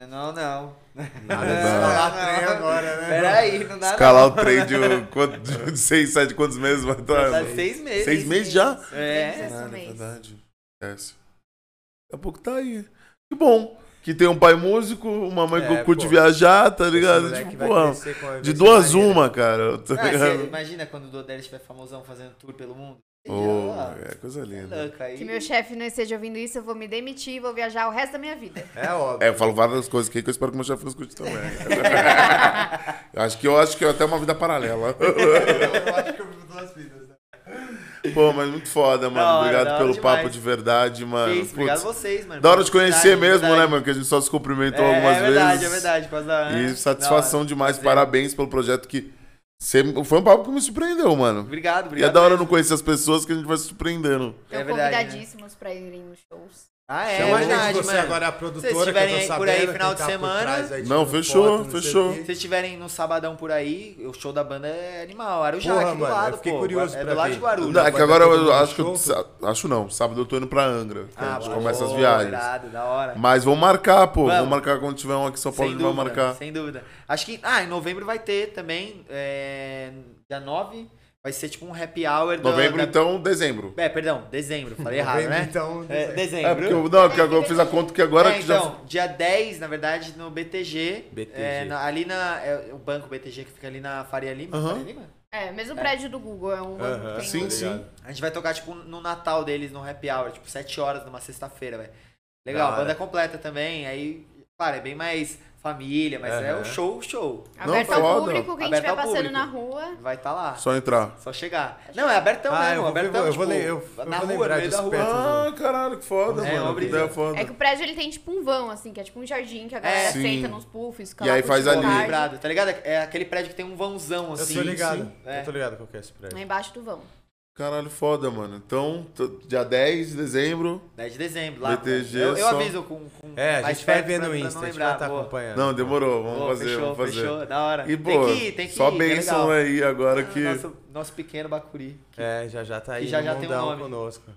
Não, não. Nada escalar não. trem agora, né? Peraí, não dá Escalar não. o trem de, um- quanto- de seis, sete, quantos meses vai estar? Tá seis meses. Seis meses já? É. Seis Caralho, é verdade. Esquece. Daqui a pouco tá aí. Que bom. Que tem um pai músico, uma mãe É, que curte pô. viajar, tá ligado? Tipo, porra, de duas uma, cara. Tá Ah, imagina quando o Dodel estiver famosão fazendo tour pelo mundo? Ah, é coisa linda. Que meu chefe não esteja ouvindo isso, eu vou me demitir e vou viajar o resto da minha vida. É óbvio. É, eu falo várias coisas aqui que eu espero que meu chefe não escute também. eu acho que eu acho que é até uma vida paralela. eu acho que eu vivo duas vidas, né? Pô, mas muito foda, mano. Hora, obrigado pelo demais. papo de verdade, mano. Isso, obrigado a vocês, mano. da hora de conhecer oportunidade, mesmo, verdade. né, mano? Que a gente só se cumprimentou É, algumas é verdade, vezes. é verdade, causa da. E satisfação demais. Prazer. Parabéns pelo projeto que. Você, foi um papo que me surpreendeu, mano. Obrigado, E obrigado. é da hora mesmo. não conhecer as pessoas que a gente vai se surpreendendo. É Estão verdade, né? convidadíssimos pra irem nos shows. Ah, é, Chama a verdade, gente, você mano. agora é a Se produtora vocês que eu estiverem aí por aí final de tá semana- trás aí, Não, fechou, foto, fechou. Se vocês estiverem no sabadão por aí, o show da banda é animal. Arujá, Porra, aqui do mano, lado, eu fiquei pô. curioso É do lado ver. de Guarulhos. Não, é que agora eu acho que. eu- acho não. Sábado eu tô indo pra Angra. que a gente boa, começa as viagens. irado, da hora. Mas vamos marcar, pô. Vamos. Vamos marcar quando tiver um aqui em São Paulo, a Sem gente vai dúvida, marcar. sem dúvida. Acho que, ah, em novembro vai ter também, é, dia 9, vai ser tipo um happy hour do- Novembro, da... então, dezembro. É, perdão, dezembro, falei errado, Novembro, né? Então, É, dezembro. É, porque eu, não, que agora eu fiz a conta que agora É, que já. então, dia 10, na verdade, no BTG. BTG. é, na- ali na. É, o banco BTG que fica ali na Faria Lima. Aham. Faria Lima? É, mesmo prédio do Google, é um banco Sim, sim. A gente vai tocar, tipo, no Natal deles, no happy hour, tipo, 7 horas numa sexta-feira, velho. Legal, Da hora. banda completa também. Aí, claro, é bem mais família, mas é Aham. o show, show. Aberto Não, ao foda. público, quem estiver passando público. na rua. Vai estar lá. Só... Só entrar. chegar. Não, é abertão Ah, eu mesmo, vou ver, abertão, eu tipo, vou ler, eu- eu na vou rua, lembrar no meio da disso rua. perto. Ah, caralho, que foda, É, mano. uma Que ideia foda. É que o prédio ele tem tipo um vão, assim, que é tipo um jardim que a galera Sim. senta nos puffs. fica E aí faz a ali. Lembrado, tá ligado? É aquele prédio que tem um vãozão Eu assim. tô ligado. sim. É. Eu tô ligado qual que é esse prédio. Lá embaixo do vão. Caralho, foda, mano. Então, dia 10 de dezembro. 10 de dezembro, lá. BTG eu, eu só- aviso com, com É, a gente vai ver pra- no pra não Insta, a gente lembrar, vai estar boa. acompanhando. Não, demorou. Vamos Boa, fazer, fechou, vamos fazer. Fechou, da hora. E, tem pô, que ir, tem que só ir, que é bênção legal. aí agora que. Nosso, nosso pequeno Bacuri. É, já já tá aí Que já já tem um nome. conosco.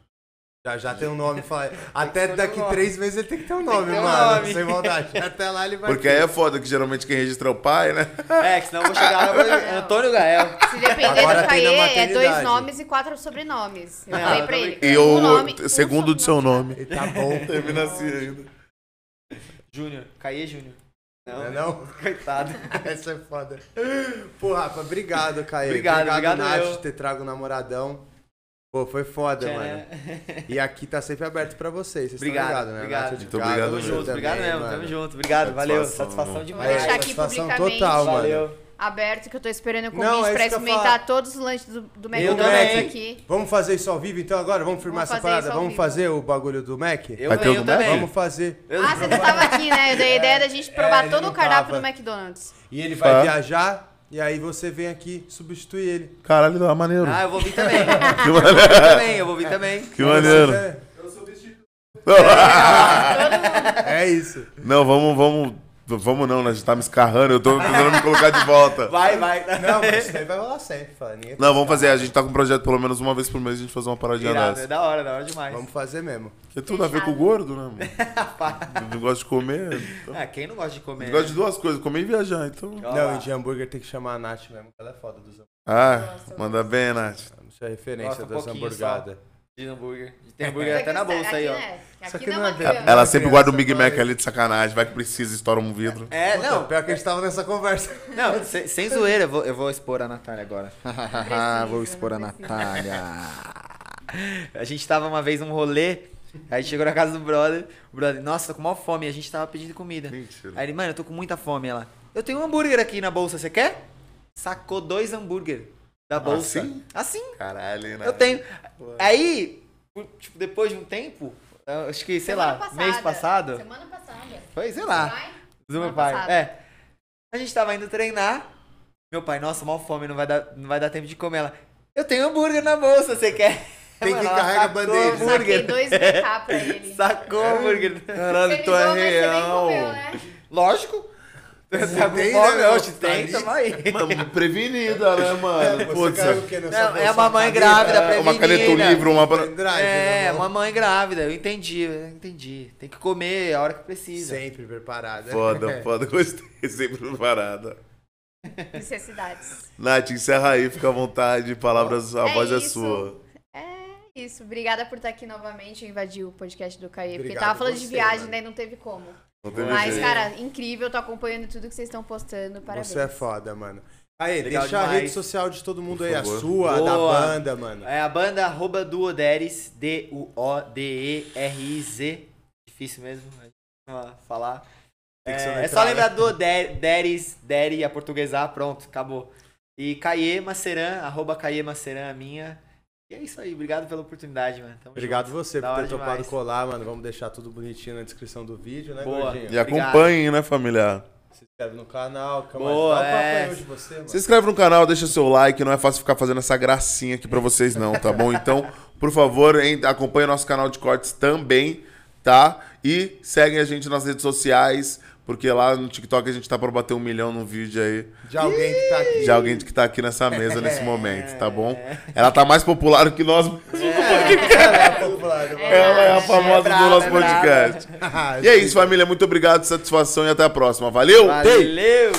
Já já tem um nome. Fala... Até daqui um nome. três meses ele tem que ter um nome, ter um mano. nome. Sem maldade. Até lá ele vai Porque aí é foda que geralmente quem registra é o pai, né? É, que senão eu vou chegar lá e vou... Antônio Gael. Se depender Agora do Caê, é dois nomes e quatro sobrenomes. Eu falei pra ele. E um o nome, um segundo do seu nome. Ele tá bom. Termina assim ainda. Júnior. Caê Júnior. Não é não? Coitado. Essa é foda. Pô, Rafa, obrigado, Caê. Obrigado, obrigado Nath, eu. de ter trago o namoradão. Pô, foi foda, Tchê, mano. né? E aqui tá sempre aberto pra vocês. Vocês Obrigado, estão ligados, né? obrigado. Muito obrigado Tamo mesmo. junto, também, obrigado mesmo. mano. Tamo junto. Obrigado, valeu. Satisfação, Satisfação mano. demais. Vou deixar aqui satisfação publicamente total, mano. Valeu. aberto que eu tô esperando o Não, é convite pra eu experimentar falar. todos os lanches do, do Eu McDonald's também. aqui. Vamos fazer isso ao vivo então agora? Vamos firmar Vamos essa parada? Vamos vivo. fazer o bagulho do Mac? Eu Vai ter Mac? também. Vamos fazer. Eu- Ah, você não tava aqui, né? Eu dei a ideia da gente É, provar ele todo o cardápio tava. do McDonald's. E ele vai Tá. viajar e aí você vem aqui substituir ele. Caralho, dá maneiro. Ah, eu vou vir também. Que Eu vou maneiro. vir também, eu vou vir também. Que maneiro. É, é isso. Não, vamos, vamos. Vamos não, né? A gente tá me escarrando, eu tô tentando me colocar de volta. Vai, vai. Não, mas isso daí vai rolar sempre. Ninguém Não, vamos fazer. A gente tá com um projeto pelo menos uma vez por mês a gente fazer uma paradinha Irado, é dessa. da hora, da hora demais. Vamos fazer mesmo. Que é tudo a ver com o gordo, né, mano? Não gosto de comer. Então. Ah, quem não gosta de comer? Eu gosto de duas coisas, comer e viajar, então. Não, e de hambúrguer tem que chamar a Nath mesmo, que ela é foda dos hambúrguer. Ah, manda bem, Nath. Isso é referência Gosta um das hamburgadas. De hambúrguer. Tem hambúrguer até na bolsa aí, ó. Né? Aqui Aqui não é é. Ela sempre guarda um Big Mac ali de sacanagem. Vai que precisa, estoura um vidro. É, não. Pior que a gente tava nessa conversa. Não, sem, sem zoeira, eu vou, eu vou expor a Natália agora. vou expor a. Natália. A gente tava uma vez num rolê, aí chegou na casa do brother, o brother, nossa, tô com maior fome, a gente tava pedindo comida. Mentira. Aí ele, mano, eu tô com muita fome. Ela, eu tenho um hambúrguer aqui na bolsa, você quer? Sacou dois hambúrguer da bolsa. Assim? Assim, Caralho, né? eu tenho. Aí, tipo, depois de um tempo, acho que, sei Semana lá, passada. mês passado, Semana passada. foi, sei lá. Do meu Semana pai. passada. É. A gente tava indo treinar. Meu pai, nossa, mal fome, não vai dar, não vai dar tempo de comer. Ela, eu tenho hambúrguer na bolsa, você quer? Tem que ela carrega a sacou bandeja. o hambúrguer. Saquei dois BK pra ele. Sacou o hambúrguer. Caralho, tu é real. comeu, né? Lógico. Você tá fome? né, Oxe, tá tem, ali. tamo aí. Tamo prevenida, né, mano? Você Putz, caiu o quê nessa Não, é bolsa? a mamãe Uma grávida, caneta? é, uma caneta, um prevenida. livro, uma... É, né, uma mãe grávida, eu entendi, eu entendi. Tem que comer a hora que precisa. Sempre preparada. Foda, foda, gostei. Sempre preparada. Necessidades. Nath, encerra aí, fica à vontade. Palavras, a É voz é isso. sua. É isso. Obrigada por estar aqui novamente. Eu invadi o podcast do Caê. Porque tava falando de você, viagem, mano. daí não teve como. Mas, jeito. cara, incrível. Tô acompanhando tudo que vocês estão postando. Parabéns. Você é foda, mano. Aí, Legal deixa a demais. rede social de todo mundo Por aí, a sua, a da Boa. banda, mano. É a banda arroba Duoderis, D-U-O-D-E-R-I-Z. Difícil mesmo né, falar. É, soletrar, é só né? lembrar do Deres, Deri, a portuguesar, pronto, acabou. E Caie Maceran, arroba Caie Maceran, a minha. E é isso aí, obrigado pela oportunidade, mano. Tamo Obrigado junto. você Da por ter topado demais. colar, mano. Vamos deixar tudo bonitinho na descrição do vídeo, né, Boa. gordinho? E acompanhem, né, família? Se inscreve no canal. Que Boa, mais... Um é. aí hoje você, mano. Se inscreve no canal, deixa seu like, não é fácil ficar fazendo essa gracinha aqui pra vocês não, tá bom? Então, por favor, acompanhe nosso canal de cortes também, tá? E seguem a gente nas redes sociais, porque lá no TikTok a gente tá pra bater um milhão num vídeo aí. De alguém que tá aqui. De alguém que tá aqui nessa mesa nesse momento, tá bom? Ela tá mais popular que nós. Ela é popular. Ela é a famosa brava, do nosso é podcast. E é isso, família. Muito obrigado, satisfação e até a próxima. Valeu! Valeu!